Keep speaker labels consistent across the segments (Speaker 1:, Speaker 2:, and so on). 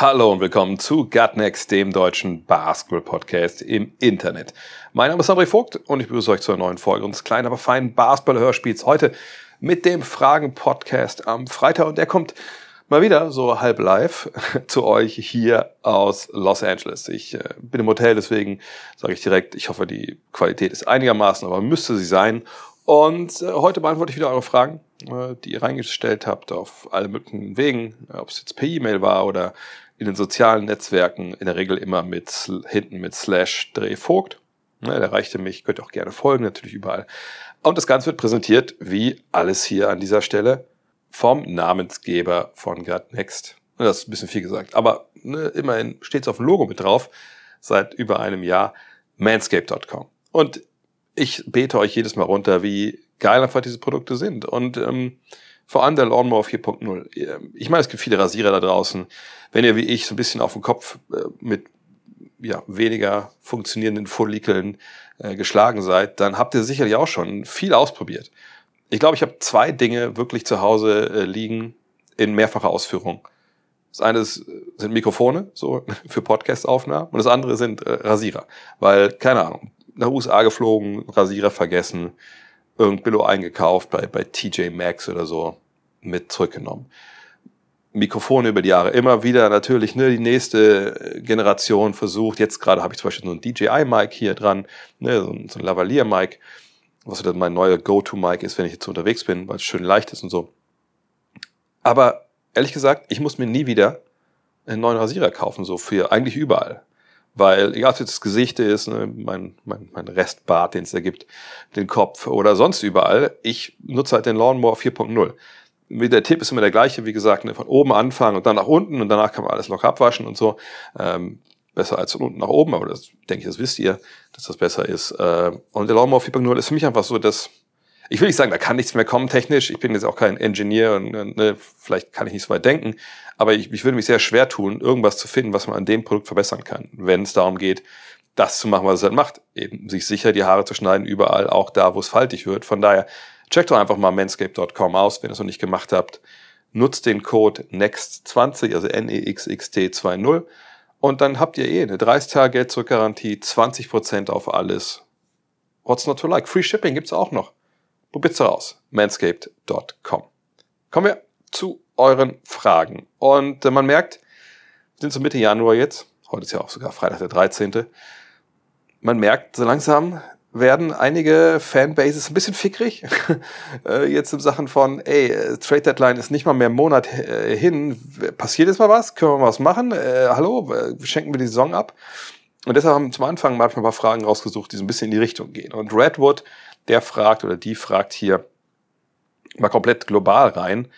Speaker 1: Hallo und willkommen zu Gutnext, dem deutschen Basketball-Podcast im Internet. Mein Name ist André Vogt und ich begrüße euch zur neuen Folge unseres kleinen, aber feinen Basketball-Hörspiels. Heute mit dem Fragen-Podcast am Freitag und der kommt mal wieder so halb live zu euch hier aus Los Angeles. Ich äh, bin im Hotel, deswegen sage ich direkt, ich hoffe, die Qualität ist einigermaßen, aber müsste sie sein. Und äh, heute beantworte ich wieder eure Fragen, äh, die ihr reingestellt habt auf alle möglichen Wegen, ob es jetzt per E-Mail war oder in den sozialen Netzwerken, in der Regel immer mit hinten mit slash Drehvogt. Ne, der reichte mich, könnt ihr auch gerne folgen, natürlich überall. Und das Ganze wird präsentiert, wie alles hier an dieser Stelle, vom Namensgeber von Gut Next. Ne, Das ist ein bisschen viel gesagt, aber ne, immerhin steht es auf dem Logo mit drauf, seit über einem Jahr, manscape.com. Und ich bete euch jedes Mal runter, wie geil einfach diese Produkte sind. Und ähm, vor allem der Lawnmower 4.0. Ähm, Ich meine, es gibt viele Rasierer da draußen. Wenn ihr wie ich so ein bisschen auf dem Kopf äh, mit ja, weniger funktionierenden Follikeln äh, geschlagen seid, dann habt ihr sicherlich auch schon viel ausprobiert. Ich glaube, ich habe zwei Dinge wirklich zu Hause äh, liegen in mehrfacher Ausführung. Das eine sind Mikrofone, so für Podcast-Aufnahmen, und das andere sind Rasierer. Weil, keine Ahnung, nach USA geflogen, Rasierer vergessen, Billo eingekauft bei, bei TJ Maxx oder so, mit zurückgenommen. Mikrofone über die Jahre immer wieder natürlich ne, die nächste Generation versucht. Jetzt gerade habe ich zum Beispiel so ein DJI-Mic hier dran, ne, so ein, so ein Lavalier-Mic, was dann mein neuer Go-To-Mic ist, wenn ich jetzt unterwegs bin, weil es schön leicht ist und so. Aber ehrlich gesagt, ich muss mir nie wieder einen neuen Rasierer kaufen, so für eigentlich überall. Weil, egal ob es jetzt das Gesicht ist, ne, mein, mein, mein Restbart, den es da gibt, den Kopf oder sonst überall, ich nutze halt den Lawnmower 4.0. Der Tipp ist immer der gleiche, wie gesagt, ne, von oben anfangen und dann nach unten und danach kann man alles locker abwaschen und so. Ähm, besser als von unten nach oben, aber das denke ich, das wisst ihr, dass das besser ist. Äh, und der Lawnmower 4.0 ist für mich einfach so, dass ich will nicht sagen, da kann nichts mehr kommen technisch. Ich bin jetzt auch kein Engineer und äh, ne, vielleicht kann ich nicht so weit denken, aber ich, ich würde mich sehr schwer tun, irgendwas zu finden, was man an dem Produkt verbessern kann, wenn es darum geht, das zu machen, was es halt macht. Eben sich sicher die Haare zu schneiden, überall, auch da, wo es faltig wird. Von daher, checkt doch einfach mal manscape.com aus, wenn ihr es noch nicht gemacht habt. Nutzt den Code NEXT20, also N-E-X-X-T-2-0 und dann habt ihr eh eine 30 Tage Geld zurückgarantie, 20% auf alles. What's not to like? Free Shipping gibt's auch noch. Probiert's raus. Manscaped.com. Kommen wir zu euren Fragen. Und äh, man merkt, wir sind so Mitte Januar jetzt. Heute ist ja auch sogar Freitag der 13. Man merkt, so langsam werden einige Fanbases ein bisschen fickrig. Äh, jetzt in Sachen von, ey, äh, Trade Deadline ist nicht mal mehr einen Monat hin. Passiert jetzt mal was? Können wir mal was machen? Äh, hallo? Schenken wir die Saison ab? Und deshalb haben wir zum Anfang mal ein paar Fragen rausgesucht, die so ein bisschen in die Richtung gehen. Und Redwood, der fragt oder die fragt hier mal komplett global rein.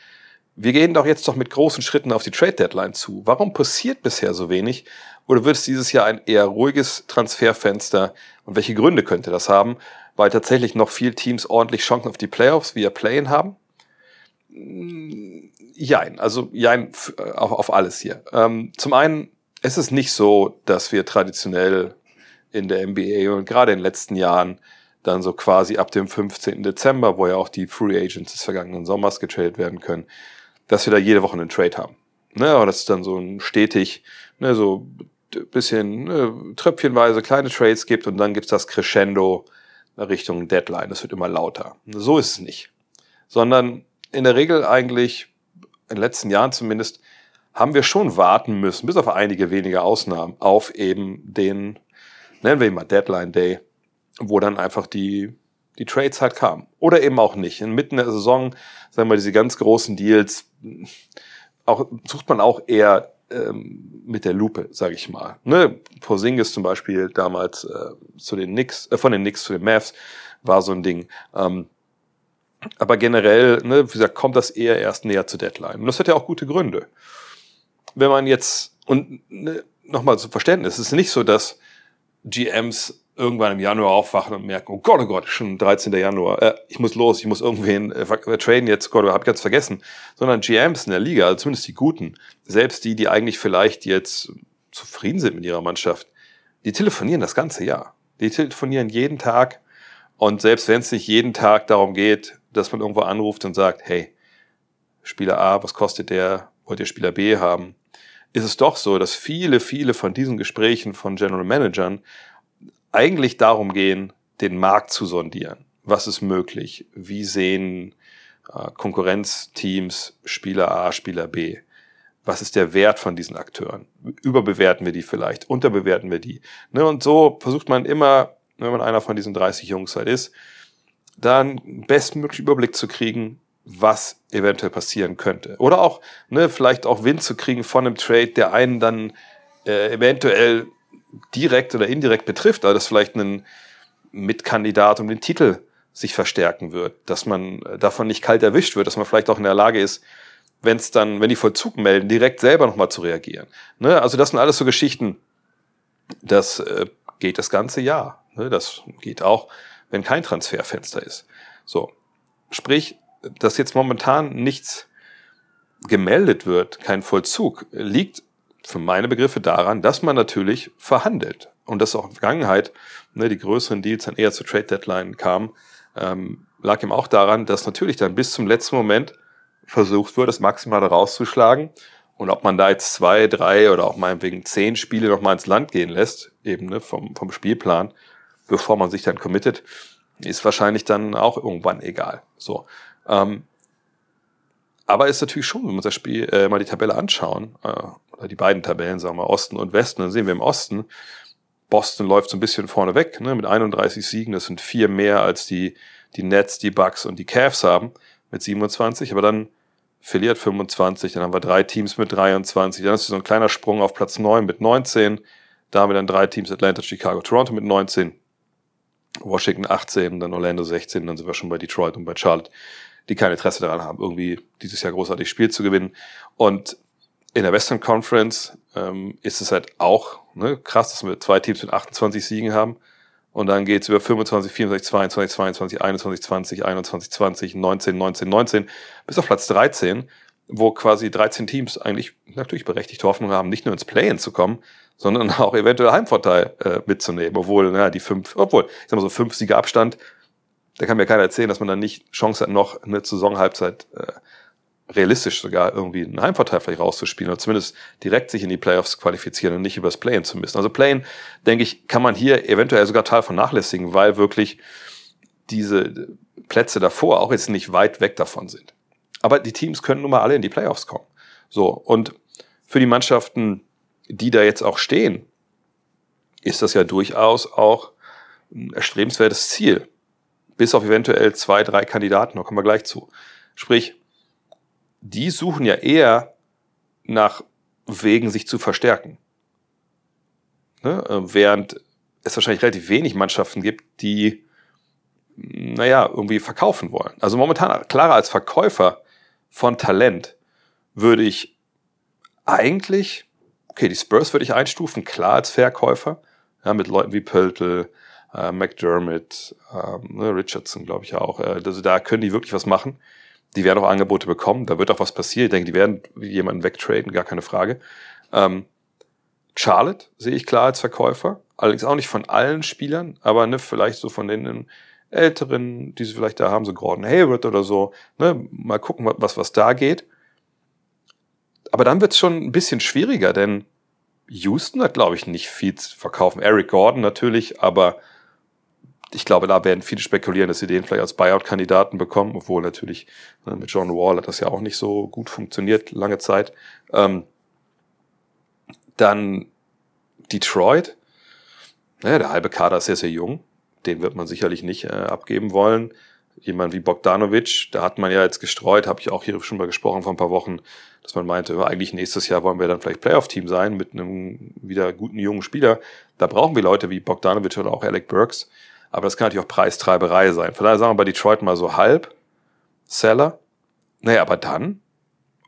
Speaker 1: Wir gehen doch jetzt doch mit großen Schritten auf die Trade Deadline zu. Warum passiert bisher so wenig? Oder wird es dieses Jahr ein eher ruhiges Transferfenster? Und welche Gründe könnte das haben? Weil tatsächlich noch viel Teams ordentlich Chancen auf die Playoffs via Play-in haben? Mm, Jein, also jein äh, auf, auf alles hier. Ähm, zum einen, es ist nicht so, dass wir traditionell in der NBA und gerade in den letzten Jahren dann so quasi ab dem 15. Dezember, wo ja auch die Free Agents des vergangenen Sommers getradet werden können, dass wir da jede Woche einen Trade haben. Ne, aber das ist dann so ein stetig, ne, so bisschen ne, tröpfchenweise kleine Trades gibt und dann gibt's das Crescendo Richtung Deadline. Das wird immer lauter. So ist es nicht. Sondern in der Regel eigentlich, in den letzten Jahren zumindest, haben wir schon warten müssen, bis auf einige wenige Ausnahmen, auf eben den, nennen wir ihn mal Deadline Day, wo dann einfach die, die Trades halt kamen. Oder eben auch nicht. Inmitten der Saison, sagen wir, diese ganz großen Deals, auch, sucht man auch eher ähm, mit der Lupe, sage ich mal. Ne? Porzingis zum Beispiel damals äh, zu den Knicks, äh, von den Knicks zu den Mavs war so ein Ding. Ähm, aber generell, ne, wie gesagt, kommt das eher erst näher zur Deadline. Und das hat ja auch gute Gründe. Wenn man jetzt, und ne, nochmal zum Verständnis, es ist nicht so, dass GMs irgendwann im Januar aufwachen und merken, oh Gott, oh Gott, schon 13. Januar, äh, ich muss los, ich muss irgendwen äh, äh traden jetzt, Gott, hab ganz vergessen. Sondern GMs in der Liga, also zumindest die Guten, selbst die, die eigentlich vielleicht jetzt zufrieden sind mit ihrer Mannschaft, die telefonieren das ganze Jahr. Die telefonieren jeden Tag und selbst wenn es nicht jeden Tag darum geht, dass man irgendwo anruft und sagt, hey, Spieler A, was kostet der? Wollt ihr Spieler B haben? Ist es doch so, dass viele, viele von diesen Gesprächen von General Managern eigentlich darum gehen, den Markt zu sondieren. Was ist möglich? Wie sehen äh, Konkurrenzteams Spieler A, Spieler B? Was ist der Wert von diesen Akteuren? Überbewerten wir die vielleicht? Unterbewerten wir die? Ne, und so versucht man immer, wenn man einer von diesen 30 Jungs halt ist, dann bestmöglichen Überblick zu kriegen, was eventuell passieren könnte. Oder auch, ne, vielleicht auch Wind zu kriegen von einem Trade, der einen dann äh, eventuell direkt oder indirekt betrifft, also dass vielleicht ein Mitkandidat um den Titel sich verstärken wird, dass man davon nicht kalt erwischt wird, dass man vielleicht auch in der Lage ist, wenn es dann, wenn die Vollzug melden, direkt selber nochmal zu reagieren. Ne? Also das sind alles so Geschichten, das äh, geht das ganze Jahr. Ne? Das geht auch, wenn kein Transferfenster ist. So, sprich, dass jetzt momentan nichts gemeldet wird, kein Vollzug, liegt für meine Begriffe daran, dass man natürlich verhandelt. Und dass auch in der Vergangenheit ne, die größeren Deals dann eher zur Trade Deadline kamen, ähm, lag eben auch daran, dass natürlich dann bis zum letzten Moment versucht wird, das Maximale rauszuschlagen. Und ob man da jetzt zwei, drei oder auch meinetwegen zehn Spiele noch mal ins Land gehen lässt, eben ne, vom, vom Spielplan, bevor man sich dann committet, ist wahrscheinlich dann auch irgendwann egal. So. Ähm, aber ist natürlich schon, wenn wir uns das Spiel äh, mal die Tabelle anschauen, äh, die beiden Tabellen, sagen wir Osten und Westen, dann sehen wir im Osten, Boston läuft so ein bisschen vorne weg, ne, mit 31 Siegen, das sind vier mehr als die, die Nets, die Bucks und die Cavs haben, mit 27, aber dann verliert 25, dann haben wir drei Teams mit 23, dann ist so ein kleiner Sprung auf Platz 9 mit 19, da haben wir dann drei Teams, Atlanta, Chicago, Toronto mit 19, Washington 18, dann Orlando 16, dann sind wir schon bei Detroit und bei Charlotte die kein Interesse daran haben, irgendwie dieses Jahr großartig Spiel zu gewinnen. Und in der Western Conference ähm, ist es halt auch ne, krass, dass wir zwei Teams mit 28 Siegen haben. Und dann geht's über 25, 24, 22, 22, 21, 20, 21, 20, 19, 19, 19 bis auf Platz 13, wo quasi 13 Teams eigentlich natürlich berechtigte Hoffnung haben, nicht nur ins Play-In zu kommen, sondern auch eventuell Heimvorteil äh, mitzunehmen. Obwohl, naja, die fünf, obwohl, ich sag mal so, fünf Siege Abstand da kann mir keiner erzählen, dass man dann nicht Chance hat, noch eine Saisonhalbzeit äh, realistisch sogar irgendwie einen Heimvorteil vielleicht rauszuspielen oder zumindest direkt sich in die Playoffs qualifizieren und nicht übers Play-In zu müssen. Also Play-In, denke ich, kann man hier eventuell sogar Teil vernachlässigen, weil wirklich diese Plätze davor auch jetzt nicht weit weg davon sind. Aber die Teams können nun mal alle in die Playoffs kommen. So, und für die Mannschaften, die da jetzt auch stehen, ist das ja durchaus auch ein erstrebenswertes Ziel bis auf eventuell zwei, drei Kandidaten, da kommen wir gleich zu. Sprich, die suchen ja eher nach Wegen, sich zu verstärken. Ne? Äh, während es wahrscheinlich relativ wenig Mannschaften gibt, die, naja, irgendwie verkaufen wollen. Also momentan, klarer als Verkäufer von Talent, würde ich eigentlich, okay, die Spurs würde ich einstufen, klar als Verkäufer, ja, mit Leuten wie Pöltl, äh, McDermott, äh, Richardson, glaube ich auch. Äh, also da können die wirklich was machen. Die werden auch Angebote bekommen, da wird auch was passieren. Ich denke, die werden jemanden wegtraden, gar keine Frage. Ähm, Charlotte sehe ich klar als Verkäufer, allerdings auch nicht von allen Spielern, aber ne, vielleicht so von den älteren, die sie vielleicht da haben, so Gordon Hayward oder so. Ne, mal gucken, was, was da geht. Aber dann wird es schon ein bisschen schwieriger, denn Houston hat, glaube ich, nicht viel zu verkaufen. Eric Gordon natürlich, aber ich glaube, da werden viele spekulieren, dass sie den vielleicht als Buyout-Kandidaten bekommen, obwohl natürlich ne, mit John Wall hat das ja auch nicht so gut funktioniert, lange Zeit. Ähm, dann Detroit. Naja, der halbe Kader ist sehr, sehr jung. Den wird man sicherlich nicht äh, abgeben wollen. Jemand wie Bogdanovic, da hat man ja jetzt gestreut, habe ich auch hier schon mal gesprochen vor ein paar Wochen, dass man meinte, eigentlich nächstes Jahr wollen wir dann vielleicht Playoff-Team sein mit einem wieder guten jungen Spieler. Da brauchen wir Leute wie Bogdanovic oder auch Alec Burks. Aber das kann natürlich auch Preistreiberei sein. Von daher sagen wir bei Detroit mal so halb. Seller. Naja, aber dann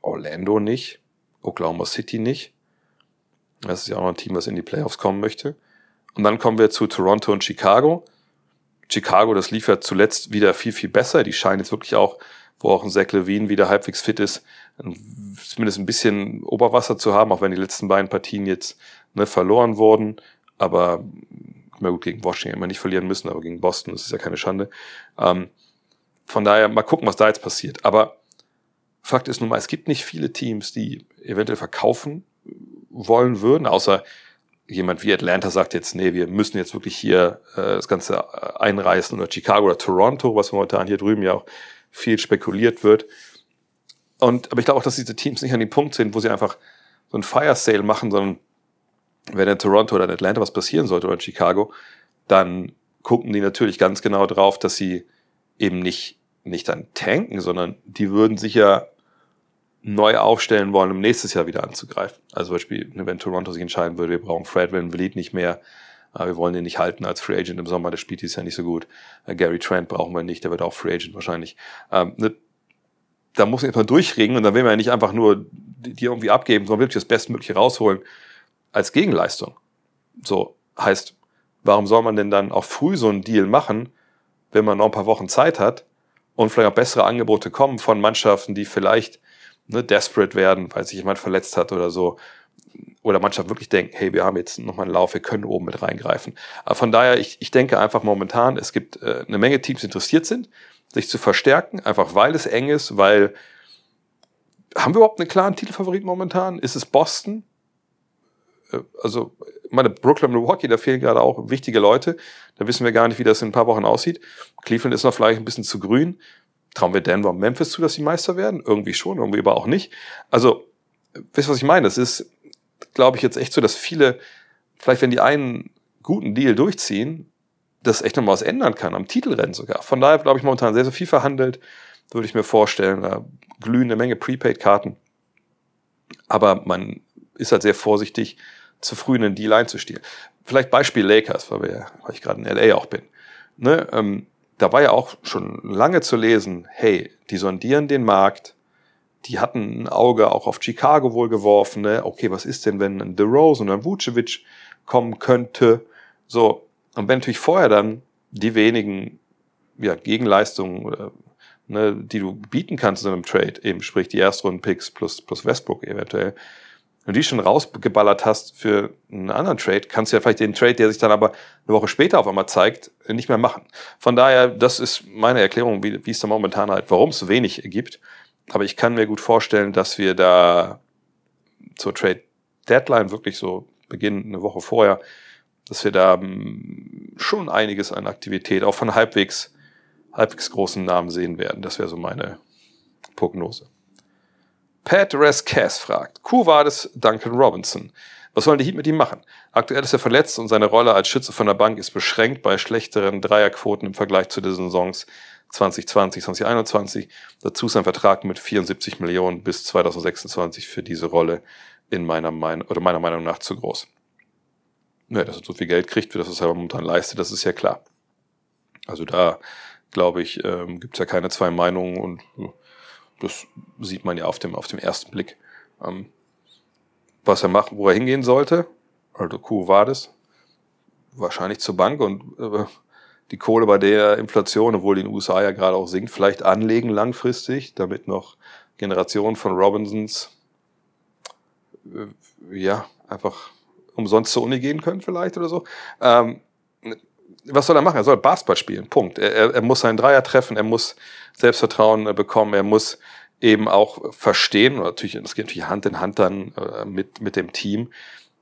Speaker 1: Orlando nicht. Oklahoma City nicht. Das ist ja auch noch ein Team, was in die Playoffs kommen möchte. Und dann kommen wir zu Toronto und Chicago. Chicago, das lief ja zuletzt wieder viel, viel besser. Die scheinen jetzt wirklich auch, wo auch ein Zach Levine wieder halbwegs fit ist, zumindest ein bisschen Oberwasser zu haben, auch wenn die letzten beiden Partien jetzt ne, verloren wurden. Aber na gut, gegen Washington immer nicht verlieren müssen, aber gegen Boston, das ist ja keine Schande. Ähm, von daher mal gucken, was da jetzt passiert. Aber Fakt ist nun mal, es gibt nicht viele Teams, die eventuell verkaufen wollen würden, außer jemand wie Atlanta sagt jetzt, nee, wir müssen jetzt wirklich hier äh, das Ganze äh, einreißen oder Chicago oder Toronto, was momentan hier drüben ja auch viel spekuliert wird. Und, aber ich glaube auch, dass diese Teams nicht an dem Punkt sind, wo sie einfach so ein Fire Sale machen, sondern wenn in Toronto oder in Atlanta was passieren sollte oder in Chicago, dann gucken die natürlich ganz genau drauf, dass sie eben nicht, nicht dann tanken, sondern die würden sich ja neu aufstellen wollen, um nächstes Jahr wieder anzugreifen. Also zum Beispiel, ne, wenn Toronto sich entscheiden würde, wir brauchen Fred Van Vliet nicht mehr, wir wollen ihn nicht halten als Free Agent im Sommer, das spielt dieses Jahr nicht so gut. Äh, Gary Trent brauchen wir nicht, der wird auch Free Agent wahrscheinlich. Ähm, ne, da muss man erstmal durchregen und dann will man ja nicht einfach nur die irgendwie abgeben, sondern wirklich das Bestmögliche rausholen als Gegenleistung. So heißt, warum soll man denn dann auch früh so einen Deal machen, wenn man noch ein paar Wochen Zeit hat und vielleicht auch bessere Angebote kommen von Mannschaften, die vielleicht ne, desperate werden, weil sich jemand verletzt hat oder so. Oder Mannschaften wirklich denken, hey, wir haben jetzt nochmal einen Lauf, wir können oben mit reingreifen. Aber von daher, ich, ich denke einfach momentan, es gibt äh, eine Menge Teams, die interessiert sind, sich zu verstärken, einfach weil es eng ist, weil haben wir überhaupt einen klaren Titelfavorit momentan? Ist es Boston? Äh, also, meine Brooklyn, Milwaukee, da fehlen gerade auch wichtige Leute. Da wissen wir gar nicht, wie das in ein paar Wochen aussieht. Cleveland ist noch vielleicht ein bisschen zu grün. Trauen wir Denver und Memphis zu, dass sie Meister werden? Irgendwie schon, irgendwie aber auch nicht. Also, wisst ihr, was ich meine? Das ist, glaube ich, jetzt echt so, dass viele, vielleicht wenn die einen guten Deal durchziehen, das echt noch mal was ändern kann, am Titelrennen sogar. Von daher, glaube ich, momentan sehr, sehr viel verhandelt, würde ich mir vorstellen. Da glühen eine Menge Prepaid-Karten. Aber man ist halt sehr vorsichtig, zu früh in einen Deal einzustehen. Vielleicht Beispiel Lakers, weil, wir, weil ich gerade in LA auch bin. Ne, ähm, da war ja auch schon lange zu lesen, hey, die sondieren den Markt, die hatten ein Auge auch auf Chicago wohl geworfen, ne? okay, was ist denn, wenn ein DeRose und ein Vucevic kommen könnte, so, und wenn natürlich vorher dann die wenigen ja, Gegenleistungen oder ne, die du bieten kannst in einem Trade, eben sprich die Erstrunden-Picks plus, plus Westbrook eventuell, wenn du die schon rausgeballert hast für einen anderen Trade, kannst du ja vielleicht den Trade, der sich dann aber eine Woche später auf einmal zeigt, nicht mehr machen. Von daher, das ist meine Erklärung, wie, wie es da momentan halt, warum es wenig gibt. Aber ich kann mir gut vorstellen, dass wir da zur Trade Deadline wirklich so beginnen, eine Woche vorher, dass wir da hm, schon einiges an Aktivität auch von halbwegs, halbwegs großen Namen sehen werden. Das wäre so meine Prognose. Pat Rescas fragt, Kuh war das Duncan Robinson. Was sollen die Heat mit ihm machen? Aktuell ist er verletzt und seine Rolle als Schütze von der Bank ist beschränkt bei schlechteren Dreierquoten im Vergleich zu den Saisons 2020, 2021. Dazu ist ein Vertrag mit 74 Millionen bis 2026 für diese Rolle in meiner Meinung, oder meiner Meinung nach zu groß. Naja, dass er so viel Geld kriegt, wie das es selber momentan leistet, das ist ja klar. Also da, glaube ich, ähm, gibt es ja keine zwei Meinungen und das sieht man ja auf dem, auf dem ersten Blick. Ähm, was er macht, wo er hingehen sollte, also Kuh war das, wahrscheinlich zur Bank und äh, die Kohle bei der Inflation, obwohl die in den USA ja gerade auch sinkt, vielleicht anlegen langfristig, damit noch Generationen von Robinsons äh, ja einfach umsonst zur Uni gehen können vielleicht oder so. Ähm, was soll er machen? Er soll Basketball spielen. Punkt. Er, er, er muss seinen Dreier treffen, er muss Selbstvertrauen äh, bekommen, er muss eben auch verstehen, und natürlich, das geht natürlich Hand in Hand dann äh, mit, mit dem Team,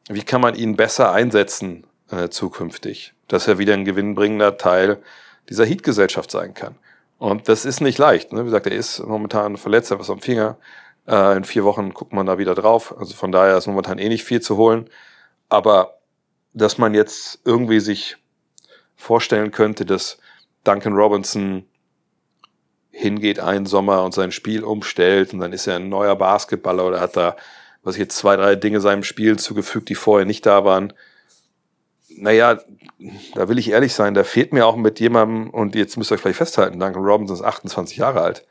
Speaker 1: wie kann man ihn besser einsetzen äh, zukünftig, dass er wieder ein gewinnbringender Teil dieser Heat-Gesellschaft sein kann. Und das ist nicht leicht. Ne? Wie gesagt, er ist momentan verletzt, er hat was am Finger. Äh, in vier Wochen guckt man da wieder drauf. Also von daher ist momentan eh nicht viel zu holen. Aber dass man jetzt irgendwie sich vorstellen könnte, dass Duncan Robinson hingeht einen Sommer und sein Spiel umstellt und dann ist er ein neuer Basketballer oder hat da, was ich jetzt zwei, drei Dinge seinem Spiel zugefügt, die vorher nicht da waren. Naja, da will ich ehrlich sein, da fehlt mir auch mit jemandem, und jetzt müsst ihr euch vielleicht festhalten, Duncan Robinson ist 28 Jahre alt.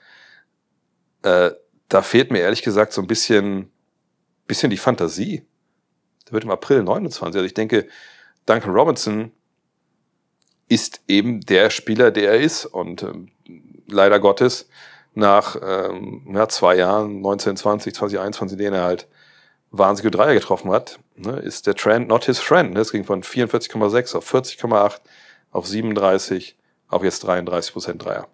Speaker 1: Äh, da fehlt mir ehrlich gesagt so ein bisschen, bisschen die Fantasie. Der wird im April 29. Also ich denke, Duncan Robinson ist eben der Spieler, der er ist. Und ähm, leider Gottes, nach ähm, ja, zwei Jahren, 1920, 2021, in denen er halt wahnsinnige Dreier getroffen hat, ne, ist der Trend not his friend. Ne? Es ging von 44,6 auf 40,8 auf 37 auf jetzt 33 Prozent Dreier.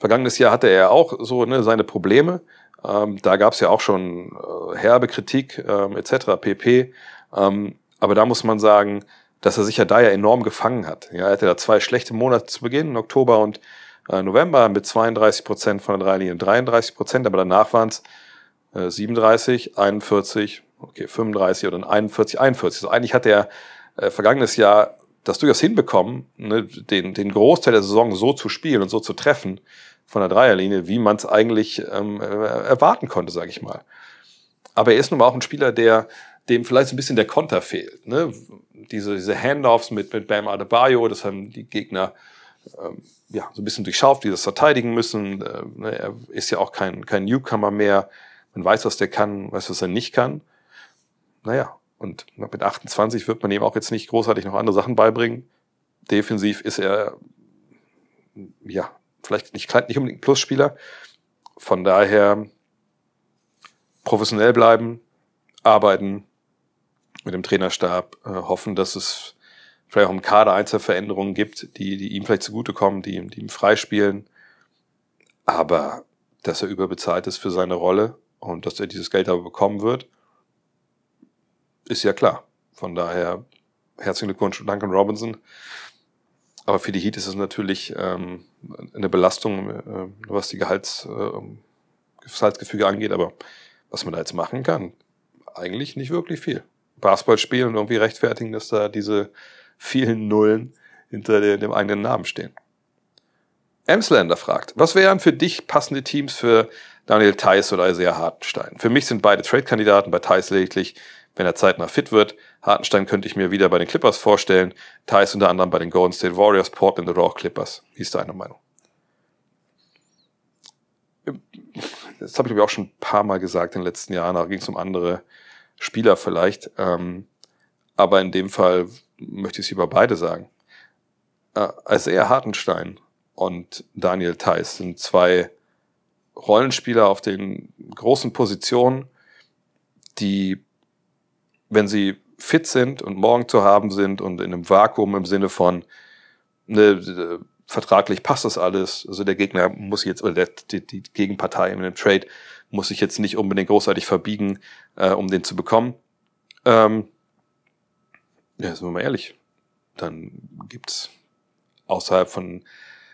Speaker 1: Vergangenes Jahr hatte er auch so ne, seine Probleme. Ähm, da gab es ja auch schon äh, herbe Kritik ähm, etc. pp. Ähm, aber da muss man sagen, dass er sich ja da ja enorm gefangen hat. Ja, er hatte da zwei schlechte Monate zu Beginn, Oktober und äh, November mit 32 Prozent von der Dreilinie, 33 Prozent, aber danach waren es äh, 37, 41, okay, 35 oder 41, 41. Also eigentlich hat er äh, vergangenes Jahr das durchaus hinbekommen, ne, den, den Großteil der Saison so zu spielen und so zu treffen von der Dreierlinie, wie man es eigentlich ähm, äh, erwarten konnte, sage ich mal. Aber er ist nun mal auch ein Spieler, der dem vielleicht so ein bisschen der Konter fehlt. Ne? Diese, diese Handoffs mit, mit Bam Adebayo, das haben die Gegner ähm, ja, so ein bisschen durchschauft, die das verteidigen müssen. Äh, ne? Er ist ja auch kein, kein Newcomer mehr. Man weiß, was der kann, weiß, was er nicht kann. Naja, und mit 28 wird man ihm auch jetzt nicht großartig noch andere Sachen beibringen. Defensiv ist er, ja, vielleicht nicht, nicht unbedingt ein Plusspieler. Von daher professionell bleiben, arbeiten, mit dem Trainerstab äh, hoffen, dass es vielleicht auch im Kader Einzelveränderungen gibt, die, die ihm vielleicht zugutekommen, die, die ihm freispielen. Aber dass er überbezahlt ist für seine Rolle und dass er dieses Geld aber bekommen wird, ist ja klar. Von daher herzlichen Glückwunsch Duncan Robinson. Aber für die Heat ist es natürlich ähm, eine Belastung, äh, was die Gehalts, äh, Gehaltsgefüge angeht. Aber was man da jetzt machen kann, eigentlich nicht wirklich viel. Basketball spielen und irgendwie rechtfertigen, dass da diese vielen Nullen hinter dem eigenen Namen stehen. Emslander fragt, was wären für dich passende Teams für Daniel Theiss oder Isaiah Hartenstein? Für mich sind beide Trade-Kandidaten, bei Theiss lediglich, wenn er zeitnah fit wird. Hartenstein könnte ich mir wieder bei den Clippers vorstellen, Theiss unter anderem bei den Golden State Warriors, Portland oder auch Clippers. Wie ist deine Meinung? Das habe ich, ich, auch schon ein paar Mal gesagt in den letzten Jahren, da ging es um andere Spieler vielleicht. Ähm, aber in dem Fall möchte ich es über beide sagen. Äh, Isaiah Hartenstein und Daniel Theiss sind zwei Rollenspieler auf den großen Positionen, die, wenn sie fit sind und morgen zu haben sind und in einem Vakuum im Sinne von ne, vertraglich passt das alles, also der Gegner muss jetzt, oder der, die, die Gegenpartei in einem Trade muss sich jetzt nicht unbedingt großartig verbiegen, äh, um den zu bekommen. Ähm, ja, sind wir mal ehrlich, dann gibt's außerhalb von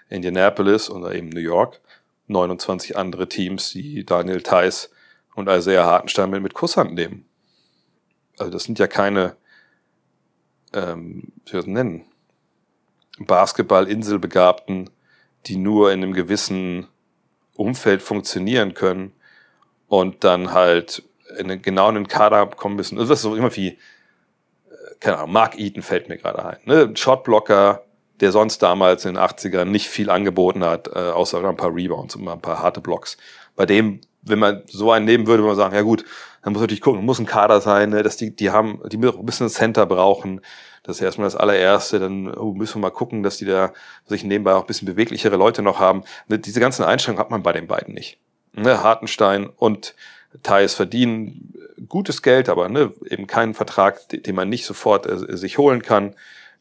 Speaker 1: Indianapolis oder eben New York 29 andere Teams, die Daniel Theiss und Isaiah Hartenstein mit, mit Kusshand nehmen. Also das sind ja keine, ähm, wie soll ich das nennen, Basketball-Inselbegabten, die nur in einem gewissen Umfeld funktionieren können und dann halt in einen genauen Kader kommen müssen. Also das ist so immer wie, äh, keine Ahnung, Mark Eaton fällt mir gerade ein. Ne? Shotblocker, der sonst damals in den 80ern nicht viel angeboten hat, äh, außer ein paar Rebounds und ein paar harte Blocks. Bei dem, wenn man so einen nehmen würde, würde man sagen, ja gut, dann muss natürlich gucken, muss ein Kader sein, ne, dass die, die haben, die ein bisschen Center brauchen. Das ist erstmal das allererste, dann oh, müssen wir mal gucken, dass die da sich nebenbei auch ein bisschen beweglichere Leute noch haben. Ne, diese ganzen Einstellungen hat man bei den beiden nicht ne, Hartenstein und Thais verdienen gutes Geld, aber ne, eben keinen Vertrag, den man nicht sofort äh, sich holen kann.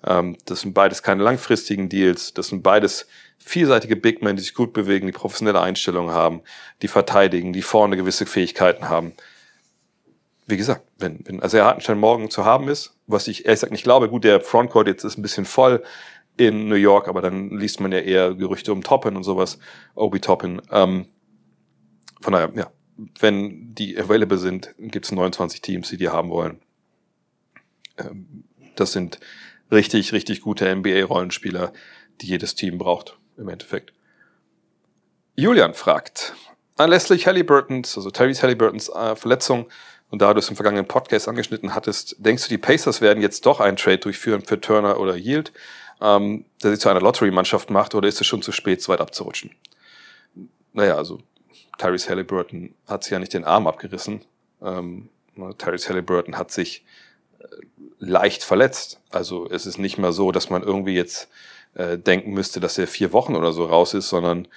Speaker 1: Ähm, das sind beides keine langfristigen Deals. Das sind beides vielseitige Big Men, die sich gut bewegen, die professionelle Einstellungen haben, die verteidigen, die vorne gewisse Fähigkeiten haben. Wie gesagt, wenn, wenn also der Hartenstein morgen zu haben ist, was ich ehrlich gesagt nicht glaube, gut, der Frontcourt jetzt ist ein bisschen voll in New York, aber dann liest man ja eher Gerüchte um Toppin und sowas, Obi Toppin. Ähm, von daher, ja, wenn die available sind, gibt es 29 Teams, die die haben wollen. Ähm, das sind richtig, richtig gute NBA-Rollenspieler, die jedes Team braucht, im Endeffekt. Julian fragt, anlässlich Halliburtons, also Terry's Halliburtons äh, Verletzung und da du es im vergangenen Podcast angeschnitten hattest, denkst du, die Pacers werden jetzt doch einen Trade durchführen für Turner oder Yield, ähm, der sie zu einer Lottery-Mannschaft macht, oder ist es schon zu spät, so weit abzurutschen? Naja, also Tyrese Halliburton hat sich ja nicht den Arm abgerissen. Ähm, Tyrese Halliburton hat sich leicht verletzt. Also es ist nicht mal so, dass man irgendwie jetzt äh, denken müsste, dass er vier Wochen oder so raus ist, sondern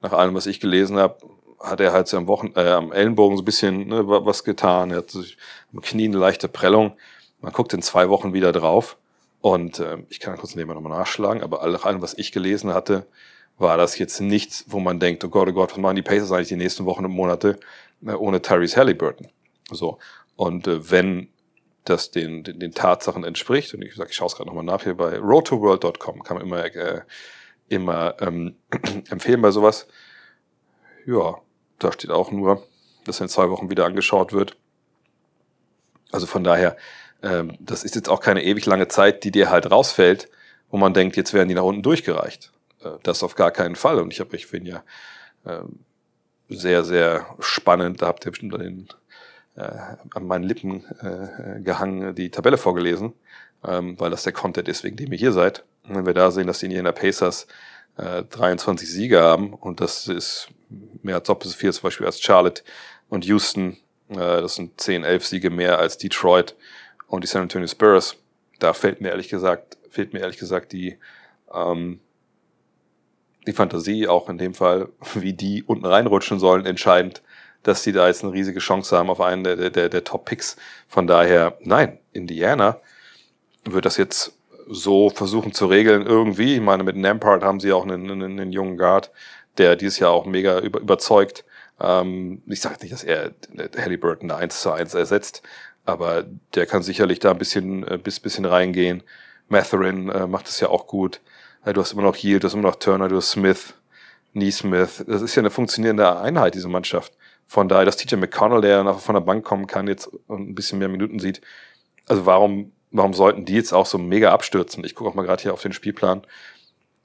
Speaker 1: nach allem, was ich gelesen habe, hat er halt so am, Wochen, äh, am Ellenbogen so ein bisschen ne, was getan. Er hat sich am Knie eine leichte Prellung. Man guckt in zwei Wochen wieder drauf. Und äh, ich kann kurz nebenbei nochmal nachschlagen, aber nach allem, was ich gelesen hatte, war das jetzt nichts, wo man denkt, oh Gott, oh Gott, was machen die Pacers eigentlich die nächsten Wochen und Monate äh, ohne Tyrese Halliburton? So. Und äh, wenn das den, den, den Tatsachen entspricht, und ich sage, ich schaue es gerade nochmal nach hier bei roadtoworld.com, kann man immer, äh, immer ähm, empfehlen bei sowas. Ja, da steht auch nur, dass in zwei Wochen wieder angeschaut wird. Also von daher, ähm, das ist jetzt auch keine ewig lange Zeit, die dir halt rausfällt, wo man denkt, jetzt werden die nach unten durchgereicht. Äh, das auf gar keinen Fall. Und ich habe, ich finde ja ähm, sehr, sehr spannend, da habt ihr bestimmt an, den, äh, an meinen Lippen äh, gehangen, die Tabelle vorgelesen, ähm, weil das der Content ist, wegen dem ihr hier seid. Und wenn wir da sehen, dass die Indiana Pacers äh, 23 Siege haben und das ist mehr als doppelt so viel zum Beispiel als Charlotte und Houston. Das sind 10, 11 Siege mehr als Detroit und die San Antonio Spurs. Da fällt mir ehrlich gesagt, fehlt mir ehrlich gesagt die, ähm, die Fantasie, auch in dem Fall, wie die unten reinrutschen sollen, entscheidend, dass die da jetzt eine riesige Chance haben auf einen der, der, der Top-Picks. Von daher, nein, Indiana wird das jetzt so versuchen zu regeln irgendwie. Ich meine, mit Nampart haben sie auch einen, einen, einen jungen Guard, der dieses Jahr auch mega über, überzeugt. Ähm, ich sage nicht, dass er Halliburton da eins zu eins ersetzt, aber der kann sicherlich da ein bisschen, äh, bis, bisschen reingehen. Matherin äh, macht es ja auch gut. Du hast immer noch Yield, du hast immer noch Turner, du hast Smith, Neesmith. Das ist ja eine funktionierende Einheit, diese Mannschaft. Von daher, dass TJ McConnell, der nachher von der Bank kommen kann, jetzt und ein bisschen mehr Minuten sieht. Also warum, warum sollten die jetzt auch so mega abstürzen? Ich gucke auch mal gerade hier auf den Spielplan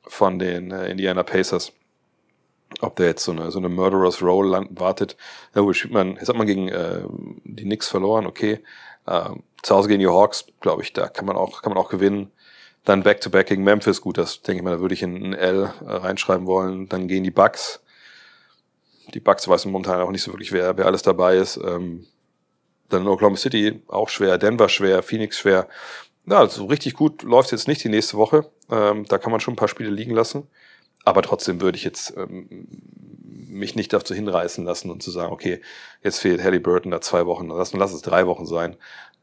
Speaker 1: von den äh, Indiana Pacers ob der jetzt so eine, so eine Murderous Roll wartet. Ja, wo spielt man, jetzt hat man gegen äh, die Knicks verloren, okay. Äh, zu Hause gegen die Hawks, glaube ich, da kann man auch, kann man auch gewinnen. Dann Back-to-Back -back gegen Memphis, gut, das denke ich mal, da würde ich in ein L äh, reinschreiben wollen. Dann gehen die Bucks. Die Bucks weiß momentan auch nicht so wirklich, wer, wer alles dabei ist. Ähm, dann Oklahoma City auch schwer, Denver schwer, Phoenix schwer. Ja, so richtig gut läuft jetzt nicht die nächste Woche. Ähm, da kann man schon ein paar Spiele liegen lassen. Aber trotzdem würde ich jetzt ähm, mich nicht dazu hinreißen lassen und zu sagen, okay, jetzt fehlt Halliburton da zwei Wochen, lass, lass es drei Wochen sein.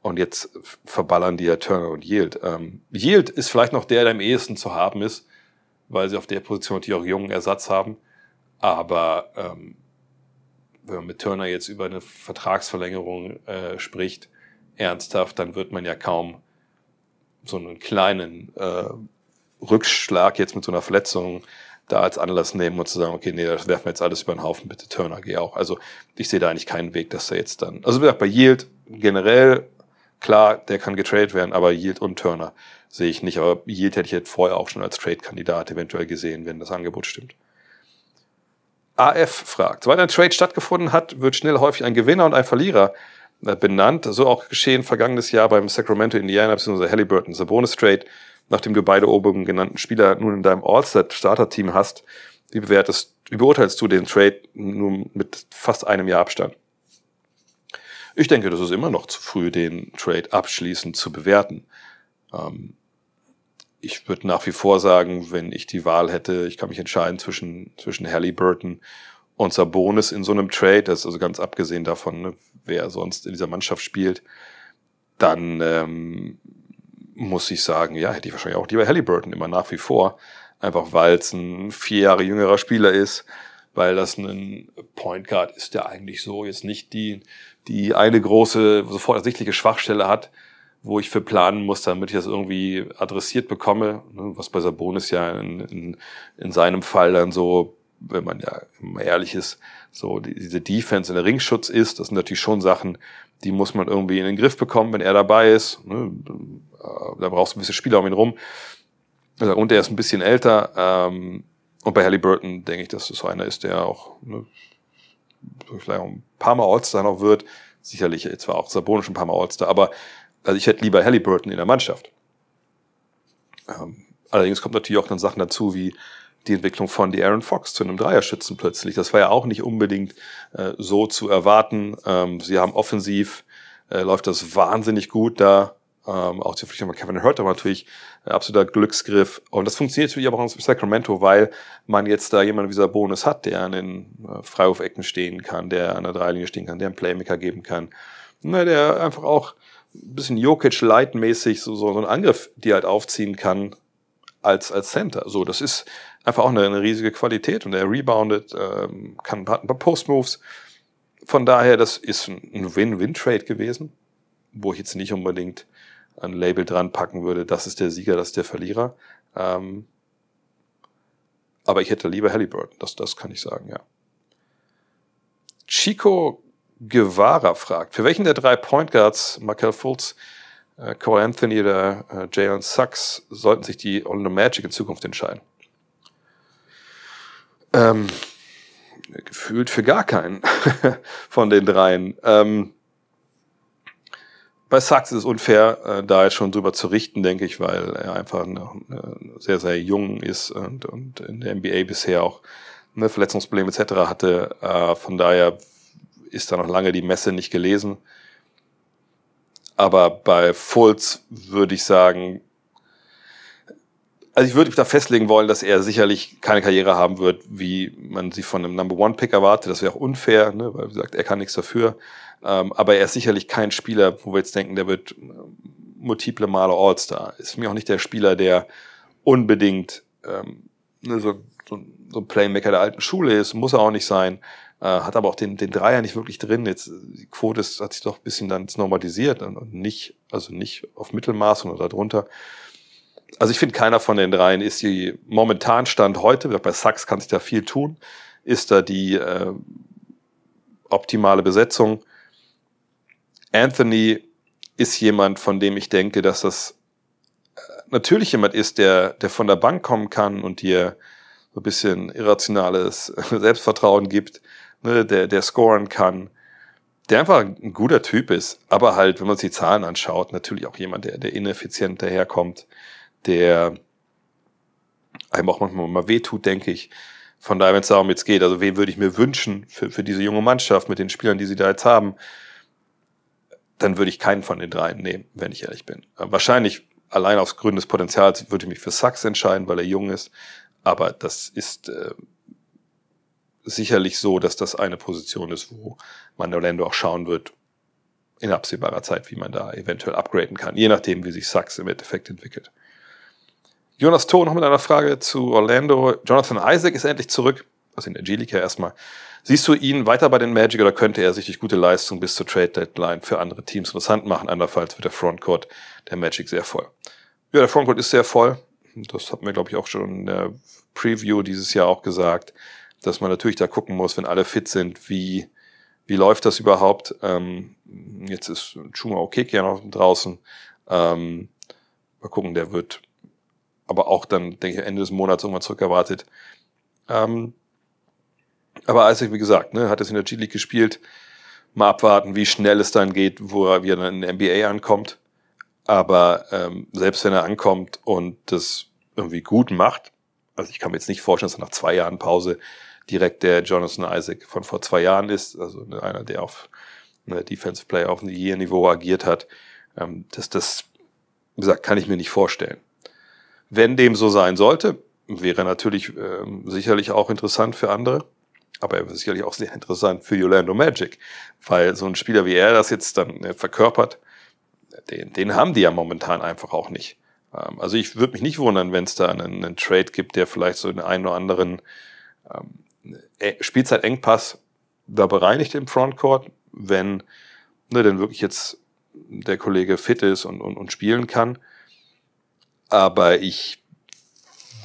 Speaker 1: Und jetzt verballern die ja Turner und Yield. Ähm, Yield ist vielleicht noch der, der am ehesten zu haben ist, weil sie auf der Position natürlich auch jungen Ersatz haben. Aber ähm, wenn man mit Turner jetzt über eine Vertragsverlängerung äh, spricht, ernsthaft, dann wird man ja kaum so einen kleinen äh, Rückschlag jetzt mit so einer Verletzung da als Anlass nehmen und zu sagen, okay, nee, das werfen wir jetzt alles über den Haufen, bitte Turner, geh auch. Also ich sehe da eigentlich keinen Weg, dass er jetzt dann, also wie gesagt, bei Yield generell, klar, der kann getradet werden, aber Yield und Turner sehe ich nicht. Aber Yield hätte ich jetzt vorher auch schon als Trade-Kandidat eventuell gesehen, wenn das Angebot stimmt. AF fragt, soweit ein Trade stattgefunden hat, wird schnell häufig ein Gewinner und ein Verlierer äh, benannt. So auch geschehen vergangenes Jahr beim Sacramento Indiana bzw. Halliburton Bonus Trade nachdem du beide oben genannten Spieler nun in deinem All-Star-Starter-Team hast, wie bewertest, wie beurteilst du den Trade nun mit fast einem Jahr Abstand? Ich denke, das ist immer noch zu früh, den Trade abschließend zu bewerten. Ähm, ich würde nach wie vor sagen, wenn ich die Wahl hätte, ich kann mich entscheiden zwischen, zwischen Halliburton und Sabonis in so einem Trade, das ist also ganz abgesehen davon, ne, wer sonst in dieser Mannschaft spielt, dann ähm, muss ich sagen, ja, hätte ich wahrscheinlich auch lieber Halliburton immer nach wie vor. Einfach weil es ein vier Jahre jüngerer Spieler ist, weil das ein Point Guard ist, der eigentlich so jetzt nicht die, die eine große, sofort ersichtliche Schwachstelle hat, wo ich für planen muss, damit ich das irgendwie adressiert bekomme, ne, was bei Sabonis ja in, in, in seinem Fall dann so, wenn man ja immer ehrlich ist, so diese Defense in der Ringschutz ist. Das sind natürlich schon Sachen, die muss man irgendwie in den Griff bekommen, wenn er dabei ist. Ne? Äh, da brauchst du ein bisschen Spieler um ihn rum. Und er ist ein bisschen älter. Ähm, und bei Halliburton denke ich, dass das so einer ist, der auch ne, vielleicht auch ein paar Mal All-Star noch wird. Sicherlich zwar auch Sabonis ein paar Mal All-Star, aber also ich hätte lieber Halliburton in der Mannschaft. Ähm, allerdings kommt natürlich auch dann Sachen dazu, wie die Entwicklung von die Aaron Fox zu einem Dreierschützen plötzlich. Das war ja auch nicht unbedingt äh, so zu erwarten. Ähm, sie haben offensiv, äh, läuft das wahnsinnig gut da. Ähm, auch die Verpflichtung von Kevin Hurt war natürlich ein absoluter Glücksgriff. Und das funktioniert natürlich aber auch in Sacramento, weil man jetzt da jemanden wie Bonus hat, der an den äh, Freiwurfecken stehen kann, der an der Dreilinie stehen kann, der einen Playmaker geben kann. Na, der einfach auch ein bisschen Jokic-Light-mäßig so, so, so einen Angriff, die halt aufziehen kann als, als Center. So, das ist einfach auch eine, eine riesige Qualität und er reboundet, ähm, kann hat ein paar Post-Moves. Von daher, das ist ein Win-Win-Trade gewesen, wo ich jetzt nicht unbedingt ein Label dran packen würde, das ist der Sieger, das ist der Verlierer. Ähm, aber ich hätte lieber Halliburton, das, das kann ich sagen, ja. Chico Guevara fragt, für welchen der drei Point Guards, Markel Fultz, äh, Cole Anthony oder äh, Jalen Sachs, sollten sich die Orlando Magic in Zukunft entscheiden? Ähm, gefühlt für gar keinen von den dreien. Ähm, bei Sachs ist es unfair, äh, da jetzt schon drüber zu richten, denke ich, weil er einfach noch äh, sehr, sehr jung ist und, und in der NBA bisher auch ne, Verletzungsprobleme etc. hatte. Äh, von daher ist da noch lange die Messe nicht gelesen. Aber bei Fultz würde ich sagen, also ich würde mich da festlegen wollen, dass er sicherlich keine Karriere haben wird, wie man sie von einem Number One Pick erwartet. Das wäre auch unfair, ne? weil wie gesagt, er kann nichts dafür. Ähm, aber er ist sicherlich kein Spieler, wo wir jetzt denken, der wird äh, multiple Male All-Star. Ist mir auch nicht der Spieler, der unbedingt ähm, ne, so, so, so ein Playmaker der alten Schule ist, muss er auch nicht sein. Äh, hat aber auch den, den Dreier nicht wirklich drin. Jetzt die Quote ist, hat sich doch ein bisschen dann normalisiert und nicht, also nicht auf Mittelmaß oder darunter. Also ich finde, keiner von den dreien ist die momentan Stand heute, bei Sachs kann sich da viel tun, ist da die äh, optimale Besetzung. Anthony ist jemand, von dem ich denke, dass das äh, natürlich jemand ist, der, der von der Bank kommen kann und dir so ein bisschen irrationales Selbstvertrauen gibt, ne, der, der scoren kann, der einfach ein guter Typ ist, aber halt, wenn man sich die Zahlen anschaut, natürlich auch jemand, der, der ineffizient daherkommt, der einem auch manchmal mal wehtut, denke ich. Von daher, wenn es darum jetzt geht, also wen würde ich mir wünschen für, für diese junge Mannschaft mit den Spielern, die sie da jetzt haben, dann würde ich keinen von den dreien nehmen, wenn ich ehrlich bin. Wahrscheinlich allein aus Gründen des Potenzials würde ich mich für Sachs entscheiden, weil er jung ist. Aber das ist äh, sicherlich so, dass das eine Position ist, wo man Orlando auch schauen wird, in absehbarer Zeit, wie man da eventuell upgraden kann, je nachdem, wie sich Sachs im Endeffekt entwickelt. Jonas Thor noch mit einer Frage zu Orlando. Jonathan Isaac ist endlich zurück, also in ja erstmal. Siehst du ihn weiter bei den Magic oder könnte er sich durch gute Leistung bis zur Trade Deadline für andere Teams interessant machen? Andernfalls wird der Frontcourt der Magic sehr voll. Ja, der Frontcourt ist sehr voll. Das hatten wir, glaube ich, auch schon in der Preview dieses Jahr auch gesagt, dass man natürlich da gucken muss, wenn alle fit sind, wie, wie läuft das überhaupt? Ähm, jetzt ist Chuma Okeke ja noch draußen. Ähm, mal gucken, der wird aber auch dann, denke ich, Ende des Monats irgendwann zurückerwartet. Ähm, aber Isaac, wie gesagt, ne, hat es in der G-League gespielt. Mal abwarten, wie schnell es dann geht, wo er wieder in der NBA ankommt. Aber ähm, selbst wenn er ankommt und das irgendwie gut macht, also ich kann mir jetzt nicht vorstellen, dass er nach zwei Jahren Pause direkt der Jonathan Isaac von vor zwei Jahren ist, also einer, der auf eine Defensive Player auf Year-Niveau agiert hat. Ähm, das, das, wie gesagt, kann ich mir nicht vorstellen. Wenn dem so sein sollte, wäre natürlich ähm, sicherlich auch interessant für andere. Aber er wäre sicherlich auch sehr interessant für Orlando Magic, weil so ein Spieler wie er das jetzt dann äh, verkörpert, den, den haben die ja momentan einfach auch nicht. Ähm, also ich würde mich nicht wundern, wenn es da einen, einen, Trade gibt, der vielleicht so den einen oder anderen ähm, äh, Spielzeitengpass da bereinigt im Frontcourt, wenn ne, denn wirklich jetzt der Kollege fit ist und, und, und spielen kann. Aber ich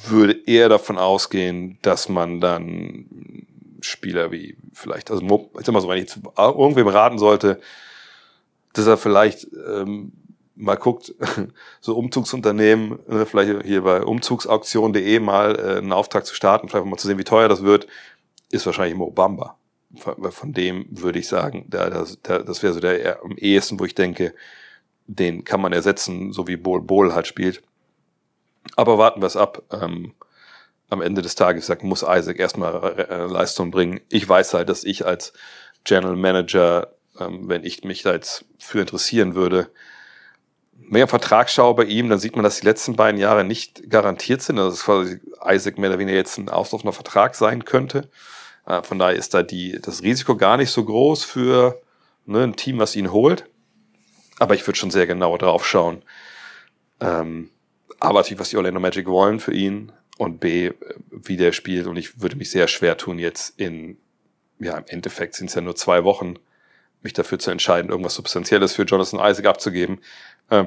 Speaker 1: würde eher davon ausgehen, dass man dann Spieler wie vielleicht, also ich sag mal so, wenn ich jetzt irgendwem raten sollte, dass er vielleicht ähm, mal guckt, so Umzugsunternehmen, äh, vielleicht hier bei umzugsauktion.de mal äh, einen Auftrag zu starten, vielleicht mal zu sehen, wie teuer das wird, ist wahrscheinlich Mo Bamba. Von, von dem würde ich sagen, der, das, der, das wäre so der am ehesten, wo ich denke, den kann man ersetzen, so wie Bol Bol halt spielt. Aber warten wir es ab. Ähm, am Ende des Tages sagt, muss Isaac erstmal äh, Leistung bringen. Ich weiß halt, dass ich als General Manager, ähm, wenn ich mich da jetzt für interessieren würde, wenn ich auf Vertrag schaue bei ihm, dann sieht man, dass die letzten beiden Jahre nicht garantiert sind. Also dass quasi Isaac mehr oder weniger jetzt ein auslaufender Vertrag sein könnte. Äh, von daher ist da die, das Risiko gar nicht so groß für ne, ein Team, was ihn holt. Aber ich würde schon sehr genau drauf schauen. Ähm, aber natürlich, was die Orlando Magic wollen für ihn und B, wie der spielt. Und ich würde mich sehr schwer tun, jetzt in, ja, im Endeffekt sind es ja nur zwei Wochen, mich dafür zu entscheiden, irgendwas Substanzielles für Jonathan Isaac abzugeben. Äh,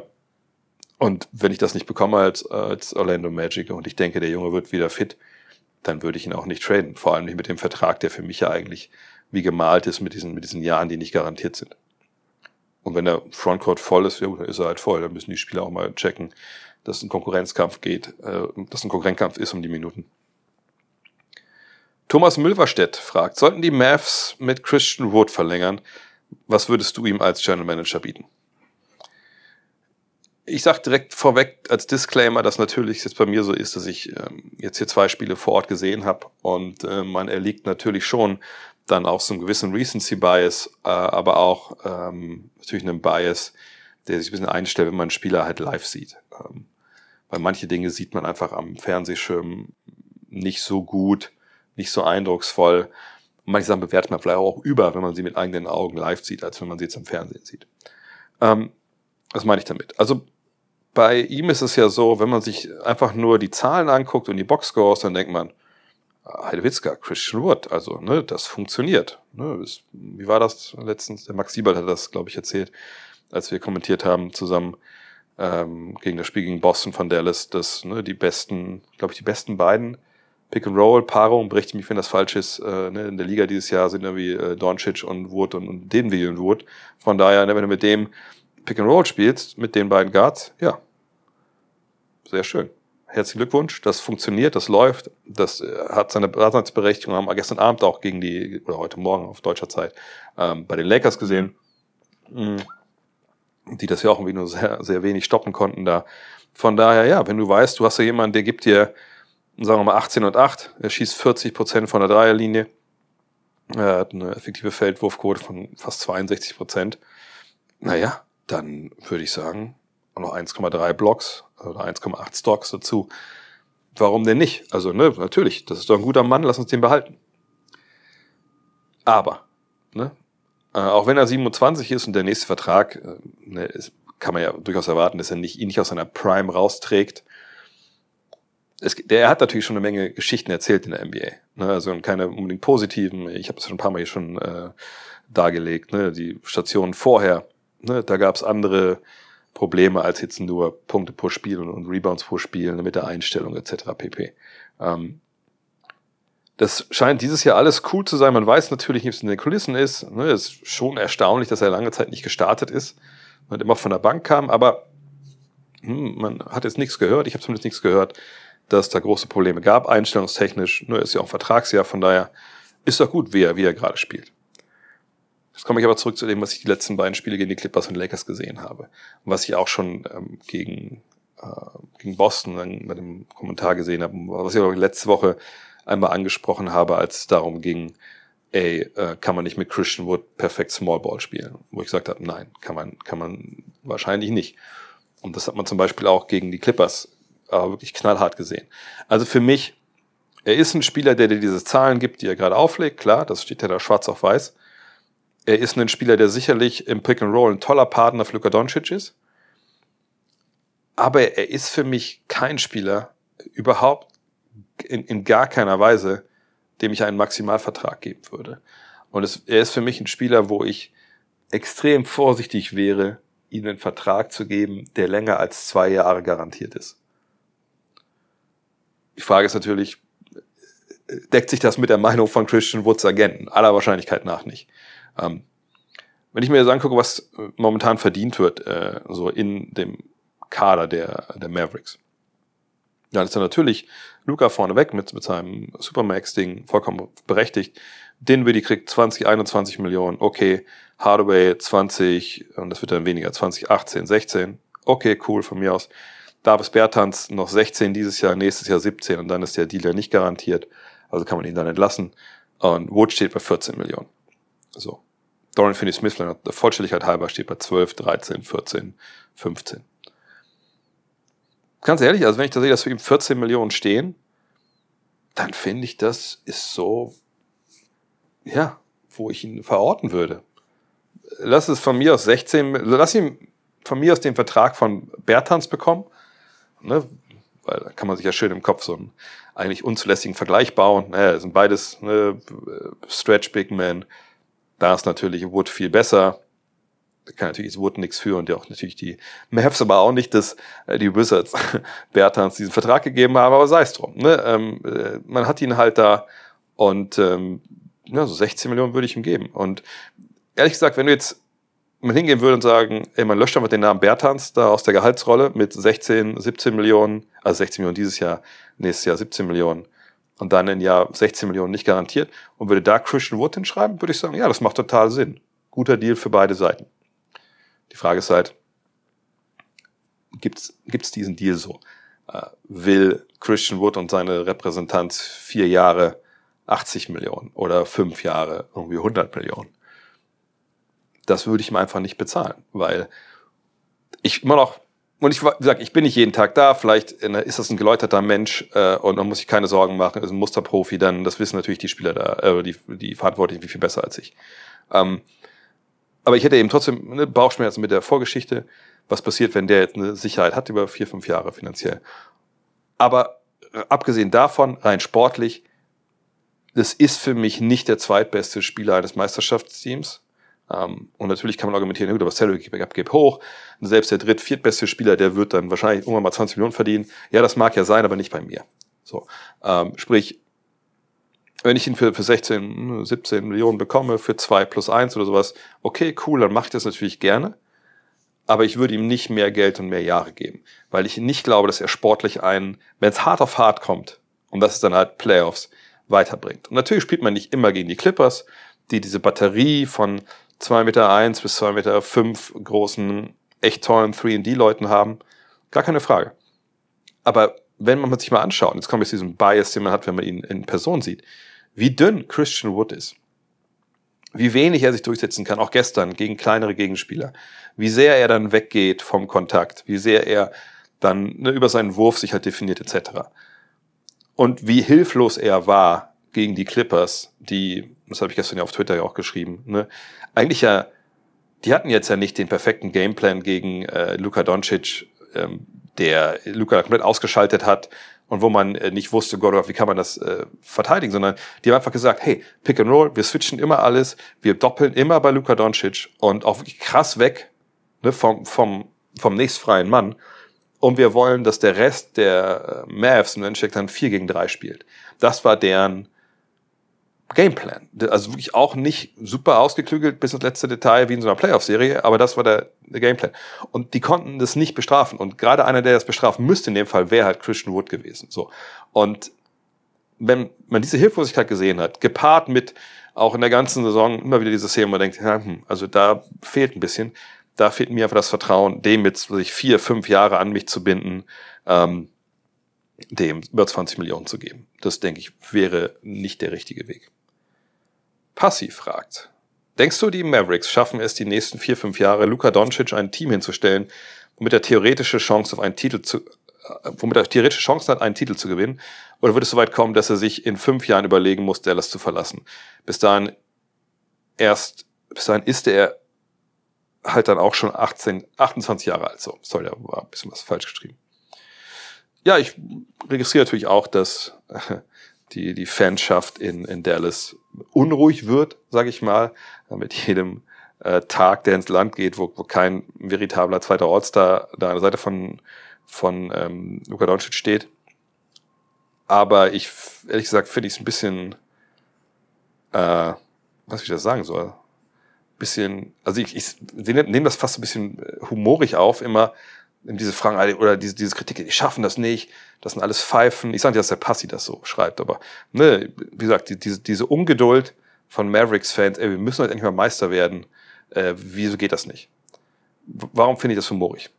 Speaker 1: und wenn ich das nicht bekomme als, als Orlando Magic und ich denke, der Junge wird wieder fit, dann würde ich ihn auch nicht traden. Vor allem nicht mit dem Vertrag, der für mich ja eigentlich wie gemalt ist mit diesen, mit diesen Jahren, die nicht garantiert sind. Und wenn der Frontcourt voll ist, ja dann ist er halt voll. Dann müssen die Spieler auch mal checken, dass ein Konkurrenzkampf geht, äh, dass ein Konkurrenzkampf ist um die Minuten. Thomas Mülverstedt fragt, sollten die Mavs mit Christian Wood verlängern? Was würdest du ihm als General Manager bieten? Ich sage direkt vorweg als Disclaimer, dass natürlich jetzt bei mir so ist, dass ich ähm, jetzt hier zwei Spiele vor Ort gesehen habe und äh, man erliegt natürlich schon dann auch so einem gewissen Recency Bias, äh, aber auch ähm, natürlich einem Bias, der sich ein bisschen einstellt, wenn man einen Spieler halt live sieht. Ähm, weil manche Dinge sieht man einfach am Fernsehschirm nicht so gut, nicht so eindrucksvoll. Und manche Sachen bewertet man vielleicht auch über, wenn man sie mit eigenen Augen live sieht, als wenn man sie jetzt am Fernsehen sieht. Ähm, was meine ich damit? Also bei ihm ist es ja so, wenn man sich einfach nur die Zahlen anguckt und die Boxscores, dann denkt man, Heidewitzka, Christian Wood, also ne, das funktioniert. Ne, ist, wie war das letztens? Der Max Siebert hat das, glaube ich, erzählt, als wir kommentiert haben zusammen ähm, gegen das Spiel gegen Boston von Dallas, dass ne, die besten, glaube ich, die besten beiden Pick and Roll Paarungen, berichte mich, wenn das falsch ist, äh, ne, in der Liga dieses Jahr sind irgendwie äh, Doncic und Wood und, und Dinwiddie und Wood. Von daher, ne, wenn du mit dem Pick and Roll spielst, mit den beiden Guards, ja, sehr schön. Herzlichen Glückwunsch, das funktioniert, das läuft, das äh, hat seine Daseinsberechtigung, haben wir gestern Abend auch gegen die, oder heute Morgen auf deutscher Zeit, ähm, bei den Lakers gesehen. Mhm die das ja auch irgendwie nur sehr, sehr wenig stoppen konnten da. Von daher, ja, wenn du weißt, du hast ja jemanden, der gibt dir, sagen wir mal, 18 und 8, er schießt 40 Prozent von der Dreierlinie, er hat eine effektive Feldwurfquote von fast 62 Prozent. Naja, dann würde ich sagen, noch 1,3 Blocks oder 1,8 Stocks dazu. Warum denn nicht? Also, ne, natürlich, das ist doch ein guter Mann, lass uns den behalten. Aber, ne, äh, auch wenn er 27 ist und der nächste Vertrag, äh, ne, ist, kann man ja durchaus erwarten, dass er nicht, ihn nicht aus seiner Prime rausträgt. Es, der hat natürlich schon eine Menge Geschichten erzählt in der NBA. Ne? Also keine unbedingt positiven. Ich habe das schon ein paar Mal hier schon äh, dargelegt. Ne? Die Stationen vorher, ne? da gab es andere Probleme als jetzt nur Punkte pro Spiel und, und Rebounds pro Spiel ne? mit der Einstellung etc. pp. Ähm, das scheint dieses Jahr alles cool zu sein. Man weiß natürlich nicht, was in den Kulissen ist. Ne, es ist schon erstaunlich, dass er lange Zeit nicht gestartet ist. Man immer von der Bank kam, aber hm, man hat jetzt nichts gehört. Ich habe zumindest nichts gehört, dass da große Probleme gab, einstellungstechnisch. Nur ist ja auch ein Vertragsjahr, von daher ist doch gut, wie er, wie er gerade spielt. Jetzt komme ich aber zurück zu dem, was ich die letzten beiden Spiele gegen die Clippers und Lakers gesehen habe. Und was ich auch schon ähm, gegen, äh, gegen Boston dann bei dem Kommentar gesehen habe, was ich auch letzte Woche einmal angesprochen habe, als es darum ging, ey, äh, kann man nicht mit Christian Wood perfekt Small Ball spielen? Wo ich gesagt habe, nein, kann man, kann man wahrscheinlich nicht. Und das hat man zum Beispiel auch gegen die Clippers äh, wirklich knallhart gesehen. Also für mich, er ist ein Spieler, der dir diese Zahlen gibt, die er gerade auflegt, klar, das steht ja da schwarz auf weiß. Er ist ein Spieler, der sicherlich im Pick and Roll ein toller Partner für Luka Doncic ist. Aber er ist für mich kein Spieler, überhaupt in, in gar keiner Weise, dem ich einen Maximalvertrag geben würde. Und es, er ist für mich ein Spieler, wo ich extrem vorsichtig wäre, ihm einen Vertrag zu geben, der länger als zwei Jahre garantiert ist. Die Frage ist natürlich, deckt sich das mit der Meinung von Christian Woods Agenten? Aller Wahrscheinlichkeit nach nicht. Ähm, wenn ich mir jetzt angucke, was momentan verdient wird, äh, so in dem Kader der, der Mavericks, dann ist er natürlich Luca vorneweg mit, mit seinem Supermax-Ding vollkommen berechtigt. Dinwiddie kriegt 20, 21 Millionen, okay. Hardaway 20, und das wird dann weniger, 20, 18, 16. Okay, cool, von mir aus. Davis Bertans noch 16 dieses Jahr, nächstes Jahr 17 und dann ist der Deal ja nicht garantiert. Also kann man ihn dann entlassen. Und Wood steht bei 14 Millionen. So. Dorian Finney-Smith, der Vollständigkeit halber, steht bei 12, 13, 14, 15. ganz ehrlich, also wenn ich da sehe, dass für ihm 14 Millionen stehen, dann finde ich, das ist so, ja, wo ich ihn verorten würde. Lass es von mir aus 16, lass ihn von mir aus den Vertrag von Bertans bekommen, ne, weil da kann man sich ja schön im Kopf so einen eigentlich unzulässigen Vergleich bauen. Naja, sind beides ne, Stretch Big Man. Da ist natürlich Wood viel besser. Kann natürlich Wood nichts für und ja auch natürlich die Mavs aber auch nicht, dass äh, die Wizards Bertans diesen Vertrag gegeben haben, aber sei es drum. Ne? Ähm, äh, man hat ihn halt da und ähm, ja, so 16 Millionen würde ich ihm geben. Und ehrlich gesagt, wenn du jetzt man hingehen würde und sagen, ey, man löscht einfach den Namen Bertans da aus der Gehaltsrolle mit 16, 17 Millionen, also 16 Millionen dieses Jahr, nächstes Jahr 17 Millionen und dann im Jahr 16 Millionen nicht garantiert und würde da Christian Wood hinschreiben, würde ich sagen, ja, das macht total Sinn. Guter Deal für beide Seiten. Die Frage ist halt, gibt's gibt's diesen Deal so? Äh, will Christian Wood und seine Repräsentanz vier Jahre 80 Millionen oder fünf Jahre irgendwie 100 Millionen? das würde ich ihm einfach nicht bezahlen, weil ich immer noch, und ich sage, ich bin nicht jeden Tag da, vielleicht ist das ein geläuterter Mensch äh, und dann muss ich keine Sorgen machen, ist ein Musterprofi, dann, das wissen natürlich die Spieler da, äh, die, die Verantwortlichen viel, viel besser als ich. Ähm, aber ich hätte eben trotzdem eine Bauchschmerzen mit der Vorgeschichte, was passiert, wenn der jetzt eine Sicherheit hat über vier, fünf Jahre finanziell. Aber äh, abgesehen davon, rein sportlich, das ist für mich nicht der zweitbeste Spieler eines Meisterschaftsteams. Um, ähm, und natürlich kann man argumentieren, gut, aber Salary Cap geht hoch. Und selbst der dritt-, viertbeste Spieler, der wird dann wahrscheinlich irgendwann mal 20 Millionen verdienen. Ja, das mag ja sein, aber nicht bei mir. So, ähm, sprich, wenn ich ihn für, für 16, 17 Millionen bekomme, für zwei plus eins oder sowas, okay, cool, dann mache ich das natürlich gerne. Aber ich würde ihm nicht mehr Geld und mehr Jahre geben, weil ich nicht glaube, dass er sportlich einen, wenn es hart auf hart kommt, und das ist dann halt Playoffs, weiterbringt. Und natürlich spielt man nicht immer gegen die Clippers, die diese Batterie von 2,1 Meter eins bis 2,5 Meter fünf großen, echt tollen 3D-Leuten haben. Gar keine Frage. Aber wenn man sich mal anschaut, jetzt kommt jetzt diesen Bias, den man hat, wenn man ihn in Person sieht, wie dünn Christian Wood ist, wie wenig er sich durchsetzen kann, auch gestern gegen kleinere Gegenspieler, wie sehr er dann weggeht vom Kontakt, wie sehr er dann ne, über seinen Wurf sich halt definiert etc. Und wie hilflos er war gegen die Clippers, die das habe ich gestern ja auf Twitter ja auch geschrieben, ne, eigentlich ja, die hatten jetzt ja nicht den perfekten Gameplan gegen äh, Luka Doncic, ähm, der Luka komplett ausgeschaltet hat und wo man äh, nicht wusste, Gott, wie kann man das äh, verteidigen, sondern die haben einfach gesagt, hey, Pick and Roll, wir switchen immer alles, wir doppeln immer bei Luka Doncic und auch wirklich krass weg ne, vom, vom, vom nächstfreien Mann. Und wir wollen, dass der Rest der äh, Mavs im Endeffekt dann 4 gegen 3 spielt. Das war deren Gameplan. Also wirklich auch nicht super ausgeklügelt bis ins letzte Detail wie in so einer Playoff-Serie, aber das war der, der, Gameplan. Und die konnten das nicht bestrafen. Und gerade einer, der das bestrafen müsste in dem Fall, wäre halt Christian Wood gewesen. So. Und wenn man diese Hilflosigkeit gesehen hat, gepaart mit auch in der ganzen Saison immer wieder diese Szene, wo man denkt, hm, also da fehlt ein bisschen, da fehlt mir einfach das Vertrauen, dem jetzt sich vier, fünf Jahre an mich zu binden, ähm, dem über 20 Millionen zu geben. Das, denke ich, wäre nicht der richtige Weg. Passiv fragt. Denkst du, die Mavericks schaffen es, die nächsten vier, fünf Jahre Luka Doncic ein Team hinzustellen, womit er theoretische Chance auf einen Titel zu, äh, womit er theoretische Chancen hat, einen Titel zu gewinnen? Oder wird es so weit kommen, dass er sich in fünf Jahren überlegen muss, Dallas zu verlassen? Bis dahin erst, bis dahin ist er halt dann auch schon 18, 28 Jahre alt. So, sorry, da war ein bisschen was falsch geschrieben. Ja, ich registriere natürlich auch, dass die, die Fanschaft in, in Dallas unruhig wird, sage ich mal, mit jedem äh, Tag, der ins Land geht, wo, wo kein veritabler zweiter All-Star da an der Seite von, von ähm, Luka Doncic steht. Aber ich, ehrlich gesagt, finde ich es ein bisschen, äh, was ich das sagen soll, bisschen, also ich, ich nehme das fast ein bisschen humorig auf, immer diese Fragen oder diese, diese Kritik, die schaffen das nicht, das sind alles Pfeifen. Ich sage nicht, dass der Passi das so schreibt, aber ne, wie gesagt, die, diese, diese Ungeduld von Mavericks-Fans, ey, wir müssen halt endlich mal Meister werden. Äh, wieso geht das nicht? Warum finde ich das humorig?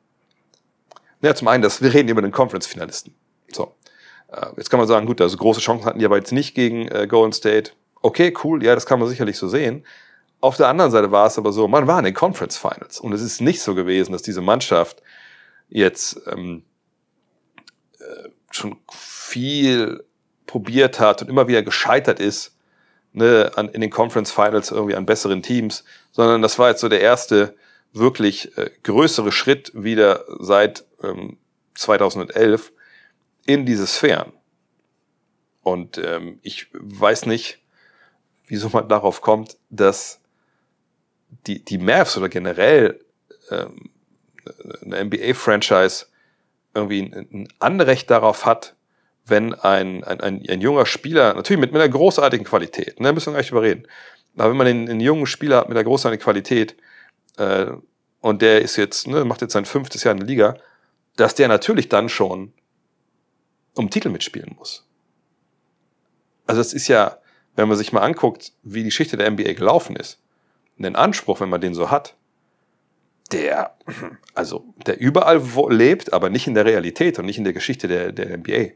Speaker 1: Ja, zum einen, dass wir reden über den Conference-Finalisten. So. Äh, jetzt kann man sagen, gut, also große Chancen hatten die aber jetzt nicht gegen äh, Golden State. Okay, cool, ja, das kann man sicherlich so sehen. Auf der anderen Seite war es aber so, man war in den Conference Finals und es ist nicht so gewesen, dass diese Mannschaft jetzt ähm, äh, schon viel probiert hat und immer wieder gescheitert ist, ne, an, in den Conference Finals irgendwie an besseren Teams, sondern das war jetzt so der erste wirklich äh, größere Schritt wieder seit ähm, 2011 in diese Sphären. Und ähm, ich weiß nicht, wieso man darauf kommt, dass die, die Mavs oder generell ähm, eine NBA-Franchise irgendwie ein, ein Anrecht darauf hat, wenn ein, ein, ein, ein junger Spieler, natürlich mit, mit einer großartigen Qualität, ne, müssen wir gar nicht überreden, aber wenn man einen, einen jungen Spieler hat mit einer großartigen Qualität äh, und der ist jetzt, ne, macht jetzt sein fünftes Jahr in der Liga, dass der natürlich dann schon um Titel mitspielen muss. Also es ist ja, wenn man sich mal anguckt, wie die Geschichte der NBA gelaufen ist, den Anspruch, wenn man den so hat, der, also, der überall lebt, aber nicht in der Realität und nicht in der Geschichte der, der NBA.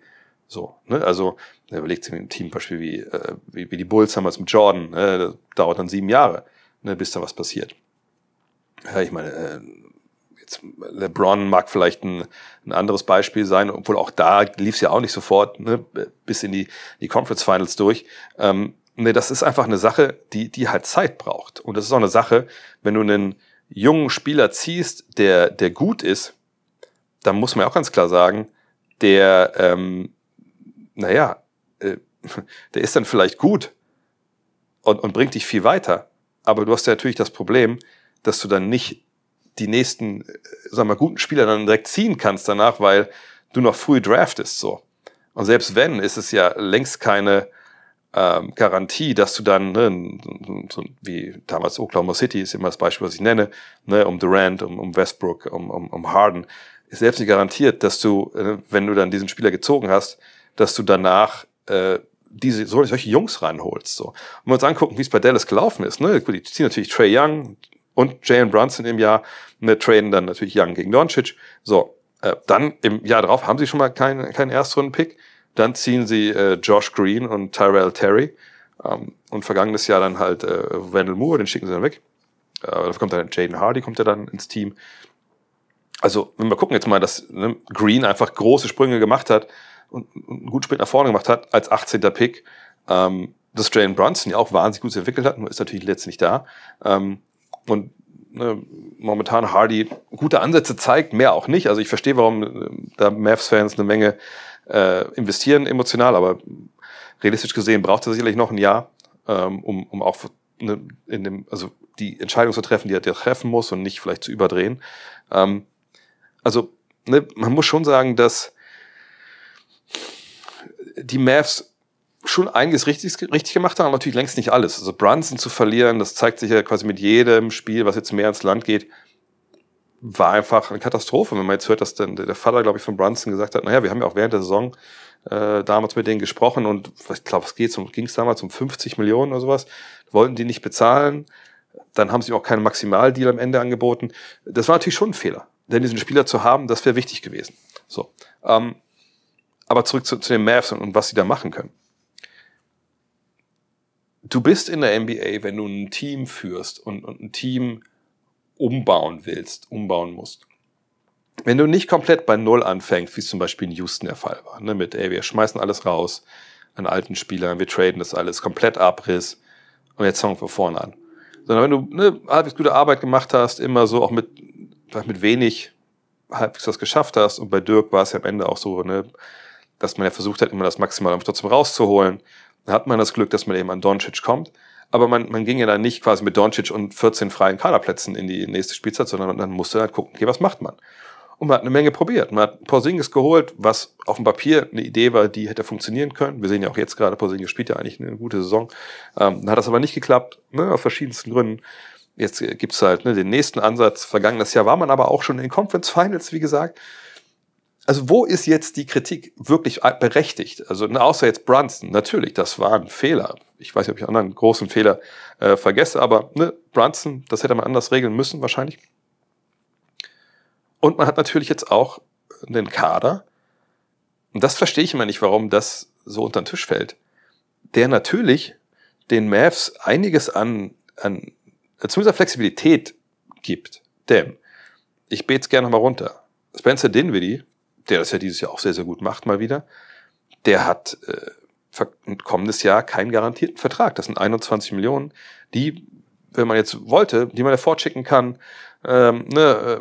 Speaker 1: So, ne? Also, überlegt sich ein Team Beispiel wie, äh, wie, wie die Bulls es mit Jordan, ne? das dauert dann sieben Jahre, ne, bis da was passiert. Ja, ich meine, äh, jetzt LeBron mag vielleicht ein, ein anderes Beispiel sein, obwohl auch da lief es ja auch nicht sofort, ne, bis in die, die Conference Finals durch. Ähm, ne, das ist einfach eine Sache, die, die halt Zeit braucht. Und das ist auch eine Sache, wenn du einen jungen Spieler ziehst, der, der gut ist, dann muss man auch ganz klar sagen, der, ähm, naja, äh, der ist dann vielleicht gut und, und bringt dich viel weiter. Aber du hast ja natürlich das Problem, dass du dann nicht die nächsten, äh, sag mal, guten Spieler dann direkt ziehen kannst danach, weil du noch früh draftest, so. Und selbst wenn, ist es ja längst keine ähm, Garantie, dass du dann, ne, so, wie damals Oklahoma City ist immer das Beispiel, was ich nenne, ne, um Durant, um, um Westbrook, um, um, um Harden, ist selbst nicht garantiert, dass du, äh, wenn du dann diesen Spieler gezogen hast, dass du danach äh, diese solche Jungs reinholst. So. Und wir uns angucken, wie es bei Dallas gelaufen ist. Ne? Die ziehen natürlich Trey Young und Jalen Brunson im Jahr, ne, traden dann natürlich Young gegen Doncic. So, äh, dann im Jahr darauf haben sie schon mal keinen keinen Erstrunden-Pick. Dann ziehen sie äh, Josh Green und Tyrell Terry. Ähm, und vergangenes Jahr dann halt äh, Wendell Moore, den schicken sie dann weg. Äh, da kommt dann Jaden Hardy, kommt er dann ins Team. Also, wenn wir gucken jetzt mal, dass ne, Green einfach große Sprünge gemacht hat, und einen guten Schritt nach vorne gemacht hat als 18. Pick. Ähm, dass Jalen Brunson ja auch wahnsinnig gut entwickelt hat, nur ist natürlich letztlich da. Ähm, und ne, momentan Hardy gute Ansätze zeigt, mehr auch nicht. Also ich verstehe, warum äh, da Mavs-Fans eine Menge äh, investieren emotional, aber realistisch gesehen braucht er sicherlich noch ein Jahr, ähm, um, um auch ne, in dem, also die Entscheidung zu treffen, die er treffen muss und nicht vielleicht zu überdrehen. Ähm, also ne, man muss schon sagen, dass die Mavs schon einiges richtig, richtig gemacht haben, aber natürlich längst nicht alles. Also Brunson zu verlieren, das zeigt sich ja quasi mit jedem Spiel, was jetzt mehr ins Land geht, war einfach eine Katastrophe. Wenn man jetzt hört, dass dann der Vater, glaube ich, von Brunson gesagt hat, naja, wir haben ja auch während der Saison äh, damals mit denen gesprochen und ich glaube, es geht ging es damals um 50 Millionen oder sowas, wollten die nicht bezahlen, dann haben sie auch keinen Maximaldeal am Ende angeboten. Das war natürlich schon ein Fehler, denn diesen Spieler zu haben, das wäre wichtig gewesen. So. Ähm, aber zurück zu, zu den Mavs und, und was sie da machen können. Du bist in der NBA, wenn du ein Team führst und, und ein Team umbauen willst, umbauen musst. Wenn du nicht komplett bei Null anfängst, wie es zum Beispiel in Houston der Fall war, ne, mit, ey, wir schmeißen alles raus an alten Spielern, wir traden das alles, komplett Abriss und jetzt fangen wir vorne an. Sondern wenn du eine halbwegs gute Arbeit gemacht hast, immer so auch mit, mit wenig halbwegs was geschafft hast und bei Dirk war es ja am Ende auch so, ne, dass man ja versucht hat, immer das Maximale trotzdem rauszuholen. Dann hat man das Glück, dass man eben an Doncic kommt. Aber man, man ging ja dann nicht quasi mit Doncic und 14 freien Kaderplätzen in die nächste Spielzeit, sondern dann musste halt gucken, okay, was macht man? Und man hat eine Menge probiert. Man hat Porzingis geholt, was auf dem Papier eine Idee war, die hätte funktionieren können. Wir sehen ja auch jetzt gerade, Porzingis spielt ja eigentlich eine gute Saison. Ähm, hat das aber nicht geklappt, ne, aus verschiedensten Gründen. Jetzt gibt's halt ne, den nächsten Ansatz. Vergangenes Jahr war man aber auch schon in den Conference Finals, wie gesagt also wo ist jetzt die Kritik wirklich berechtigt? Also außer jetzt Brunson, natürlich, das war ein Fehler. Ich weiß nicht, ob ich anderen großen Fehler äh, vergesse, aber ne, Brunson, das hätte man anders regeln müssen wahrscheinlich. Und man hat natürlich jetzt auch den Kader, und das verstehe ich immer nicht, warum das so unter den Tisch fällt, der natürlich den Mavs einiges an, an zumindest Flexibilität gibt. Denn, ich bete es gerne mal runter. Spencer Dinwiddie der das ja dieses Jahr auch sehr, sehr gut macht, mal wieder, der hat äh, kommendes Jahr keinen garantierten Vertrag. Das sind 21 Millionen, die, wenn man jetzt wollte, die man ja fortschicken kann, ähm, ne, äh,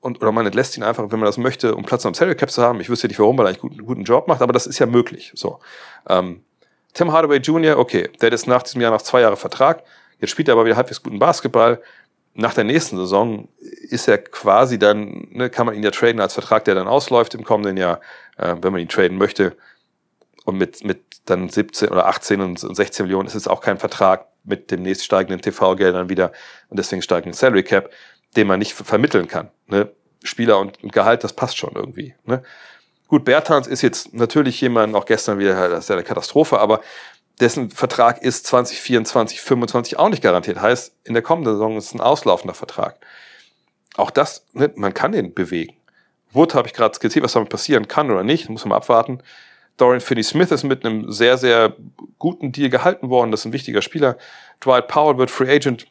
Speaker 1: und, oder man entlässt ihn einfach, wenn man das möchte, um Platz am Salary Cap zu haben. Ich wüsste nicht warum, weil er eigentlich einen guten Job macht, aber das ist ja möglich. So. Ähm, Tim Hardaway Jr., okay, der ist nach diesem Jahr noch zwei Jahre Vertrag. Jetzt spielt er aber wieder halbwegs guten Basketball. Nach der nächsten Saison ist er quasi dann, ne, kann man ihn ja traden als Vertrag, der dann ausläuft im kommenden Jahr, äh, wenn man ihn traden möchte. Und mit, mit dann 17 oder 18 und 16 Millionen ist es auch kein Vertrag mit dem nächst steigenden TV-Geldern wieder und deswegen steigenden Salary Cap den man nicht vermitteln kann. Ne? Spieler und, und Gehalt, das passt schon irgendwie. Ne? Gut, Bertans ist jetzt natürlich jemand, auch gestern wieder, das ist ja eine Katastrophe, aber dessen Vertrag ist 2024, 25 auch nicht garantiert. Heißt, in der kommenden Saison ist es ein auslaufender Vertrag. Auch das, ne, man kann den bewegen. Wood habe ich gerade skizziert, was damit passieren kann oder nicht, muss man abwarten. Dorian Finney-Smith ist mit einem sehr, sehr guten Deal gehalten worden. Das ist ein wichtiger Spieler. Dwight Powell wird Free Agent.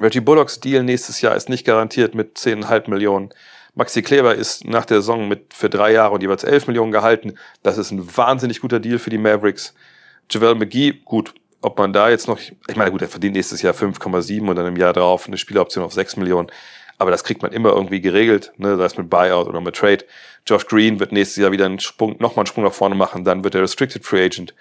Speaker 1: Reggie Bullocks Deal nächstes Jahr ist nicht garantiert mit 10,5 Millionen. Maxi Kleber ist nach der Saison mit für drei Jahre und jeweils 11 Millionen gehalten. Das ist ein wahnsinnig guter Deal für die Mavericks. Javel McGee, gut, ob man da jetzt noch, ich meine, gut, er verdient nächstes Jahr 5,7 und dann im Jahr darauf eine Spieleroption auf 6 Millionen. Aber das kriegt man immer irgendwie geregelt, ne, sei es mit Buyout oder mit Trade. Josh Green wird nächstes Jahr wieder einen Sprung, nochmal einen Sprung nach vorne machen, dann wird er Restricted Free Agent.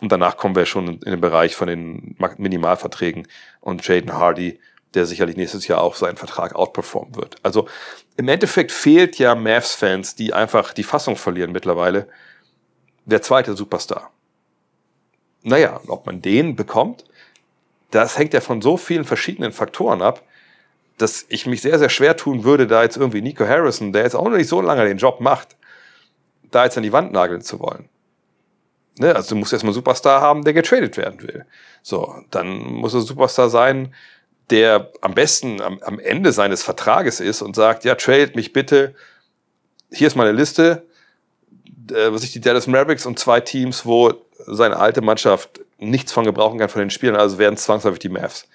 Speaker 1: Und danach kommen wir schon in den Bereich von den Minimalverträgen und Jaden Hardy, der sicherlich nächstes Jahr auch seinen Vertrag outperformen wird. Also im Endeffekt fehlt ja Mavs-Fans, die einfach die Fassung verlieren mittlerweile, der zweite Superstar. Naja, ob man den bekommt, das hängt ja von so vielen verschiedenen Faktoren ab, dass ich mich sehr, sehr schwer tun würde, da jetzt irgendwie Nico Harrison, der jetzt auch noch nicht so lange den Job macht, da jetzt an die Wand nageln zu wollen. Ne? Also du musst erstmal einen Superstar haben, der getradet werden will. So, dann muss er Superstar sein, der am besten am, am Ende seines Vertrages ist und sagt, ja, trade mich bitte. Hier ist meine Liste, äh, was ich die Dallas Mavericks und zwei Teams, wo seine alte Mannschaft nichts von gebrauchen kann von den Spielern, also werden zwangsläufig die Mavs.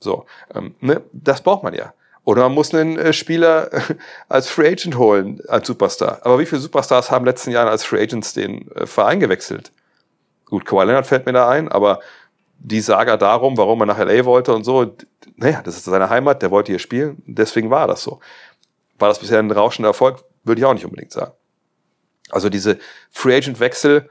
Speaker 1: So, ähm, ne? das braucht man ja. Oder man muss einen äh, Spieler äh, als Free Agent holen, als Superstar. Aber wie viele Superstars haben in den letzten Jahren als Free Agents den äh, Verein gewechselt? Gut, Kawhi Leonard fällt mir da ein, aber die Saga darum, warum er nach LA wollte und so, naja, das ist seine Heimat, der wollte hier spielen, deswegen war das so. War das bisher ein rauschender Erfolg? Würde ich auch nicht unbedingt sagen. Also diese Free Agent Wechsel,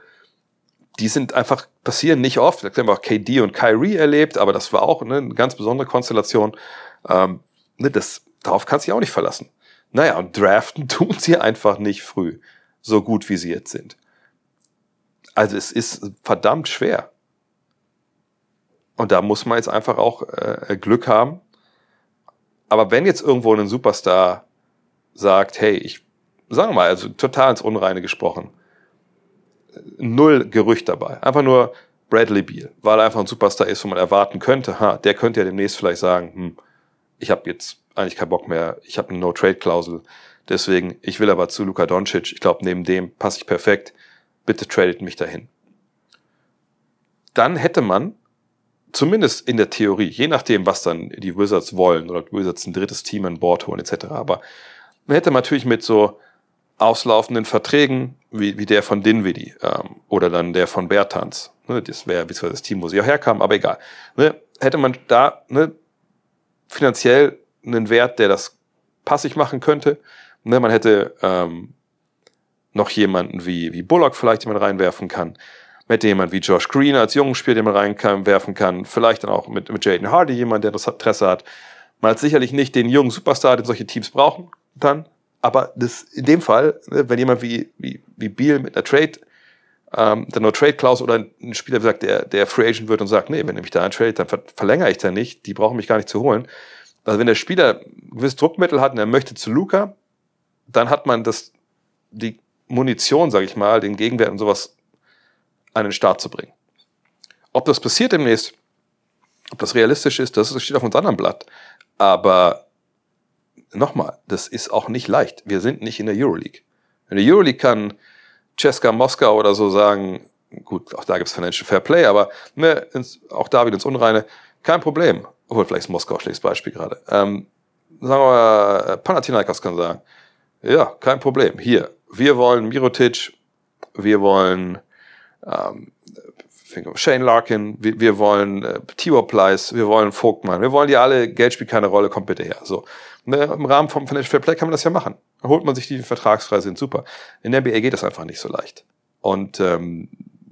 Speaker 1: die sind einfach passieren nicht oft. Da haben wir auch KD und Kyrie erlebt, aber das war auch ne, eine ganz besondere Konstellation. Ähm, ne, das, darauf kannst du dich auch nicht verlassen. Naja, und draften tun sie einfach nicht früh, so gut wie sie jetzt sind. Also es ist verdammt schwer. Und da muss man jetzt einfach auch äh, Glück haben. Aber wenn jetzt irgendwo ein Superstar sagt, hey, ich, sagen wir mal, also total ins Unreine gesprochen, null Gerücht dabei, einfach nur Bradley Beal, weil er einfach ein Superstar ist, wo man erwarten könnte, ha, der könnte ja demnächst vielleicht sagen, hm, ich habe jetzt eigentlich keinen Bock mehr, ich habe eine No-Trade-Klausel, deswegen, ich will aber zu Luka Doncic, ich glaube, neben dem passe ich perfekt, bitte tradet mich dahin. Dann hätte man zumindest in der Theorie, je nachdem, was dann die Wizards wollen oder die Wizards ein drittes Team an Bord holen etc. Aber man hätte natürlich mit so auslaufenden Verträgen wie, wie der von Dinwiddie ähm, oder dann der von Bertans, ne, das wäre beziehungsweise das Team, wo sie auch herkamen, aber egal, ne, hätte man da ne, finanziell einen Wert, der das passig machen könnte. Ne, man hätte ähm, noch jemanden wie, wie Bullock vielleicht, den man reinwerfen kann mit jemand wie Josh Green als jungen Spieler, den man reinwerfen kann. Vielleicht dann auch mit, mit Jaden Hardy jemand, der das Interesse hat. Man hat sicherlich nicht den jungen Superstar, den solche Teams brauchen, dann. Aber das, in dem Fall, ne, wenn jemand wie, wie, wie Beal mit einer Trade, ähm, der No-Trade-Klaus oder ein Spieler sagt, der, der Free Agent wird und sagt, nee, wenn mich da trade, dann ver verlängere ich da nicht, die brauchen mich gar nicht zu holen. Also wenn der Spieler gewisses Druckmittel hat und er möchte zu Luca, dann hat man das, die Munition, sage ich mal, den Gegenwert und sowas an den Start zu bringen. Ob das passiert demnächst, ob das realistisch ist, das steht auf uns anderen Blatt. Aber nochmal, das ist auch nicht leicht. Wir sind nicht in der Euroleague. In der Euroleague kann Ceska Moskau oder so sagen, gut, auch da gibt es Financial Fair Play, aber ne, ins, auch da wieder ins Unreine, kein Problem. Obwohl, vielleicht ist Moskau ein schlechtes Beispiel gerade. Ähm, sagen wir mal, Panathinaikos kann sagen, Ja, kein Problem. Hier, wir wollen Mirotic, wir wollen ähm, Shane Larkin, wir, wir wollen äh, Tibor Pleiss, wir wollen Vogtmann, wir wollen die alle, Geld spielt keine Rolle, kommt bitte her. So. Ne, Im Rahmen vom Financial Fair Play kann man das ja machen. Holt man sich die, die vertragsfrei sind, super. In der NBA geht das einfach nicht so leicht. Und ähm,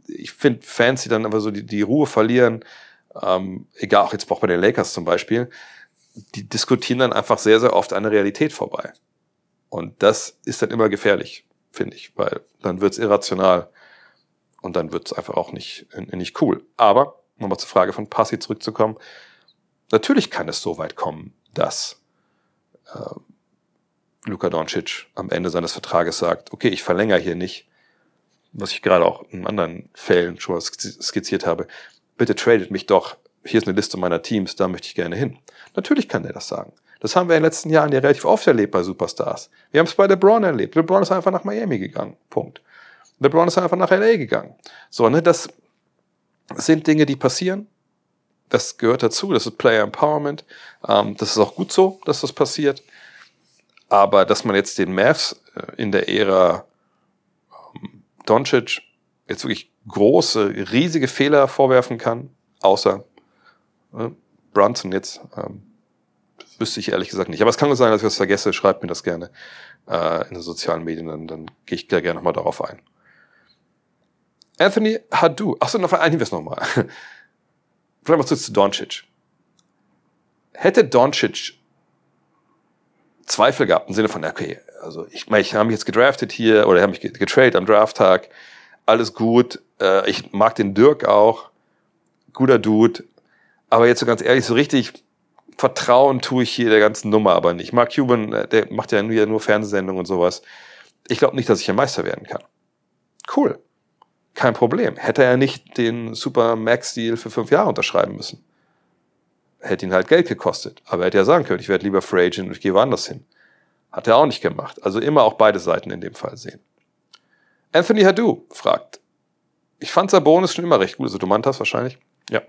Speaker 1: ich finde Fans, die dann aber so die, die Ruhe verlieren, ähm, egal auch jetzt auch bei den Lakers zum Beispiel, die diskutieren dann einfach sehr, sehr oft an der Realität vorbei. Und das ist dann immer gefährlich, finde ich, weil dann wird's irrational und dann wird's einfach auch nicht, nicht cool. Aber, nochmal zur Frage von Passi zurückzukommen, natürlich kann es so weit kommen, dass äh, Luka Doncic am Ende seines Vertrages sagt, okay, ich verlängere hier nicht, was ich gerade auch in anderen Fällen schon skizziert habe, bitte tradet mich doch, hier ist eine Liste meiner Teams, da möchte ich gerne hin. Natürlich kann der das sagen. Das haben wir in den letzten Jahren ja relativ oft erlebt bei Superstars. Wir haben es bei LeBron erlebt. LeBron ist einfach nach Miami gegangen. Punkt. LeBron ist einfach nach LA gegangen. So, ne, das sind Dinge, die passieren. Das gehört dazu. Das ist Player Empowerment. Ähm, das ist auch gut so, dass das passiert. Aber dass man jetzt den Mavs äh, in der Ära ähm, Doncic jetzt wirklich große, riesige Fehler vorwerfen kann, außer äh, Brunson jetzt, ähm, wüsste ich ehrlich gesagt nicht. Aber es kann nur sein, dass ich das vergesse. Schreibt mir das gerne äh, in den sozialen Medien, dann, dann gehe ich da gerne nochmal darauf ein. Anthony Hadou. Achso, noch ein Hinweis nochmal. Vielleicht mal zu Doncic. Hätte Doncic Zweifel gehabt im Sinne von, okay, also ich ich habe mich jetzt gedraftet hier oder habe mich getradet am Drafttag, alles gut, äh, ich mag den Dirk auch, guter Dude, aber jetzt so ganz ehrlich, so richtig vertrauen tue ich hier der ganzen Nummer aber nicht. Mark Cuban, äh, der macht ja nur, nur Fernsehsendungen und sowas. Ich glaube nicht, dass ich ein Meister werden kann. Cool. Kein Problem. Hätte er nicht den Super Max-Deal für fünf Jahre unterschreiben müssen. Hätte ihn halt Geld gekostet. Aber er hätte ja sagen können, ich werde lieber Free Agent und ich gehe woanders hin. Hat er auch nicht gemacht. Also immer auch beide Seiten in dem Fall sehen. Anthony Hadou fragt. Ich fand Sabonis schon immer recht gut. Also du Mantas wahrscheinlich. Ja.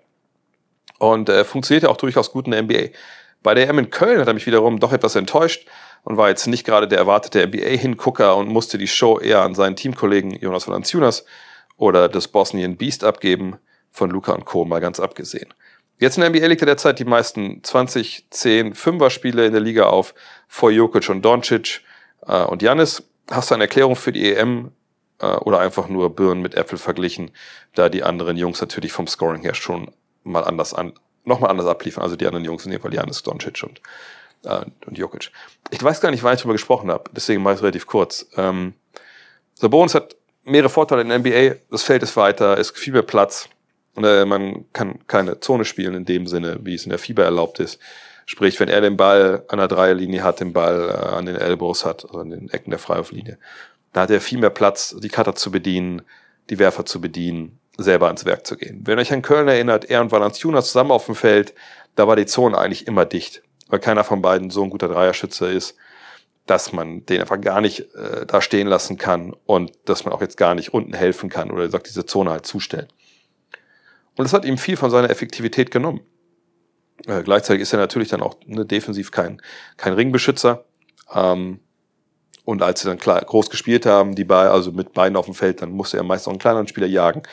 Speaker 1: Und äh, funktioniert ja auch durchaus gut in der NBA. Bei der M in Köln hat er mich wiederum doch etwas enttäuscht und war jetzt nicht gerade der erwartete NBA-Hingucker und musste die Show eher an seinen Teamkollegen Jonas Valanciunas oder das Bosnian Beast abgeben, von Luca und Co. mal ganz abgesehen. Jetzt in der NBA legt er derzeit die meisten 20, 10, 5er Spiele in der Liga auf, vor Jokic und Doncic äh, und Janis. Hast du eine Erklärung für die EM äh, oder einfach nur Birnen mit Äpfel verglichen, da die anderen Jungs natürlich vom Scoring her schon mal anders an, nochmal anders abliefern. Also die anderen Jungs in dem Fall Janis, Doncic und, äh, und Jokic. Ich weiß gar nicht, wann ich darüber gesprochen habe, deswegen mache ich es relativ kurz. Ähm, Sabonis hat mehrere Vorteile in der NBA. Das Feld ist weiter, es gibt viel mehr Platz. Und, äh, man kann keine Zone spielen in dem Sinne, wie es in der Fieber erlaubt ist. Sprich, wenn er den Ball an der Dreierlinie hat, den Ball äh, an den Elbows hat, also an den Ecken der Freiwurflinie, da hat er viel mehr Platz, die Cutter zu bedienen, die Werfer zu bedienen, selber ans Werk zu gehen. Wenn euch an Köln erinnert, er und Valanciunas zusammen auf dem Feld, da war die Zone eigentlich immer dicht, weil keiner von beiden so ein guter Dreierschütze ist dass man den einfach gar nicht äh, da stehen lassen kann und dass man auch jetzt gar nicht unten helfen kann oder sagt, diese Zone halt zustellen. Und das hat ihm viel von seiner Effektivität genommen. Äh, gleichzeitig ist er natürlich dann auch ne, defensiv kein, kein Ringbeschützer. Ähm, und als sie dann klar, groß gespielt haben, die Ball, also mit Beinen auf dem Feld, dann musste er meist auch einen kleineren Spieler jagen.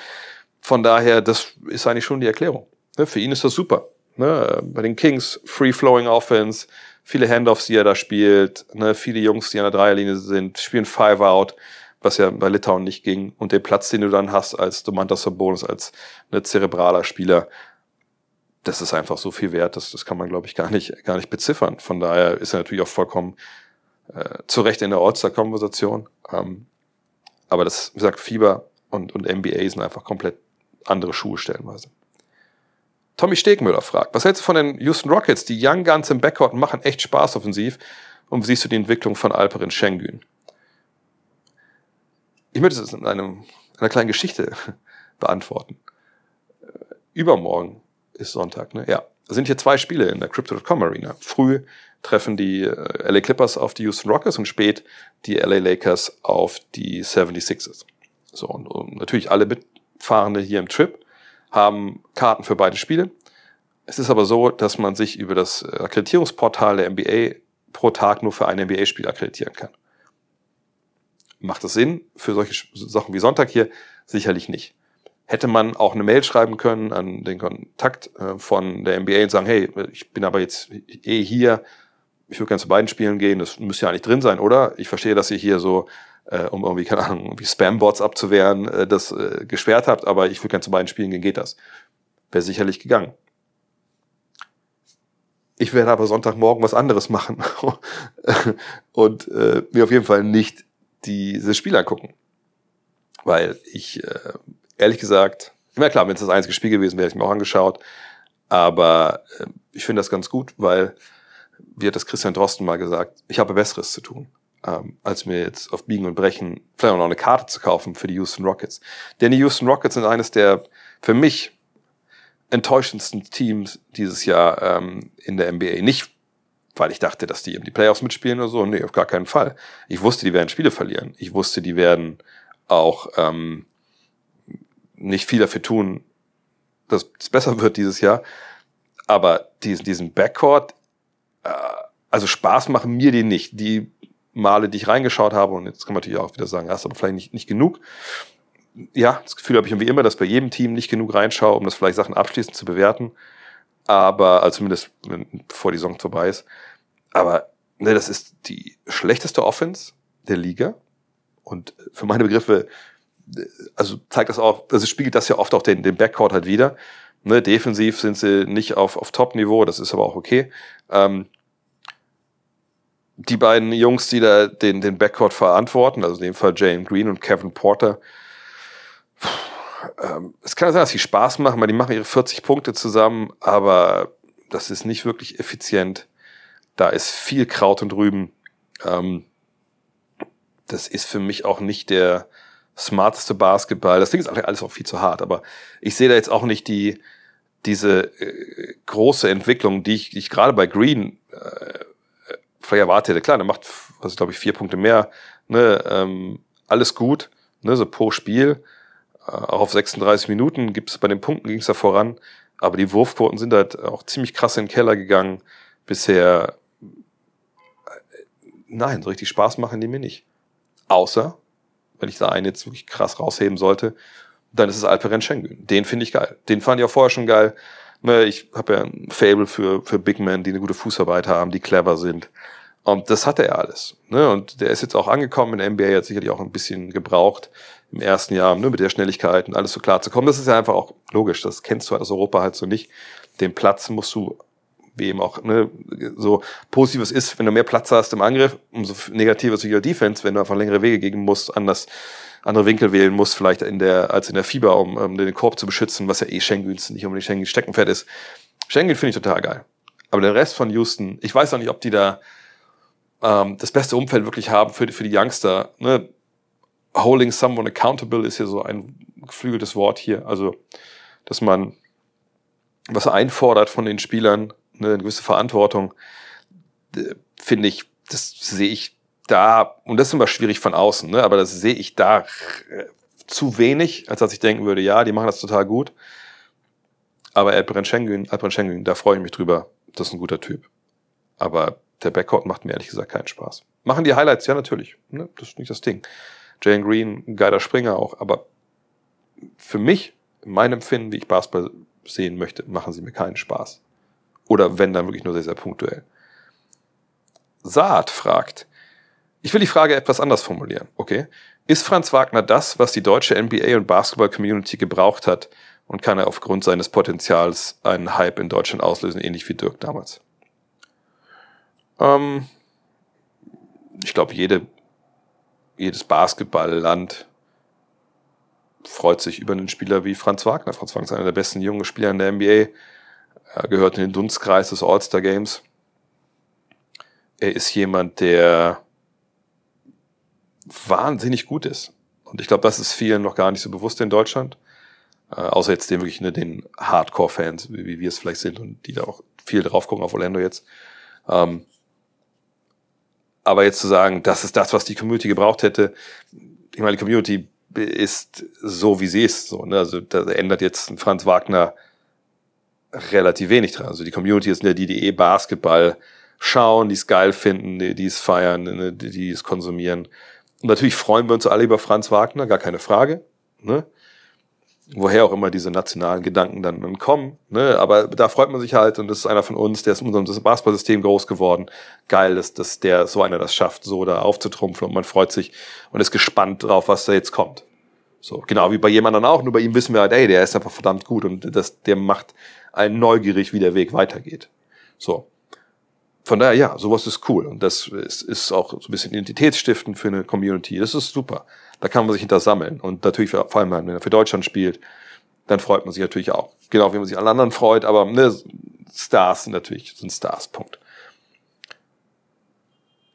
Speaker 1: Von daher, das ist eigentlich schon die Erklärung. Ne, für ihn ist das super. Ne, bei den Kings, Free-Flowing Offense, viele Handoffs, die er da spielt, ne, viele Jungs, die an der Dreierlinie sind, spielen Five Out, was ja bei Litauen nicht ging. Und den Platz, den du dann hast als Domantas Sabonis, als ne, zerebraler Spieler, das ist einfach so viel wert, das, das kann man, glaube ich, gar nicht, gar nicht beziffern. Von daher ist er natürlich auch vollkommen äh, zu Recht in der All-Star-Konversation. Ähm, aber das, wie gesagt, Fieber und, und NBA sind einfach komplett andere Schuhe stellenweise. Tommy Stegmüller fragt, was hältst du von den Houston Rockets? Die Young Guns im Backcourt machen echt Spaß offensiv. Und wie siehst du die Entwicklung von Alperin Schengen? Ich möchte es in einem, einer kleinen Geschichte beantworten. Übermorgen ist Sonntag, ne? Ja. Da sind hier zwei Spiele in der Crypto.com Arena. Früh treffen die äh, LA Clippers auf die Houston Rockets und spät die LA Lakers auf die 76ers. So, und, und natürlich alle Mitfahrende hier im Trip haben Karten für beide Spiele. Es ist aber so, dass man sich über das Akkreditierungsportal der NBA pro Tag nur für ein NBA-Spiel akkreditieren kann. Macht es Sinn für solche Sachen wie Sonntag hier? Sicherlich nicht. Hätte man auch eine Mail schreiben können an den Kontakt äh, von der NBA und sagen, hey, ich bin aber jetzt eh hier, ich würde gerne zu beiden Spielen gehen, das müsste ja eigentlich drin sein, oder? Ich verstehe, dass ihr hier so, äh, um irgendwie, keine Ahnung, irgendwie Spam-Bots abzuwehren, äh, das äh, gesperrt habt, aber ich würde gerne zu beiden Spielen gehen, geht das? Wäre sicherlich gegangen. Ich werde aber Sonntagmorgen was anderes machen und äh, mir auf jeden Fall nicht diese Spiele angucken. Weil ich, äh, ehrlich gesagt, immer klar, wenn es das einzige Spiel gewesen wäre, hätte ich mir auch angeschaut. Aber äh, ich finde das ganz gut, weil, wie hat das Christian Drosten mal gesagt, ich habe Besseres zu tun, ähm, als mir jetzt auf Biegen und Brechen vielleicht auch noch eine Karte zu kaufen für die Houston Rockets. Denn die Houston Rockets sind eines der für mich enttäuschendsten Teams dieses Jahr ähm, in der NBA. Nicht, weil ich dachte, dass die in die Playoffs mitspielen oder so. Nee, auf gar keinen Fall. Ich wusste, die werden Spiele verlieren. Ich wusste, die werden auch ähm, nicht viel dafür tun, dass es besser wird dieses Jahr. Aber diesen, diesen Backcourt, äh, also Spaß machen mir die nicht. Die Male, die ich reingeschaut habe, und jetzt kann man natürlich auch wieder sagen, hast aber vielleicht nicht, nicht genug ja, das Gefühl habe ich irgendwie immer, dass bei jedem Team nicht genug reinschaue, um das vielleicht Sachen abschließend zu bewerten. Aber, also zumindest bevor die Saison vorbei ist. Aber ne, das ist die schlechteste Offense der Liga. Und für meine Begriffe, also zeigt das auch, also spiegelt das ja oft auch den, den Backcourt halt wieder. Ne, defensiv sind sie nicht auf, auf Top-Niveau, das ist aber auch okay. Ähm, die beiden Jungs, die da den, den Backcourt verantworten, also in dem Fall Jane Green und Kevin Porter, ähm, es kann sein, dass sie Spaß machen, weil die machen ihre 40 Punkte zusammen, aber das ist nicht wirklich effizient. Da ist viel Kraut und Rüben. Ähm, das ist für mich auch nicht der smarteste Basketball. Das Ding ist alles auch viel zu hart, aber ich sehe da jetzt auch nicht die, diese äh, große Entwicklung, die ich, die ich gerade bei Green äh, vielleicht erwartet hätte. Klar, der macht, was glaube ich, vier Punkte mehr. Ne, ähm, alles gut, ne, so pro Spiel. Äh, auch auf 36 Minuten gibt es bei den Punkten ging es da voran, aber die Wurfquoten sind halt auch ziemlich krass in den Keller gegangen. Bisher, äh, nein, so richtig Spaß machen die mir nicht. Außer, wenn ich da einen jetzt wirklich krass rausheben sollte, dann ist es Alperen Schengen. Den finde ich geil. Den fand ich auch vorher schon geil. Ne, ich habe ja ein Fable für, für Big Men, die eine gute Fußarbeit haben, die clever sind. Und das hatte er alles. Ne? Und der ist jetzt auch angekommen in der NBA, hat sicherlich auch ein bisschen gebraucht im ersten Jahr, nur mit der Schnelligkeit und alles so klar zu kommen. Das ist ja einfach auch logisch, das kennst du halt aus Europa halt so nicht. Den Platz musst du, wie eben auch ne, so positives ist, wenn du mehr Platz hast im Angriff, umso negativer ist die Defense, wenn du einfach längere Wege gehen musst, anders andere Winkel wählen musst, vielleicht in der, als in der Fieber, um, um den Korb zu beschützen, was ja eh Schengens nicht unbedingt Schengen Steckenpferd ist. Schengen finde ich total geil. Aber der Rest von Houston, ich weiß auch nicht, ob die da ähm, das beste Umfeld wirklich haben für, für die Youngster. Ne? holding someone accountable ist ja so ein geflügeltes Wort hier. Also, dass man was einfordert von den Spielern, ne, eine gewisse Verantwortung, finde ich, das sehe ich da, und das ist immer schwierig von außen, ne, aber das sehe ich da zu wenig, als dass ich denken würde, ja, die machen das total gut. Aber Alperen Schengen, Alperen Schengen, da freue ich mich drüber. Das ist ein guter Typ. Aber der Backcourt macht mir ehrlich gesagt keinen Spaß. Machen die Highlights? Ja, natürlich. Ne? Das ist nicht das Ding. Jane Green, geiler Springer auch, aber für mich, in meinem Empfinden, wie ich Basketball sehen möchte, machen sie mir keinen Spaß. Oder wenn dann wirklich nur sehr, sehr punktuell. Saat fragt, ich will die Frage etwas anders formulieren, okay? Ist Franz Wagner das, was die deutsche NBA und Basketball-Community gebraucht hat und kann er aufgrund seines Potenzials einen Hype in Deutschland auslösen, ähnlich wie Dirk damals? Ähm, ich glaube, jede jedes Basketballland freut sich über einen Spieler wie Franz Wagner. Franz Wagner ist einer der besten jungen Spieler in der NBA. Er gehört in den Dunstkreis des All-Star Games. Er ist jemand, der wahnsinnig gut ist. Und ich glaube, das ist vielen noch gar nicht so bewusst in Deutschland. Äh, außer jetzt den wirklich ne, den Hardcore-Fans, wie, wie wir es vielleicht sind und die da auch viel drauf gucken auf Orlando jetzt. Ähm, aber jetzt zu sagen, das ist das, was die Community gebraucht hätte, ich meine, die Community ist so, wie sie ist. So, ne? Also da ändert jetzt Franz Wagner relativ wenig dran. Also die Community ist ne, die, die eh Basketball schauen, die es geil finden, die, die es feiern, ne, die, die es konsumieren. Und natürlich freuen wir uns alle über Franz Wagner, gar keine Frage. Ne? Woher auch immer diese nationalen Gedanken dann, dann kommen. Ne? Aber da freut man sich halt und das ist einer von uns, der ist in unserem Basketballsystem groß geworden. Geil, dass, dass der so einer das schafft, so da aufzutrumpfen und man freut sich und ist gespannt drauf, was da jetzt kommt. So, genau wie bei jemandem auch, nur bei ihm wissen wir halt, ey, der ist einfach verdammt gut und das, der macht einen neugierig, wie der Weg weitergeht. So. Von daher, ja, sowas ist cool. Und das ist, ist auch so ein bisschen identitätsstiftend für eine Community. Das ist super. Da kann man sich hinter sammeln. Und natürlich, vor allem, wenn er für Deutschland spielt, dann freut man sich natürlich auch. Genau wie man sich an anderen freut, aber ne, Stars sind natürlich, sind Stars, Punkt.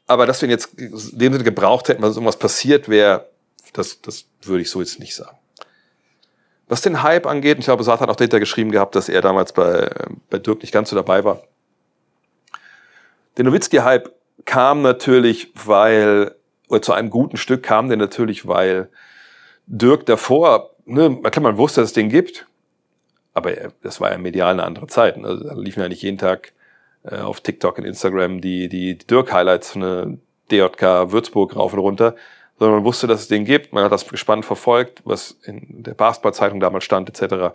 Speaker 1: Aber dass wir ihn jetzt in dem Sinne gebraucht hätten, dass irgendwas passiert wäre, das, das würde ich so jetzt nicht sagen. Was den Hype angeht, ich glaube, Saat hat auch dahinter geschrieben gehabt, dass er damals bei, bei Dirk nicht ganz so dabei war. Der Nowitzki-Hype kam natürlich, weil, oder zu einem guten Stück kam der natürlich, weil Dirk davor, ne, klar, man wusste, dass es den gibt, aber das war ja medial eine andere Zeit. Ne? Also, da liefen ja nicht jeden Tag äh, auf TikTok und Instagram die, die, Dirk-Highlights von der DJK Würzburg rauf und runter, sondern man wusste, dass es den gibt, man hat das gespannt verfolgt, was in der Basketball-Zeitung damals stand, etc.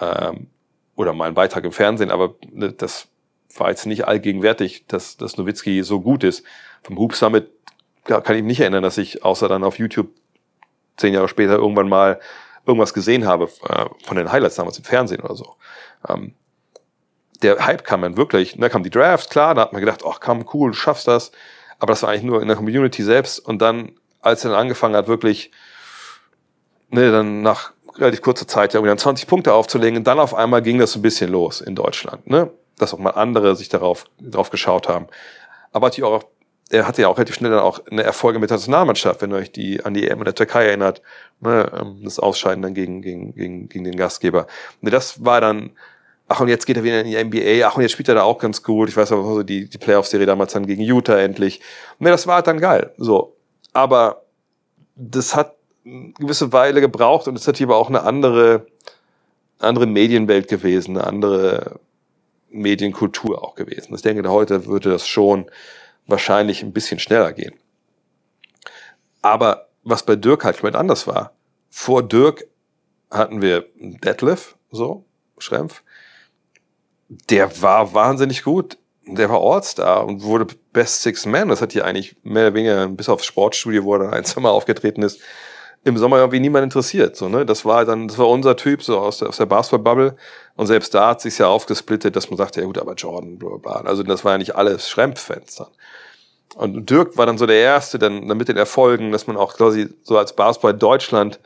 Speaker 1: Ähm, oder mal ein Beitrag im Fernsehen, aber ne, das war jetzt nicht allgegenwärtig, dass, dass Nowitzki so gut ist. Vom Hoop Summit kann ich mich nicht erinnern, dass ich außer dann auf YouTube zehn Jahre später irgendwann mal irgendwas gesehen habe äh, von den Highlights damals im Fernsehen oder so. Ähm, der Hype kam dann wirklich, da kam die Draft, klar, da hat man gedacht, ach komm, cool, du schaffst das. Aber das war eigentlich nur in der Community selbst. Und dann, als er dann angefangen hat, wirklich, ne, dann nach relativ kurzer Zeit ja dann 20 Punkte aufzulegen, und dann auf einmal ging das so ein bisschen los in Deutschland. Ne? Dass auch mal andere sich darauf, darauf geschaut haben. Aber natürlich auch, er hatte ja auch relativ schnell dann auch eine Erfolge mit der Nationalmannschaft, wenn ihr euch die an die EM in der Türkei erinnert, ne, ähm, das Ausscheiden dann gegen, gegen, gegen, gegen den Gastgeber. Und das war dann, ach und jetzt geht er wieder in die NBA, ach und jetzt spielt er da auch ganz gut. Ich weiß aber so die, die Playoff-Serie damals dann gegen Utah endlich. Ne, das war dann geil. So. Aber das hat eine gewisse Weile gebraucht und es hat hier aber auch eine andere, andere Medienwelt gewesen, eine andere Medienkultur auch gewesen. Ich denke, heute würde das schon wahrscheinlich ein bisschen schneller gehen. Aber was bei Dirk halt komplett anders war, vor Dirk hatten wir Detlef, so, Schrempf, der war wahnsinnig gut. Der war All-Star und wurde Best Six Man. Das hat hier eigentlich mehr oder weniger bis aufs Sportstudio, wo er dann ein Sommer aufgetreten ist, im Sommer irgendwie niemand interessiert. So, ne? Das war dann, das war unser Typ, so aus der, aus der Basketball-Bubble. Und selbst da hat sich ja aufgesplittet, dass man sagte, ja gut, aber Jordan, bla bla. Also das war ja nicht alles Schrempf-Fans dann. Und Dirk war dann so der Erste, dann, dann mit den Erfolgen, dass man auch quasi so als Basketball Deutschland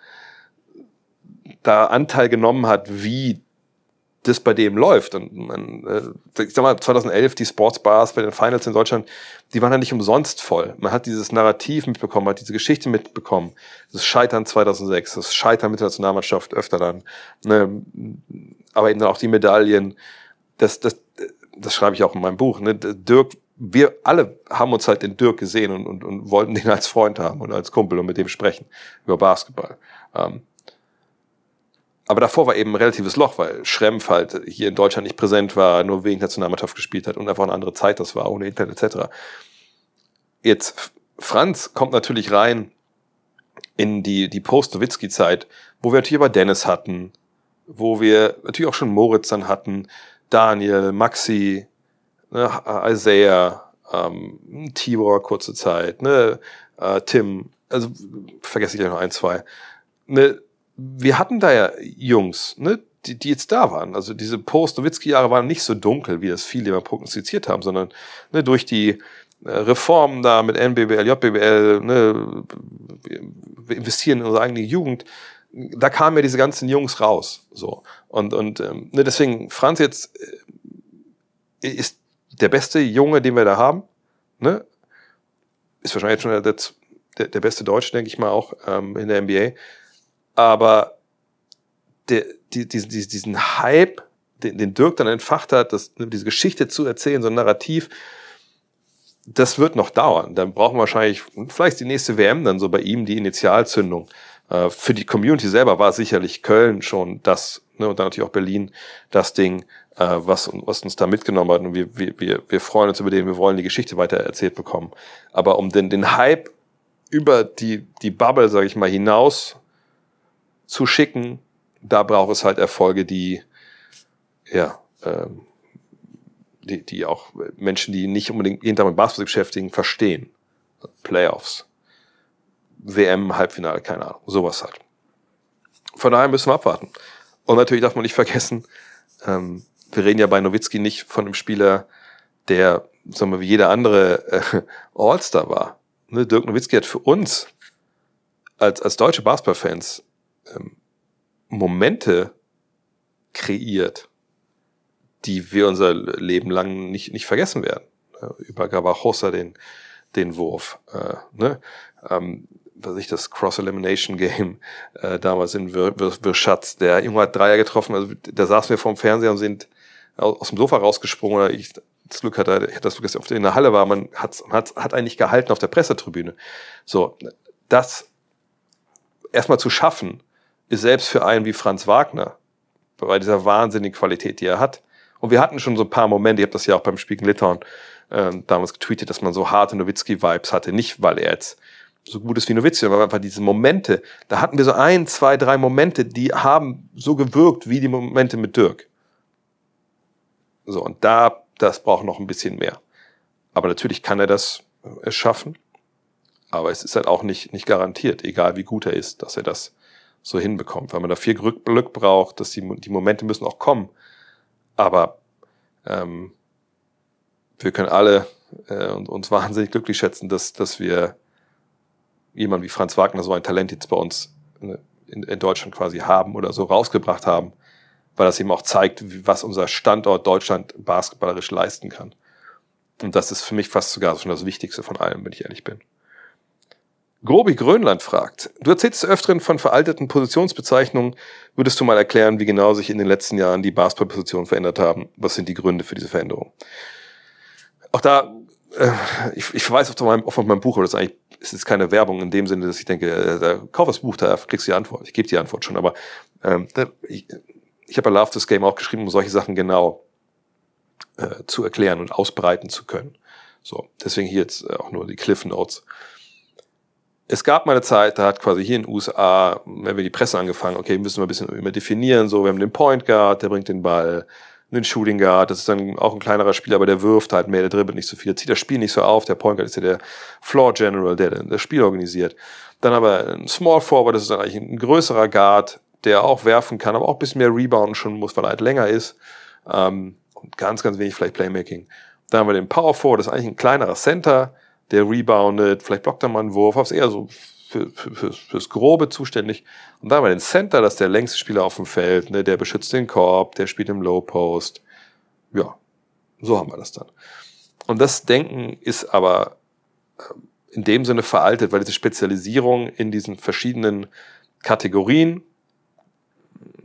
Speaker 1: da Anteil genommen hat, wie das bei dem läuft. Und man, äh, ich sag mal, 2011, die Sportsbars bei den Finals in Deutschland, die waren ja nicht umsonst voll. Man hat dieses Narrativ mitbekommen, hat diese Geschichte mitbekommen. Das Scheitern 2006, das Scheitern mit der Nationalmannschaft öfter dann. Ne? Aber eben dann auch die Medaillen. Das, das, das schreibe ich auch in meinem Buch. Ne? Dirk, wir alle haben uns halt den Dirk gesehen und, und, und wollten den als Freund haben und als Kumpel und mit dem sprechen über Basketball. Ähm, aber davor war eben ein relatives Loch, weil Schrempf halt hier in Deutschland nicht präsent war, nur wenig Nationalmannschaft gespielt hat und einfach eine andere Zeit das war, ohne Internet etc. Jetzt, Franz kommt natürlich rein in die, die Post-Nowitzki-Zeit, wo wir natürlich aber Dennis hatten, wo wir natürlich auch schon Moritz dann hatten, Daniel, Maxi, ne, Isaiah, ähm, Tibor kurze Zeit, ne, äh, Tim, also vergesse ich gleich noch ein, zwei. Ne, wir hatten da ja Jungs, ne, die, die jetzt da waren. Also diese Post-Nowitzki-Jahre waren nicht so dunkel, wie das viele immer prognostiziert haben, sondern ne, durch die äh, Reformen da mit NBBL, JBL, ne, wir investieren in unsere eigene Jugend, da kamen ja diese ganzen Jungs raus. So. Und, und ähm, ne, deswegen, Franz jetzt äh, ist der beste Junge, den wir da haben. Ne? Ist wahrscheinlich schon der, der, der beste Deutsche, denke ich mal, auch ähm, in der NBA. Aber der, die, diesen, diesen Hype, den, den Dirk dann entfacht hat, das, diese Geschichte zu erzählen, so ein Narrativ, das wird noch dauern. Dann brauchen wir wahrscheinlich vielleicht die nächste WM dann so bei ihm die Initialzündung. Äh, für die Community selber war sicherlich Köln schon das, ne, und dann natürlich auch Berlin, das Ding, äh, was, was uns da mitgenommen hat. Und wir, wir, wir, freuen uns über den, wir wollen die Geschichte weiter erzählt bekommen. Aber um den, den Hype über die, die Bubble, sage ich mal, hinaus zu schicken, da braucht es halt Erfolge, die, ja, ähm, die, die auch Menschen, die nicht unbedingt jeden Tag mit Basketball beschäftigen, verstehen. Playoffs, WM, Halbfinale, keine Ahnung, sowas halt. Von daher müssen wir abwarten. Und natürlich darf man nicht vergessen, ähm, wir reden ja bei Nowitzki nicht von einem Spieler, der, sagen wir, wie jeder andere äh, All-Star war. Ne, Dirk Nowitzki hat für uns als, als deutsche Basketball-Fans ähm, Momente kreiert, die wir unser Leben lang nicht, nicht vergessen werden. Äh, über Gabachosa den, den Wurf. Äh, ne? ähm, was ich das Cross-Elimination-Game äh, damals in Wirschatz, der Junge hat Dreier getroffen, also da saßen wir vorm Fernseher und sind aus dem Sofa rausgesprungen oder ich das Glück hatte, ich hatte das Glück, dass ich in der Halle war, man hat, hat, hat eigentlich gehalten auf der Pressetribüne. So, das erstmal zu schaffen, ist selbst für einen wie Franz Wagner, bei dieser wahnsinnigen Qualität, die er hat. Und wir hatten schon so ein paar Momente, ich habe das ja auch beim Spiegel Litauen äh, damals getweetet, dass man so harte Nowitzki-Vibes hatte. Nicht, weil er jetzt so gut ist wie Nowitzki, aber einfach diese Momente, da hatten wir so ein, zwei, drei Momente, die haben so gewirkt wie die Momente mit Dirk. So, und da, das braucht noch ein bisschen mehr. Aber natürlich kann er das äh, schaffen. Aber es ist halt auch nicht, nicht garantiert, egal wie gut er ist, dass er das so hinbekommt, weil man da viel Glück, braucht, dass die, die Momente müssen auch kommen. Aber ähm, wir können alle äh, uns wahnsinnig glücklich schätzen, dass, dass wir jemand wie Franz Wagner so ein Talent jetzt bei uns in, in Deutschland quasi haben oder so rausgebracht haben, weil das eben auch zeigt, was unser Standort Deutschland basketballerisch leisten kann. Und das ist für mich fast sogar schon das Wichtigste von allem, wenn ich ehrlich bin. Grobi Grönland fragt, du erzählst öfteren von veralteten Positionsbezeichnungen. Würdest du mal erklären, wie genau sich in den letzten Jahren die Basketballpositionen verändert haben? Was sind die Gründe für diese Veränderung? Auch da, äh, ich, ich verweise auf mein, auf mein Buch, aber das ist eigentlich es ist keine Werbung in dem Sinne, dass ich denke, äh, da, kauf das Buch, da kriegst du die Antwort. Ich gebe die Antwort schon, aber ähm, ich, ich habe bei Love This Game auch geschrieben, um solche Sachen genau äh, zu erklären und ausbreiten zu können. So, deswegen hier jetzt äh, auch nur die Cliff Notes. Es gab mal eine Zeit, da hat quasi hier in den USA, wenn wir die Presse angefangen, okay, müssen wir ein bisschen immer definieren, so, wir haben den Point Guard, der bringt den Ball, einen Shooting Guard, das ist dann auch ein kleinerer Spieler, aber der wirft halt mehr, der dribbelt nicht so viel, der zieht das Spiel nicht so auf, der Point Guard ist ja der Floor General, der das Spiel organisiert. Dann aber ein Small Forward, das ist dann eigentlich ein größerer Guard, der auch werfen kann, aber auch ein bisschen mehr rebounden schon muss, weil er halt länger ist. Ähm, und ganz, ganz wenig vielleicht Playmaking. Dann haben wir den Power Forward, das ist eigentlich ein kleinerer Center, der reboundet, vielleicht blockt er mal einen Wurf, ist eher so für, für, für, fürs Grobe zuständig. Und dann haben wir den Center, das ist der längste Spieler auf dem Feld, ne, der beschützt den Korb, der spielt im Low Post. Ja, so haben wir das dann. Und das Denken ist aber ähm, in dem Sinne veraltet, weil diese Spezialisierung in diesen verschiedenen Kategorien,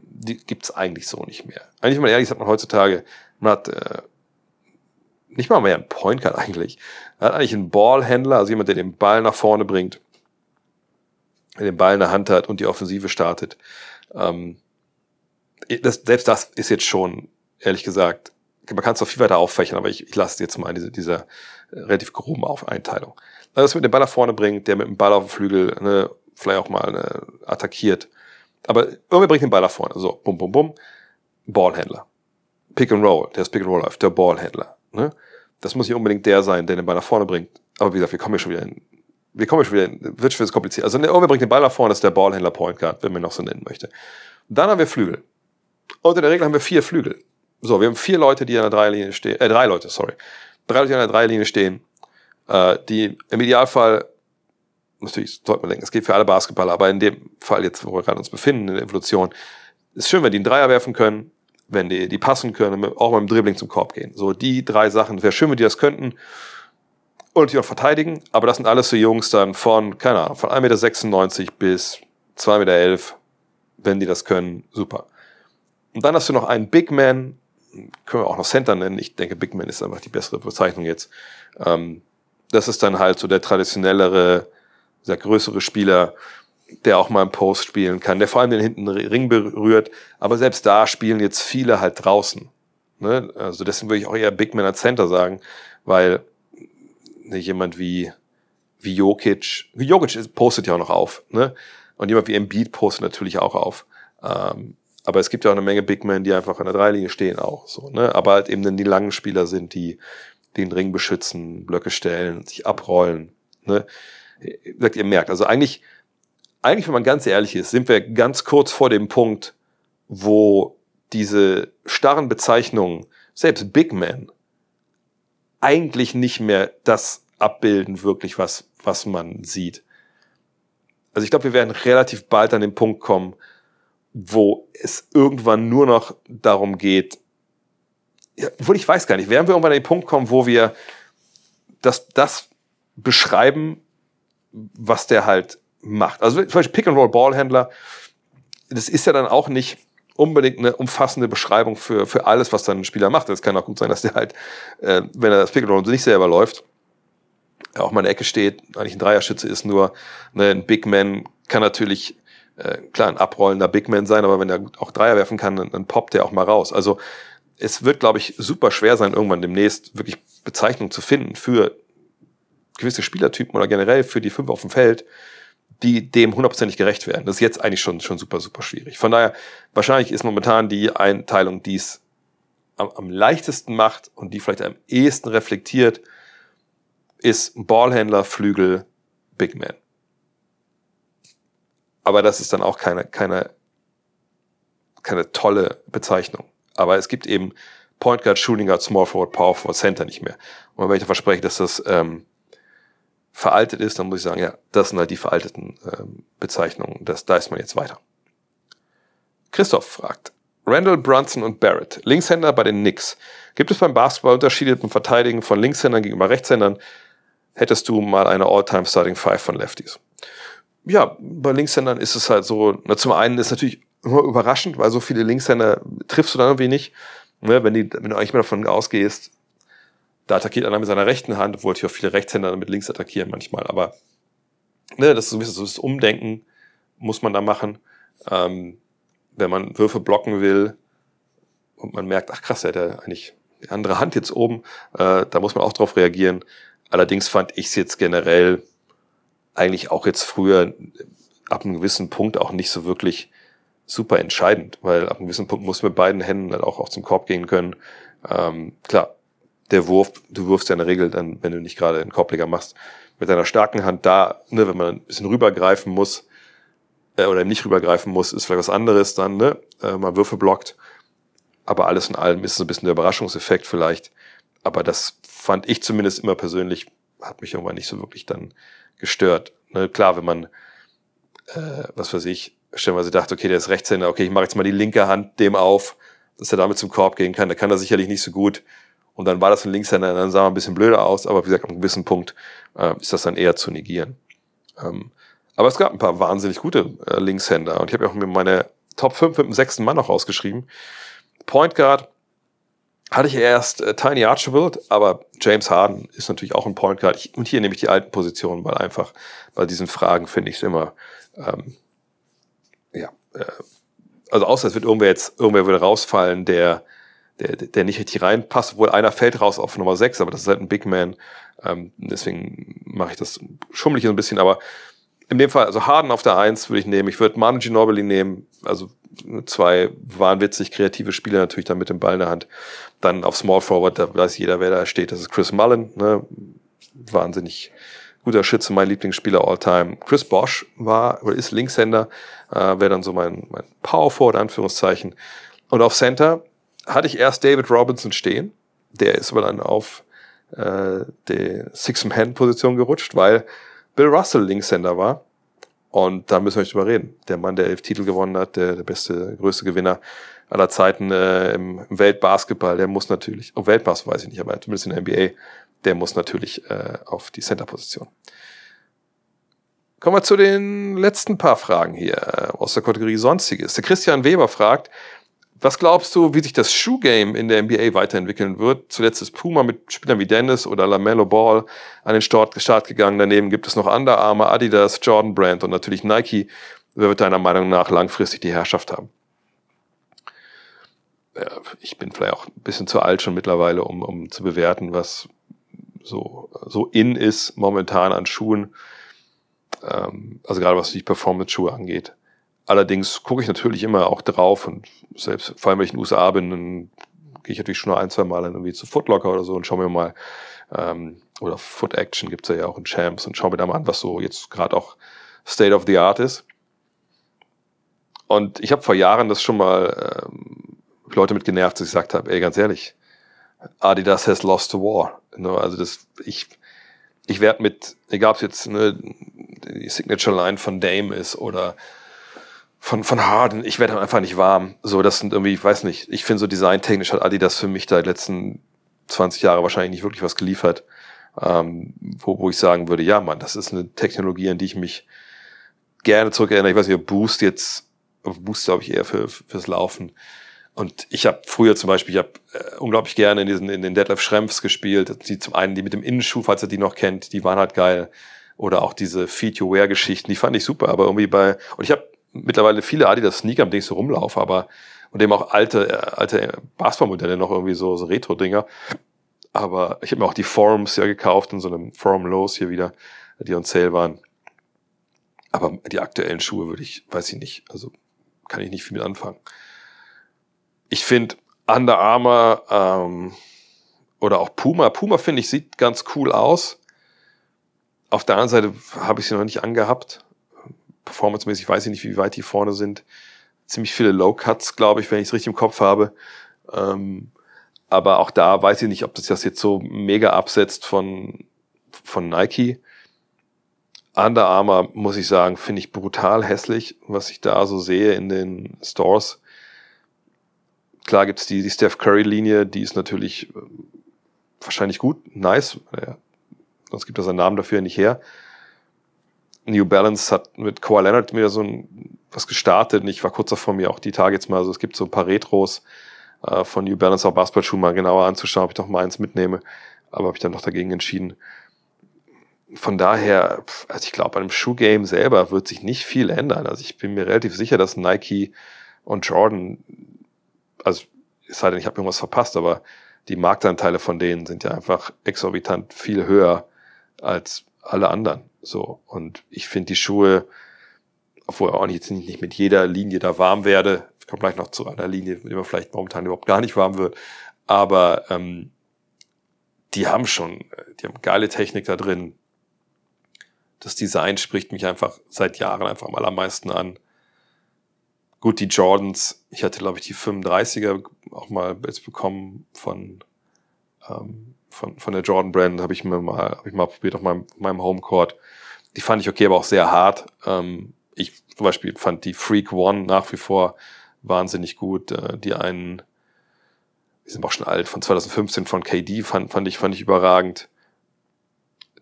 Speaker 1: die gibt's eigentlich so nicht mehr. Eigentlich, wenn man ehrlich sagt man heutzutage, man hat äh, nicht mal mehr einen Point Guard eigentlich. Man hat eigentlich einen Ballhändler, also jemand, der den Ball nach vorne bringt, den Ball in der Hand hat und die Offensive startet. Ähm, das, selbst das ist jetzt schon, ehrlich gesagt, man kann es noch viel weiter auffächern, aber ich, ich lasse jetzt mal diese, dieser relativ groben Einteilung. Also, dass man den Ball nach vorne bringt, der mit dem Ball auf dem Flügel ne, vielleicht auch mal ne, attackiert. Aber irgendwie bringt den Ball nach vorne. So, bum, bum, bum. Ballhändler. Pick and Roll, der ist Pick and Roll läuft, der Ballhändler. Ne? Das muss nicht unbedingt der sein, der den Ball nach vorne bringt. Aber wie gesagt, wir kommen hier schon wieder in wir kommen schon wieder, wird schon kompliziert. Also der Ober bringt den Ball nach vorne, das ist der Ballhändler Point Guard, wenn man noch so nennen möchte. Dann haben wir Flügel. Und in der Regel haben wir vier Flügel. So, wir haben vier Leute, die an der Dreilinie stehen, äh, drei Leute, sorry. Drei Leute, die an der Dreilinie stehen, äh, die im Idealfall, natürlich sollte man denken, es geht für alle Basketballer, aber in dem Fall jetzt, wo wir gerade uns befinden, in der Evolution, ist schön, wenn die einen Dreier werfen können, wenn die, die passen können, auch mal im Dribbling zum Korb gehen. So, die drei Sachen, wäre schön, wenn die das könnten und die auch verteidigen, aber das sind alles so Jungs dann von, keine Ahnung, von 1,96 Meter bis 2,11 Meter, wenn die das können, super. Und dann hast du noch einen Big Man, können wir auch noch Center nennen, ich denke Big Man ist einfach die bessere Bezeichnung jetzt. Ähm, das ist dann halt so der traditionellere, der größere Spieler, der auch mal im Post spielen kann, der vor allem den hinten Ring berührt, aber selbst da spielen jetzt viele halt draußen. Ne? Also deswegen würde ich auch eher Big Man als Center sagen, weil jemand wie wie Jokic. Jokic postet ja auch noch auf, ne? Und jemand wie Embiid postet natürlich auch auf. Ähm, aber es gibt ja auch eine Menge Big Men, die einfach an der Dreilinie stehen auch, so, ne? Aber halt eben dann die langen Spieler sind, die den Ring beschützen, Blöcke stellen, sich abrollen, ne? Ihr merkt, also eigentlich, eigentlich, wenn man ganz ehrlich ist, sind wir ganz kurz vor dem Punkt, wo diese starren Bezeichnungen, selbst Big Men, eigentlich nicht mehr das abbilden, wirklich was, was man sieht. Also ich glaube, wir werden relativ bald an den Punkt kommen, wo es irgendwann nur noch darum geht, ja, obwohl ich weiß gar nicht, werden wir irgendwann an den Punkt kommen, wo wir das, das beschreiben, was der halt macht. Also zum Beispiel Pick-and-Roll-Ballhändler, das ist ja dann auch nicht unbedingt eine umfassende Beschreibung für, für alles, was dann ein Spieler macht. Es kann auch gut sein, dass der halt, äh, wenn er das Pick-and-Roll nicht selber läuft, auch mal in der Ecke steht, eigentlich ein Dreierschütze ist, nur ne, ein Big Man kann natürlich, äh, klar, ein abrollender Big Man sein, aber wenn er auch Dreier werfen kann, dann, dann poppt der auch mal raus. Also es wird, glaube ich, super schwer sein, irgendwann demnächst wirklich Bezeichnungen zu finden für gewisse Spielertypen oder generell für die fünf auf dem Feld, die dem hundertprozentig gerecht werden. Das ist jetzt eigentlich schon, schon super, super schwierig. Von daher, wahrscheinlich ist momentan die Einteilung, die es am, am leichtesten macht und die vielleicht am ehesten reflektiert, ist Ballhändler, Flügel, Big Man. Aber das ist dann auch keine, keine, keine tolle Bezeichnung. Aber es gibt eben Point Guard, Shooting Guard, Small Forward, Power Forward, Center nicht mehr. Und wenn ich da verspreche, dass das ähm, veraltet ist, dann muss ich sagen, ja, das sind halt die veralteten ähm, Bezeichnungen. Das, da ist man jetzt weiter. Christoph fragt, Randall, Brunson und Barrett, Linkshänder bei den Knicks. Gibt es beim Basketball Unterschiede im Verteidigen von Linkshändern gegenüber Rechtshändern? Hättest du mal eine All-Time Starting Five von Lefties? Ja, bei Linkshändern ist es halt so, na, zum einen ist natürlich immer überraschend, weil so viele Linkshänder triffst du dann irgendwie nicht. Ne, wenn, die, wenn du eigentlich mal davon ausgehst, da attackiert einer mit seiner rechten Hand, obwohl natürlich auch viele Rechtshänder mit links attackieren manchmal, aber ne, das ist so ein bisschen so das Umdenken muss man da machen. Ähm, wenn man Würfe blocken will und man merkt, ach krass, er hat ja eigentlich die andere Hand jetzt oben, äh, da muss man auch drauf reagieren. Allerdings fand ich es jetzt generell eigentlich auch jetzt früher ab einem gewissen Punkt auch nicht so wirklich super entscheidend, weil ab einem gewissen Punkt muss man mit beiden Händen halt auch, auch zum Korb gehen können. Ähm, klar, der Wurf, du wirfst ja in der Regel dann, wenn du nicht gerade einen Korbleger machst, mit deiner starken Hand da, ne, wenn man ein bisschen rübergreifen muss, äh, oder nicht rübergreifen muss, ist vielleicht was anderes dann, ne, äh, man Würfe blockt. Aber alles in allem ist es ein bisschen der Überraschungseffekt vielleicht. Aber das fand ich zumindest immer persönlich, hat mich irgendwann nicht so wirklich dann gestört. Ne, klar, wenn man, äh, was weiß ich, stellenweise dachte, okay, der ist Rechtshänder, okay, ich mache jetzt mal die linke Hand dem auf, dass er damit zum Korb gehen kann. Da kann er sicherlich nicht so gut. Und dann war das ein Linkshänder, dann sah er ein bisschen blöder aus, aber wie gesagt, einem gewissen Punkt äh, ist das dann eher zu negieren. Ähm, aber es gab ein paar wahnsinnig gute äh, Linkshänder und ich habe ja auch mir meine Top 5 mit dem sechsten Mann noch rausgeschrieben. Point Guard hatte ich erst äh, Tiny Archibald, aber James Harden ist natürlich auch ein Point Guard. Ich, und hier nehme ich die alten Positionen, weil einfach bei diesen Fragen finde ich es immer, ähm, ja, äh, also außer es wird irgendwer jetzt, irgendwer würde rausfallen, der der, der nicht richtig reinpasst, obwohl einer fällt raus auf Nummer 6, aber das ist halt ein Big Man. Ähm, deswegen mache ich das schummelig so ein bisschen, aber in dem Fall, also Harden auf der 1 würde ich nehmen. Ich würde Manu Ginobili nehmen. Also zwei wahnwitzig kreative Spieler natürlich dann mit dem Ball in der Hand. Dann auf Small Forward, da weiß jeder, wer da steht. Das ist Chris Mullen. Ne? Wahnsinnig guter Schütze, mein Lieblingsspieler all time. Chris Bosch war oder ist Linkshänder, äh, wäre dann so mein, mein Power Forward, Anführungszeichen. Und auf Center hatte ich erst David Robinson stehen. Der ist aber dann auf äh, die Six-Man-Position gerutscht, weil Bill Russell Linkshänder war. Und da müssen wir nicht drüber reden. Der Mann, der elf Titel gewonnen hat, der, der beste, größte Gewinner aller Zeiten äh, im, Weltbasketball, der muss natürlich, oh, Weltbasketball weiß ich nicht, aber zumindest in der NBA, der muss natürlich äh, auf die Center-Position. Kommen wir zu den letzten paar Fragen hier äh, aus der Kategorie Sonstiges. Der Christian Weber fragt, was glaubst du, wie sich das Shoe-Game in der NBA weiterentwickeln wird? Zuletzt ist Puma mit Spielern wie Dennis oder LaMelo Ball an den Start, gegangen. Daneben gibt es noch Under Armour, Adidas, Jordan Brand und natürlich Nike. Wer wird deiner Meinung nach langfristig die Herrschaft haben? Ich bin vielleicht auch ein bisschen zu alt schon mittlerweile, um, um zu bewerten, was so, so in ist momentan an Schuhen. Ähm, also gerade was die Performance-Schuhe angeht. Allerdings gucke ich natürlich immer auch drauf und selbst, vor allem wenn ich in den USA bin, dann gehe ich natürlich schon ein, zwei Mal irgendwie zu Footlocker oder so und schaue mir mal, ähm, oder Foot Action gibt's ja auch in Champs und schaue mir da mal an, was so jetzt gerade auch State of the Art ist. Und ich habe vor Jahren das schon mal ähm, Leute mit genervt, dass ich gesagt habe, ey, ganz ehrlich, Adidas has lost the war. Ne, also das, ich, ich werde mit, egal ob es jetzt ne, die Signature Line von Dame ist oder von, von Harden, ich werde einfach nicht warm. So, das sind irgendwie, ich weiß nicht, ich finde so designtechnisch hat Adidas für mich da die letzten 20 Jahre wahrscheinlich nicht wirklich was geliefert, ähm, wo, wo ich sagen würde, ja, Mann, das ist eine Technologie, an die ich mich gerne zurückerinnere. Ich weiß nicht, Boost jetzt, Boost glaube ich eher für, fürs Laufen. Und ich habe früher zum Beispiel, ich habe äh, unglaublich gerne in diesen in den Deadlift Schrempfs gespielt. Die zum einen, die mit dem Innenschuh, falls ihr die noch kennt, die waren halt geil. Oder auch diese Feed Your Wear Geschichten, die fand ich super. Aber irgendwie bei und ich habe mittlerweile viele Adidas Sneaker, mit denen ich so rumlaufe, aber und eben auch alte, äh, alte Basketballmodelle noch irgendwie so, so Retro-Dinger. Aber ich habe mir auch die Forums ja gekauft in so einem Forum Lows hier wieder, die on sale waren. Aber die aktuellen Schuhe würde ich, weiß ich nicht, also kann ich nicht viel mit anfangen. Ich finde Under Armour ähm, oder auch Puma. Puma finde ich sieht ganz cool aus. Auf der anderen Seite habe ich sie noch nicht angehabt performancemäßig weiß ich nicht, wie weit die vorne sind. Ziemlich viele Low Cuts, glaube ich, wenn ich es richtig im Kopf habe. Ähm, aber auch da weiß ich nicht, ob das jetzt so mega absetzt von, von Nike. Under Armour, muss ich sagen, finde ich brutal hässlich, was ich da so sehe in den Stores. Klar gibt's die, die Steph Curry-Linie, die ist natürlich äh, wahrscheinlich gut, nice. Ja, sonst gibt das einen Namen dafür nicht her. New Balance hat mit Kawhi Leonard wieder so ein, was gestartet. Und ich war kurz davor, mir auch die jetzt mal, also es gibt so ein paar Retros äh, von New Balance auch Basketballschuhe mal genauer anzuschauen, ob ich doch mal eins mitnehme. Aber habe ich dann doch dagegen entschieden. Von daher, also ich glaube, an dem Schuhgame selber wird sich nicht viel ändern. Also ich bin mir relativ sicher, dass Nike und Jordan, also es sei denn, ich habe irgendwas verpasst, aber die Marktanteile von denen sind ja einfach exorbitant viel höher als alle anderen. So. Und ich finde die Schuhe, obwohl auch nicht, nicht mit jeder Linie da warm werde, ich komme gleich noch zu einer Linie, mit der man vielleicht momentan überhaupt gar nicht warm wird, aber ähm, die haben schon, die haben geile Technik da drin. Das Design spricht mich einfach seit Jahren einfach am allermeisten an. Gut, die Jordans, ich hatte glaube ich die 35er auch mal jetzt bekommen von ähm, von, von der Jordan Brand habe ich mir mal, habe ich mal probiert auf meinem, meinem Homecourt. Die fand ich okay, aber auch sehr hart. Ähm, ich zum Beispiel fand die Freak One nach wie vor wahnsinnig gut. Äh, die einen, die sind auch schon alt, von 2015 von KD fand, fand ich, fand ich überragend.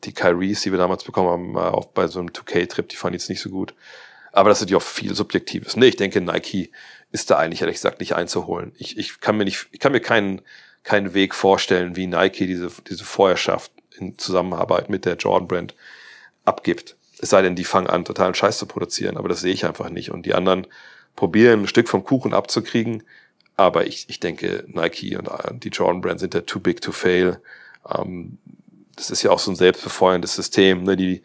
Speaker 1: Die Kyries, die wir damals bekommen haben, auch bei so einem 2K-Trip, die fand ich jetzt nicht so gut. Aber das ist ja auch viel Subjektives. Nee, ich denke, Nike ist da eigentlich ehrlich gesagt nicht einzuholen. Ich, ich kann mir nicht, ich kann mir keinen keinen Weg vorstellen, wie Nike diese, diese Vorherrschaft in Zusammenarbeit mit der Jordan Brand abgibt. Es sei denn, die fangen an, totalen Scheiß zu produzieren, aber das sehe ich einfach nicht. Und die anderen probieren, ein Stück vom Kuchen abzukriegen. Aber ich, ich denke, Nike und die Jordan Brand sind da too big to fail. Ähm, das ist ja auch so ein selbstbefeuerndes System. Ne? Die,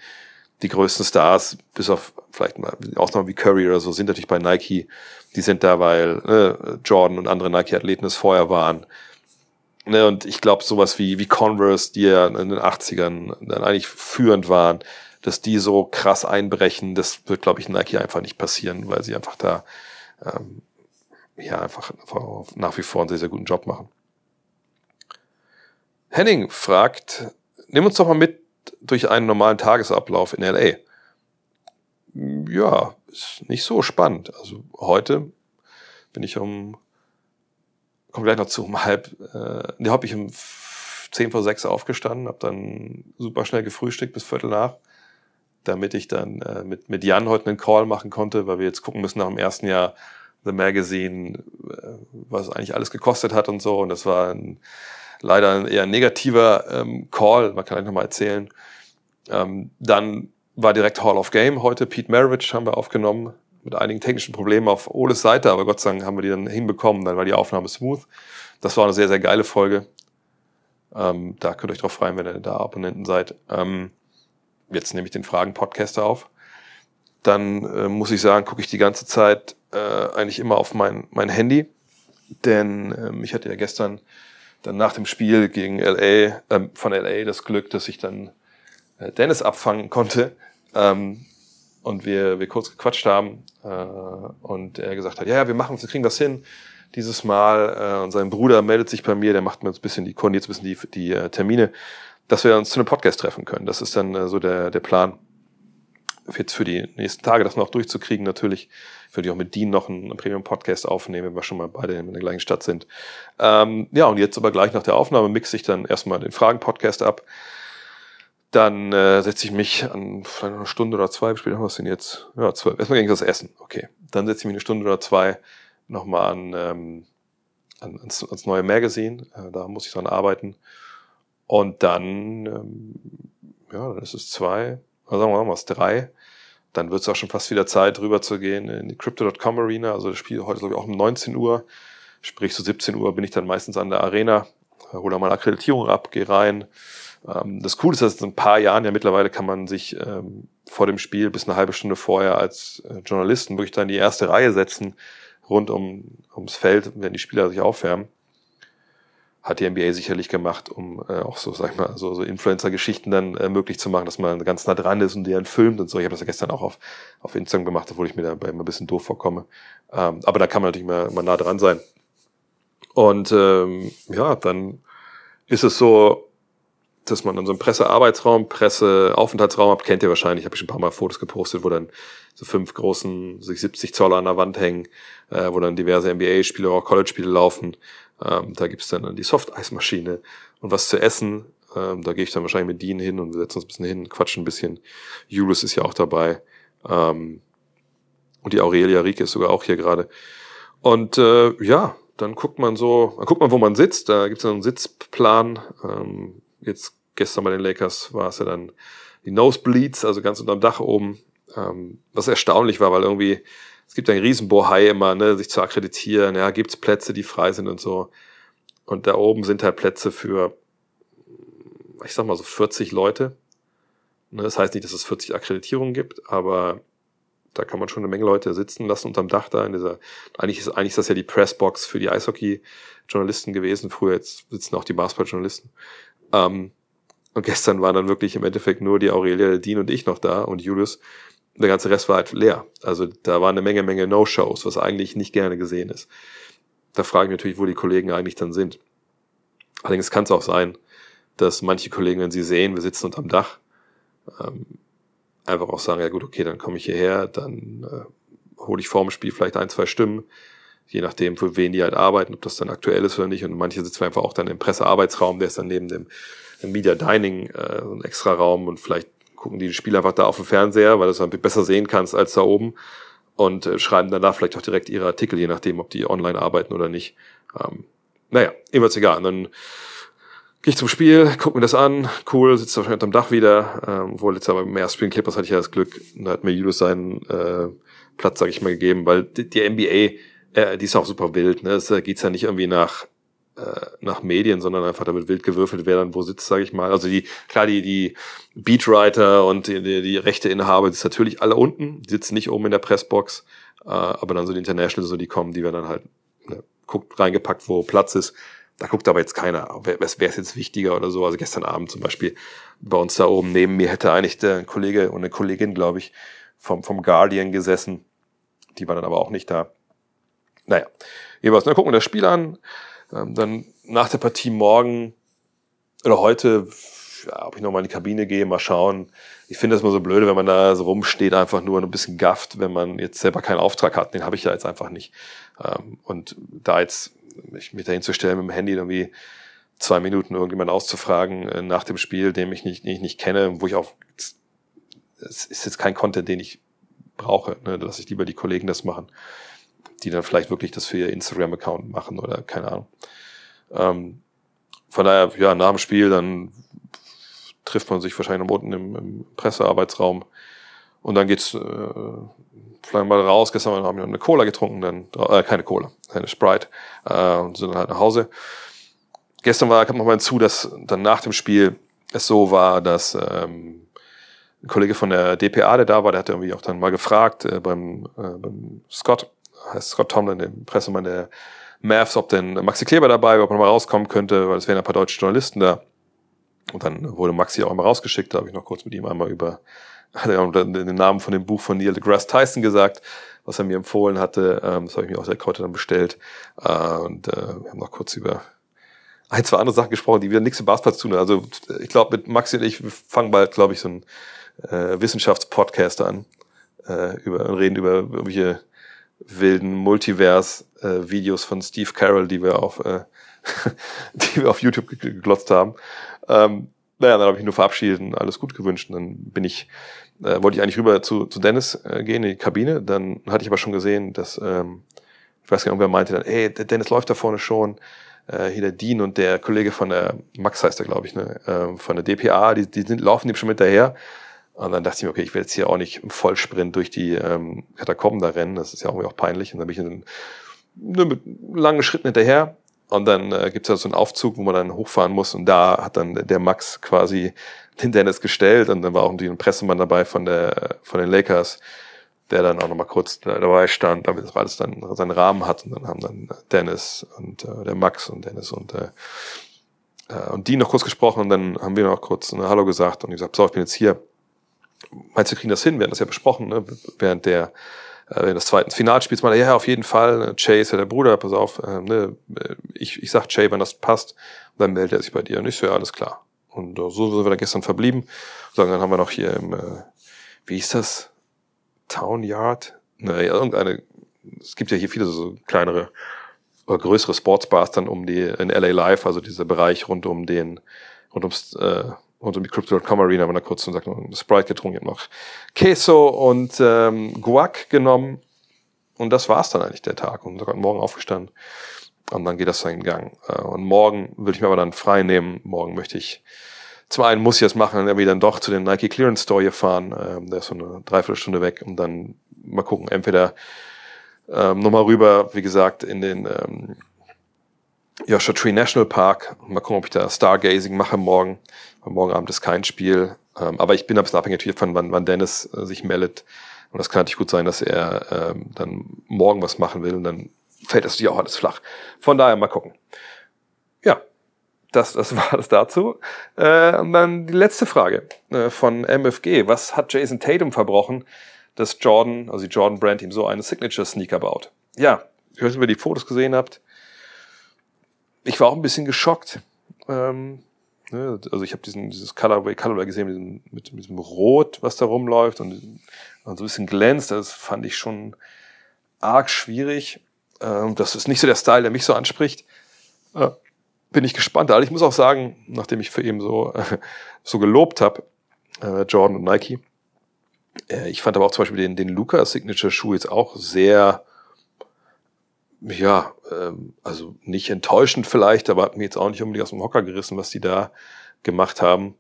Speaker 1: die größten Stars, bis auf vielleicht mal Ausnahmen wie Curry oder so, sind natürlich bei Nike. Die sind da, weil äh, Jordan und andere Nike-Athleten es vorher waren. Ne, und ich glaube, sowas wie, wie Converse, die ja in den 80ern dann eigentlich führend waren, dass die so krass einbrechen, das wird, glaube ich, Nike einfach nicht passieren, weil sie einfach da ähm, ja einfach nach wie vor einen sehr, sehr guten Job machen. Henning fragt, nimm uns doch mal mit durch einen normalen Tagesablauf in LA. Ja, ist nicht so spannend. Also heute bin ich um komme gleich noch zu, um halb, äh, ne, hab ich um zehn vor sechs aufgestanden, habe dann super schnell gefrühstückt bis Viertel nach, damit ich dann äh, mit, mit Jan heute einen Call machen konnte, weil wir jetzt gucken müssen nach dem ersten Jahr The Magazine, äh, was eigentlich alles gekostet hat und so. Und das war ein, leider ein eher negativer ähm, Call, man kann gleich nochmal erzählen. Ähm, dann war direkt Hall of Game heute, Pete Maravich haben wir aufgenommen, mit einigen technischen Problemen auf Oles Seite, aber Gott sei Dank haben wir die dann hinbekommen, dann war die Aufnahme smooth. Das war eine sehr, sehr geile Folge. Ähm, da könnt ihr euch drauf freuen, wenn ihr da Abonnenten seid. Ähm, jetzt nehme ich den Fragen-Podcaster auf. Dann äh, muss ich sagen, gucke ich die ganze Zeit äh, eigentlich immer auf mein, mein Handy. Denn ähm, ich hatte ja gestern dann nach dem Spiel gegen LA, äh, von LA das Glück, dass ich dann äh, Dennis abfangen konnte. Ähm, und wir, wir kurz gequatscht haben äh, und er gesagt hat, ja, wir machen, wir kriegen das hin dieses Mal. Äh, und sein Bruder meldet sich bei mir, der macht mir jetzt ein bisschen die, koordiniert ein bisschen die, die äh, Termine, dass wir uns zu einem Podcast treffen können. Das ist dann äh, so der, der Plan jetzt für die nächsten Tage, das noch durchzukriegen natürlich. Würde ich auch mit Dean noch einen, Premium-Podcast aufnehmen, wenn wir schon mal beide in der gleichen Stadt sind. Ähm, ja, und jetzt aber gleich nach der Aufnahme mixe ich dann erstmal den Fragen-Podcast ab. Dann äh, setze ich mich an vielleicht eine Stunde oder zwei, wie spät haben wir es denn jetzt? Ja, zwölf. Erstmal ging das Essen, okay. Dann setze ich mich eine Stunde oder zwei nochmal an, ähm, an, ans, ans neue Magazine. Äh, da muss ich dran arbeiten. Und dann, ähm, ja, dann ist es zwei, oder sagen wir mal, was drei. Dann wird es auch schon fast wieder Zeit, rüber zu gehen in die Crypto.com Arena. Also das Spiel heute, glaube ich, auch um 19 Uhr. Sprich, so 17 Uhr bin ich dann meistens an der Arena, hole mal Akkreditierung ab, gehe rein. Ähm, das Coole ist, dass in ein paar Jahren ja mittlerweile kann man sich ähm, vor dem Spiel bis eine halbe Stunde vorher als äh, Journalisten wirklich dann die erste Reihe setzen, rund um, ums Feld, wenn die Spieler sich aufwärmen hat die NBA sicherlich gemacht, um äh, auch so, sag ich mal, so, so Influencer-Geschichten dann äh, möglich zu machen, dass man ganz nah dran ist und deren filmt und so. Ich habe das ja gestern auch auf, auf Instagram gemacht, obwohl ich mir dabei immer ein bisschen doof vorkomme. Ähm, aber da kann man natürlich mal, mal nah dran sein. Und ähm, ja, dann ist es so, dass man dann so einen Pressearbeitsraum, Presseaufenthaltsraum habt, kennt ihr wahrscheinlich, habe ich schon ein paar Mal Fotos gepostet, wo dann so fünf großen, sich 70 Zoll an der Wand hängen, äh, wo dann diverse NBA-Spiele, auch College-Spiele laufen. Ähm, da gibt's dann die Soft-Eismaschine und was zu essen. Ähm, da gehe ich dann wahrscheinlich mit Dean hin und wir setzen uns ein bisschen hin, quatschen ein bisschen. Julius ist ja auch dabei. Ähm, und die Aurelia Rieke ist sogar auch hier gerade. Und äh, ja, dann guckt man so, dann guckt man, wo man sitzt. Da gibt's dann einen Sitzplan. Ähm, jetzt gestern bei den Lakers war es ja dann die Nosebleeds, also ganz unterm Dach oben. Ähm, was erstaunlich war, weil irgendwie es gibt einen riesen Bohai immer, ne, sich zu akkreditieren, ja, gibt's Plätze, die frei sind und so. Und da oben sind halt Plätze für, ich sag mal so 40 Leute. Ne, das heißt nicht, dass es 40 Akkreditierungen gibt, aber da kann man schon eine Menge Leute sitzen lassen unterm Dach da in dieser, eigentlich ist, eigentlich ist das ja die Pressbox für die Eishockey-Journalisten gewesen. Früher jetzt sitzen auch die Basketball-Journalisten. Ähm, und gestern waren dann wirklich im Endeffekt nur die Aurelia, Dean und ich noch da und Julius der ganze Rest war halt leer. Also da war eine Menge, Menge No-Shows, was eigentlich nicht gerne gesehen ist. Da frage ich natürlich, wo die Kollegen eigentlich dann sind. Allerdings kann es auch sein, dass manche Kollegen, wenn sie sehen, wir sitzen unterm Dach, ähm, einfach auch sagen, ja gut, okay, dann komme ich hierher, dann äh, hole ich vorm Spiel vielleicht ein, zwei Stimmen, je nachdem, für wen die halt arbeiten, ob das dann aktuell ist oder nicht. Und manche sitzen einfach auch dann im Pressearbeitsraum, der ist dann neben dem Media Dining, äh, ein extra Raum und vielleicht gucken die Spiele einfach da auf dem Fernseher, weil du es dann besser sehen kannst als da oben und äh, schreiben dann da vielleicht auch direkt ihre Artikel, je nachdem, ob die online arbeiten oder nicht. Ähm, naja, immer egal. Und dann gehe ich zum Spiel, guck mir das an, cool, sitzt wahrscheinlich am Dach wieder, ähm, wo letztes Mal beim ersten Spiel Clippers hatte ich ja das Glück, da hat mir Julius seinen äh, Platz, sag ich mal, gegeben, weil die, die NBA, äh, die ist auch super wild, ne? Es geht's ja nicht irgendwie nach äh, nach Medien, sondern einfach damit wild gewürfelt, wer dann wo sitzt, sage ich mal. Also die, klar, die, die Beatwriter und die, die, die Rechteinhaber, die sind natürlich alle unten, sitzen nicht oben in der Pressbox, äh, aber dann so die International, so die kommen, die werden dann halt ne, guckt, reingepackt, wo Platz ist. Da guckt aber jetzt keiner, wer, ist jetzt wichtiger oder so. Also gestern Abend zum Beispiel bei uns da oben neben mir hätte eigentlich der Kollege und eine Kollegin, glaube ich, vom, vom Guardian gesessen. Die war dann aber auch nicht da. Naja, jeweils, dann gucken wir das Spiel an. Ähm, dann nach der Partie morgen oder heute, ja, ob ich nochmal in die Kabine gehe, mal schauen. Ich finde das immer so blöde, wenn man da so rumsteht, einfach nur ein bisschen gafft, wenn man jetzt selber keinen Auftrag hat. Den habe ich ja jetzt einfach nicht. Ähm, und da jetzt mich, mich dahin zu stellen mit dem Handy irgendwie zwei Minuten irgendjemand auszufragen äh, nach dem Spiel, den ich nicht, den ich nicht kenne, wo ich auch, es ist jetzt kein Content, den ich brauche, ne, dass ich lieber die Kollegen das machen die dann vielleicht wirklich das für ihr Instagram-Account machen oder keine Ahnung. Ähm, von daher, ja, nach dem Spiel, dann trifft man sich wahrscheinlich noch unten im, im Pressearbeitsraum und dann geht's äh, vielleicht mal raus. Gestern haben wir noch eine Cola getrunken, dann äh, keine Cola, eine Sprite äh, und sind dann halt nach Hause. gestern war, kam noch mal hinzu, dass dann nach dem Spiel es so war, dass ähm, ein Kollege von der DPA, der da war, der hat irgendwie auch dann mal gefragt äh, beim, äh, beim Scott, heißt Scott Tomlin, dem Pressemann der Mavs, ob denn Maxi Kleber dabei ob er mal rauskommen könnte, weil es wären ein paar deutsche Journalisten da. Und dann wurde Maxi auch einmal rausgeschickt, da habe ich noch kurz mit ihm einmal über hat er den Namen von dem Buch von Neil deGrasse Tyson gesagt, was er mir empfohlen hatte. Ähm, das habe ich mir auch direkt heute dann bestellt. Äh, und äh, wir haben noch kurz über ein, zwei andere Sachen gesprochen, die wieder nichts mit Basketball zu tun haben. Also ich glaube, mit Maxi und ich fangen bald, glaube ich, so ein äh, Wissenschaftspodcast an. Äh, über, reden über irgendwelche wilden Multiverse-Videos äh, von Steve Carroll, die wir auf, äh, die wir auf YouTube geglotzt haben. Ähm, naja, dann habe ich nur verabschiedet und alles gut gewünscht. Und dann bin ich, äh, wollte ich eigentlich rüber zu, zu Dennis äh, gehen in die Kabine. Dann hatte ich aber schon gesehen, dass, ähm, ich weiß gar nicht, wer meinte dann, ey, der Dennis läuft da vorne schon. Äh, hier der Dean und der Kollege von der, Max heißt er, glaube ich, ne, äh, von der DPA, die, die sind, laufen dem schon hinterher. Und dann dachte ich mir, okay, ich will jetzt hier auch nicht im Vollsprint durch die ähm, Katakomben da rennen. Das ist ja irgendwie auch peinlich. Und dann bin ich in, ne, mit langen Schritten hinterher und dann äh, gibt es ja so einen Aufzug, wo man dann hochfahren muss. Und da hat dann der Max quasi den Dennis gestellt. Und dann war auch ein Pressemann dabei von, der, von den Lakers, der dann auch nochmal kurz dabei stand, damit das alles dann seinen Rahmen hat. Und dann haben dann Dennis und äh, der Max und Dennis und, äh, äh, und die noch kurz gesprochen. Und dann haben wir noch kurz eine Hallo gesagt und ich gesagt, so, ich bin jetzt hier. Meinst du, wir kriegen das hin? Wir hatten das ja besprochen, ne? während der äh, des zweiten Finalspiels mal, ja, auf jeden Fall, Jay ist ja der Bruder, pass auf, äh, ne, ich, ich sag Jay, wenn das passt, und dann meldet er sich bei dir. Und ich so, ja, alles klar. Und äh, so sind wir da gestern verblieben. So, dann haben wir noch hier im, äh, wie hieß das? Town Yard? Ne, ja, irgendeine, es gibt ja hier viele so kleinere oder größere Sportsbars dann um die, in LA Live, also dieser Bereich rund um den, rund ums, äh, und um die Crypto.com Arena wir da kurz und sagt noch Sprite getrunken, ich habe noch Queso und ähm, Guac genommen. Und das war's dann eigentlich der Tag. Und sogar morgen aufgestanden. Und dann geht das seinen Gang. Äh, und morgen will ich mir aber dann frei nehmen, morgen möchte ich zum einen muss ich das machen, dann irgendwie dann doch zu den Nike Clearance Store hier fahren, ähm, der ist so eine Dreiviertelstunde weg. Und dann mal gucken, entweder ähm, nochmal rüber, wie gesagt, in den ähm, Joshua Tree National Park. Mal gucken, ob ich da Stargazing mache morgen. Morgen Abend ist kein Spiel. Ähm, aber ich bin ein bisschen abhängig von, wann, wann Dennis äh, sich meldet. Und das kann natürlich gut sein, dass er ähm, dann morgen was machen will. Und dann fällt das natürlich auch alles flach. Von daher mal gucken. Ja, das, das war das dazu. Äh, und dann die letzte Frage äh, von MFG. Was hat Jason Tatum verbrochen, dass Jordan, also die Jordan Brand ihm so eine Signature Sneaker baut? Ja, ich weiß nicht, ob ihr die Fotos gesehen habt. Ich war auch ein bisschen geschockt. Ähm, Ne? Also ich habe diesen dieses Colorway, Colorway gesehen mit diesem, mit, mit diesem Rot, was da rumläuft und, und so ein bisschen glänzt. Das fand ich schon arg schwierig. Ähm, das ist nicht so der Style, der mich so anspricht. Äh, bin ich gespannt. Also ich muss auch sagen, nachdem ich für eben so, äh, so gelobt habe, äh, Jordan und Nike, äh, ich fand aber auch zum Beispiel den, den Luca Signature Schuh jetzt auch sehr ja, ähm, also nicht enttäuschend vielleicht, aber hat mir jetzt auch nicht unbedingt aus dem Hocker gerissen, was die da gemacht haben.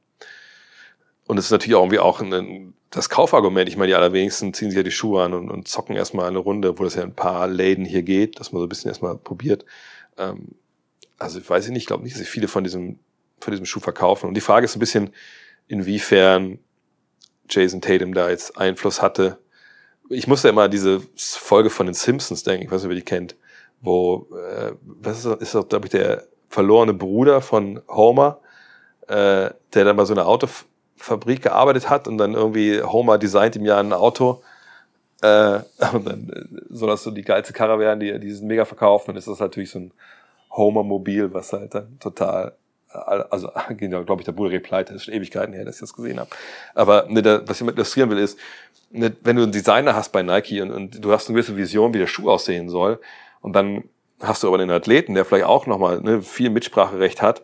Speaker 1: Und es ist natürlich auch irgendwie auch ein, das Kaufargument. Ich meine, die allerwenigsten ziehen sich ja die Schuhe an und, und zocken erstmal eine Runde, wo das ja ein paar Läden hier geht, dass man so ein bisschen erstmal probiert. Ähm, also ich weiß nicht, ich glaube nicht, dass sich viele von diesem, von diesem Schuh verkaufen. Und die Frage ist ein bisschen, inwiefern Jason Tatum da jetzt Einfluss hatte. Ich musste immer diese Folge von den Simpsons denken, ich weiß nicht, wer die kennt wo, äh, was ist das, ist das, glaube ich, der verlorene Bruder von Homer, äh, der dann bei so einer Autofabrik gearbeitet hat und dann irgendwie Homer designt ihm ja ein Auto, äh, und dann äh, soll das so die geilste Karre werden, die, die sind mega verkaufen, dann ist das natürlich so ein Homer-Mobil, was halt dann total also glaube ich, der Bruder pleite, das ist schon Ewigkeiten her, dass ich das gesehen habe. Aber ne, da, was ich mit illustrieren will, ist, ne, wenn du einen Designer hast bei Nike und, und du hast eine gewisse Vision, wie der Schuh aussehen soll, und dann hast du aber den Athleten, der vielleicht auch nochmal ne, viel Mitspracherecht hat.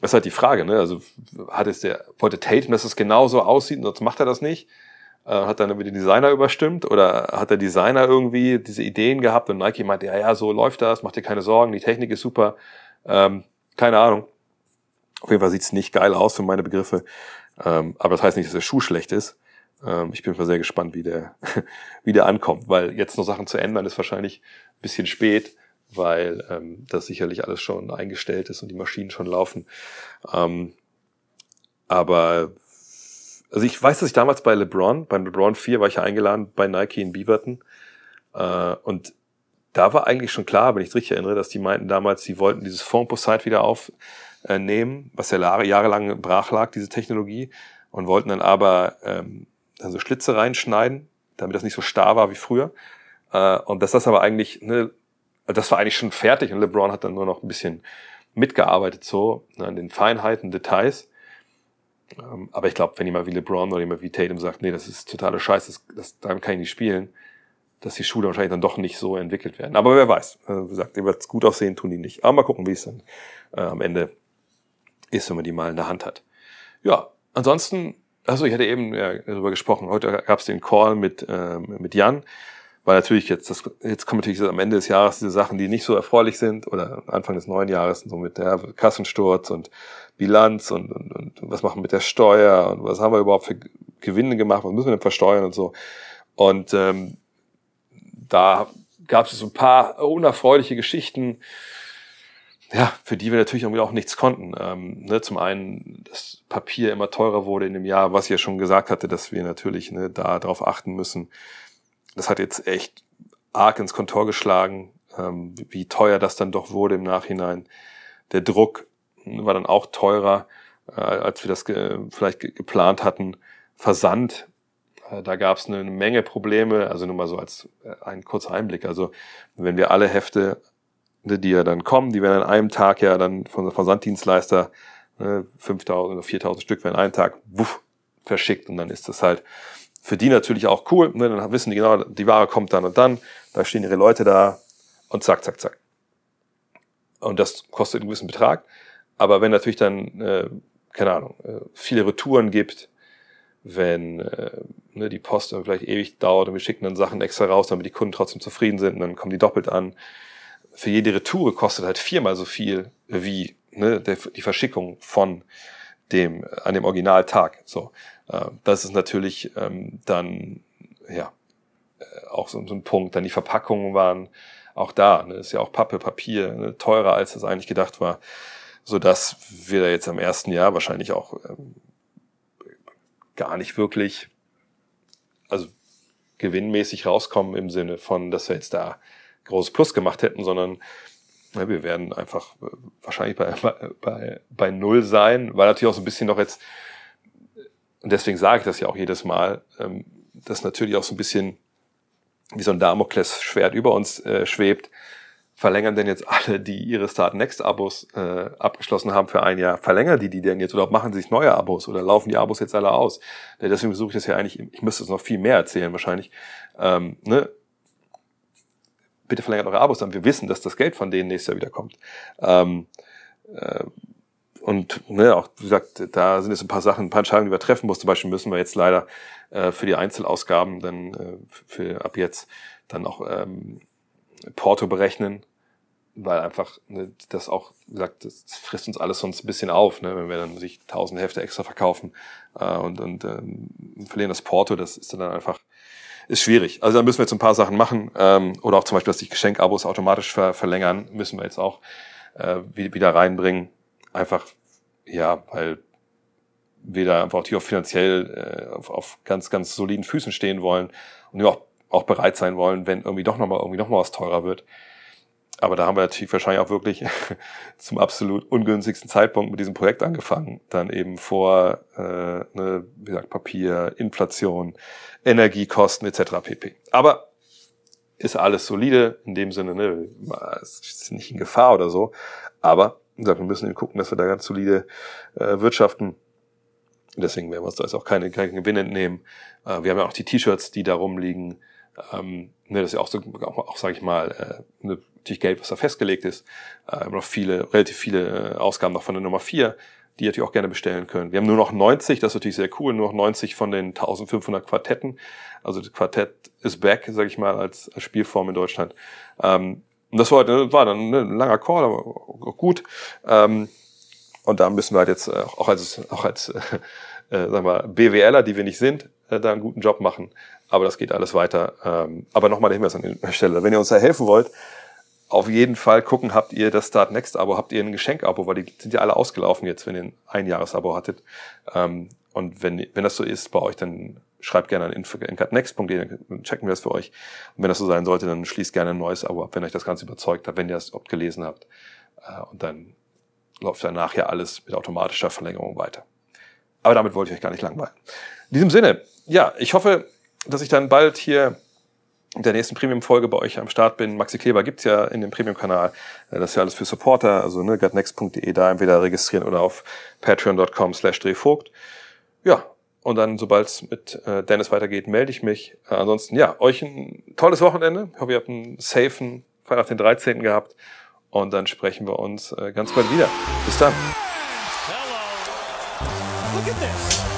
Speaker 1: Das ist halt die Frage, ne? Also hat es der, wollte Tatum, dass es genauso aussieht, und sonst macht er das nicht? Äh, hat dann den Designer überstimmt oder hat der Designer irgendwie diese Ideen gehabt und Nike meinte, ja, ja, so läuft das, mach dir keine Sorgen, die Technik ist super. Ähm, keine Ahnung. Auf jeden Fall sieht's nicht geil aus für meine Begriffe. Ähm, aber das heißt nicht, dass der Schuh schlecht ist. Ähm, ich bin mal sehr gespannt, wie der, wie der ankommt, weil jetzt noch Sachen zu ändern ist wahrscheinlich ein bisschen spät. weil ähm, das sicherlich alles schon eingestellt ist und die Maschinen schon laufen. Ähm, aber also ich weiß, dass ich damals bei LeBron, beim LeBron 4 war ich ja eingeladen bei Nike in Beaverton. Äh, und da war eigentlich schon klar, wenn ich es richtig erinnere, dass die meinten damals, sie wollten dieses Phone-Site wieder aufnehmen, was ja jahrelang brach lag, diese Technologie, und wollten dann aber ähm, dann so Schlitze reinschneiden, damit das nicht so starr war wie früher. Äh, und dass das aber eigentlich, ne, das war eigentlich schon fertig und LeBron hat dann nur noch ein bisschen mitgearbeitet so ne, an den Feinheiten, Details. Ähm, aber ich glaube, wenn jemand wie LeBron oder jemand wie Tatum sagt, nee, das ist totale Scheiße, das, das, damit kann ich nicht spielen, dass die Schule wahrscheinlich dann doch nicht so entwickelt werden. Aber wer weiß, äh, wie gesagt, es gut aussehen, tun die nicht. Aber mal gucken, wie es dann äh, am Ende ist, wenn man die mal in der Hand hat. Ja, ansonsten, also ich hatte eben ja, darüber gesprochen, heute gab es den Call mit, äh, mit Jan, weil natürlich jetzt, das, jetzt kommen natürlich am Ende des Jahres diese Sachen, die nicht so erfreulich sind oder Anfang des neuen Jahres, so mit der Kassensturz und Bilanz und, und, und was machen wir mit der Steuer und was haben wir überhaupt für Gewinne gemacht, was müssen wir denn versteuern und so. Und ähm, da gab es so ein paar unerfreuliche Geschichten, ja, für die wir natürlich irgendwie auch nichts konnten. Ähm, ne, zum einen, das Papier immer teurer wurde in dem Jahr, was ich ja schon gesagt hatte, dass wir natürlich ne, da darauf achten müssen. Das hat jetzt echt arg ins Kontor geschlagen, ähm, wie teuer das dann doch wurde im Nachhinein. Der Druck war dann auch teurer, äh, als wir das ge vielleicht ge geplant hatten. Versand, äh, da gab es eine Menge Probleme, also nur mal so als äh, ein kurzer Einblick. Also wenn wir alle Hefte, ne, die ja dann kommen, die werden an einem Tag ja dann von Versanddienstleister ne, 5000 oder 4000 Stück werden einen Tag wuff, verschickt und dann ist das halt für die natürlich auch cool. Ne, dann wissen die genau, die Ware kommt dann und dann, da stehen ihre Leute da und zack, zack, zack. Und das kostet einen gewissen Betrag. Aber wenn natürlich dann, äh, keine Ahnung, äh, viele Retouren gibt, wenn äh, ne, die Post vielleicht ewig dauert und wir schicken dann Sachen extra raus, damit die Kunden trotzdem zufrieden sind und dann kommen die doppelt an. Für jede Retour kostet halt viermal so viel wie ne, der, die Verschickung von dem an dem Originaltag. So, äh, das ist natürlich ähm, dann ja äh, auch so, so ein Punkt. Dann die Verpackungen waren auch da. Ne, ist ja auch Pappe, Papier ne, teurer als das eigentlich gedacht war so dass wir da jetzt am ersten Jahr wahrscheinlich auch ähm, gar nicht wirklich, also gewinnmäßig rauskommen im Sinne von, dass wir jetzt da großes Plus gemacht hätten, sondern ja, wir werden einfach äh, wahrscheinlich bei, bei, bei Null sein, weil natürlich auch so ein bisschen noch jetzt, und deswegen sage ich das ja auch jedes Mal, ähm, dass natürlich auch so ein bisschen wie so ein Damoklesschwert über uns äh, schwebt, verlängern denn jetzt alle, die ihre Start Next Abos äh, abgeschlossen haben für ein Jahr, verlängern die die denn jetzt oder machen sie sich neue Abos oder laufen die Abos jetzt alle aus? Ja, deswegen versuche ich das ja eigentlich, ich müsste es noch viel mehr erzählen wahrscheinlich. Ähm, ne? Bitte verlängert eure Abos, dann wir wissen, dass das Geld von denen nächstes Jahr wieder kommt. Ähm, äh, und ne, auch wie gesagt, da sind jetzt ein paar Sachen, ein paar Entscheidungen, die wir treffen mussten. Zum Beispiel müssen wir jetzt leider äh, für die Einzelausgaben dann äh, für ab jetzt dann auch ähm, Porto berechnen, weil einfach ne, das auch, wie gesagt, das frisst uns alles sonst ein bisschen auf, ne, wenn wir dann sich tausend Hefte extra verkaufen äh, und, und ähm, verlieren das Porto, das ist dann einfach ist schwierig. Also da müssen wir jetzt ein paar Sachen machen ähm, oder auch zum Beispiel, dass sich Geschenkabos automatisch ver verlängern, müssen wir jetzt auch äh, wieder reinbringen. Einfach, ja, weil wir da einfach auch finanziell äh, auf, auf ganz, ganz soliden Füßen stehen wollen und wir auch auch bereit sein wollen, wenn irgendwie doch nochmal irgendwie noch mal was teurer wird. Aber da haben wir natürlich wahrscheinlich auch wirklich zum absolut ungünstigsten Zeitpunkt mit diesem Projekt angefangen. Dann eben vor, äh, ne, wie gesagt, Papier, Inflation, Energiekosten etc. pp. Aber ist alles solide in dem Sinne, ne, ist nicht in Gefahr oder so. Aber wie gesagt, wir müssen eben gucken, dass wir da ganz solide äh, wirtschaften. Deswegen werden wir uns da jetzt auch keine, keinen Gewinn entnehmen. Äh, wir haben ja auch die T-Shirts, die da rumliegen. Ähm, ne, das ist ja auch so, auch, auch sage ich mal, äh, ne, natürlich Geld, was da festgelegt ist. Äh, noch viele, relativ viele äh, Ausgaben noch von der Nummer 4, die ihr natürlich auch gerne bestellen können. Wir haben nur noch 90, das ist natürlich sehr cool, nur noch 90 von den 1500 Quartetten. Also das Quartett ist back, sage ich mal, als, als Spielform in Deutschland. Ähm, und das war, war dann ne, ein langer Call, aber gut. Ähm, und da müssen wir halt jetzt äh, auch als, auch als äh, sagen wir, BWLer, die wir nicht sind, äh, da einen guten Job machen. Aber das geht alles weiter. Ähm, aber nochmal der Hinweis an der Stelle. Wenn ihr uns da helfen wollt, auf jeden Fall gucken, habt ihr das Start Next Abo, habt ihr ein Geschenk-Abo, weil die sind ja alle ausgelaufen jetzt, wenn ihr ein Einjahres-Abo hattet. Ähm, und wenn, wenn das so ist bei euch, dann schreibt gerne an info.next.de, dann checken wir das für euch. Und wenn das so sein sollte, dann schließt gerne ein neues Abo ab, wenn euch das Ganze überzeugt hat, wenn ihr es oft gelesen habt. Äh, und dann läuft danach ja alles mit automatischer Verlängerung weiter. Aber damit wollte ich euch gar nicht langweilen. In diesem Sinne, ja, ich hoffe, dass ich dann bald hier in der nächsten Premium-Folge bei euch am Start bin. Maxi Kleber gibt's ja in dem Premium-Kanal. Äh, das ist ja alles für Supporter, also ne, gutnext.de da entweder registrieren oder auf patreon.com slash drehvogt. Ja, und dann, sobald es mit äh, Dennis weitergeht, melde ich mich. Äh, ansonsten, ja, euch ein tolles Wochenende. Ich hoffe, ihr habt einen safen Freitag den 13. gehabt. Und dann sprechen wir uns äh, ganz bald wieder. Bis dann.
Speaker 2: Hello. Look at this.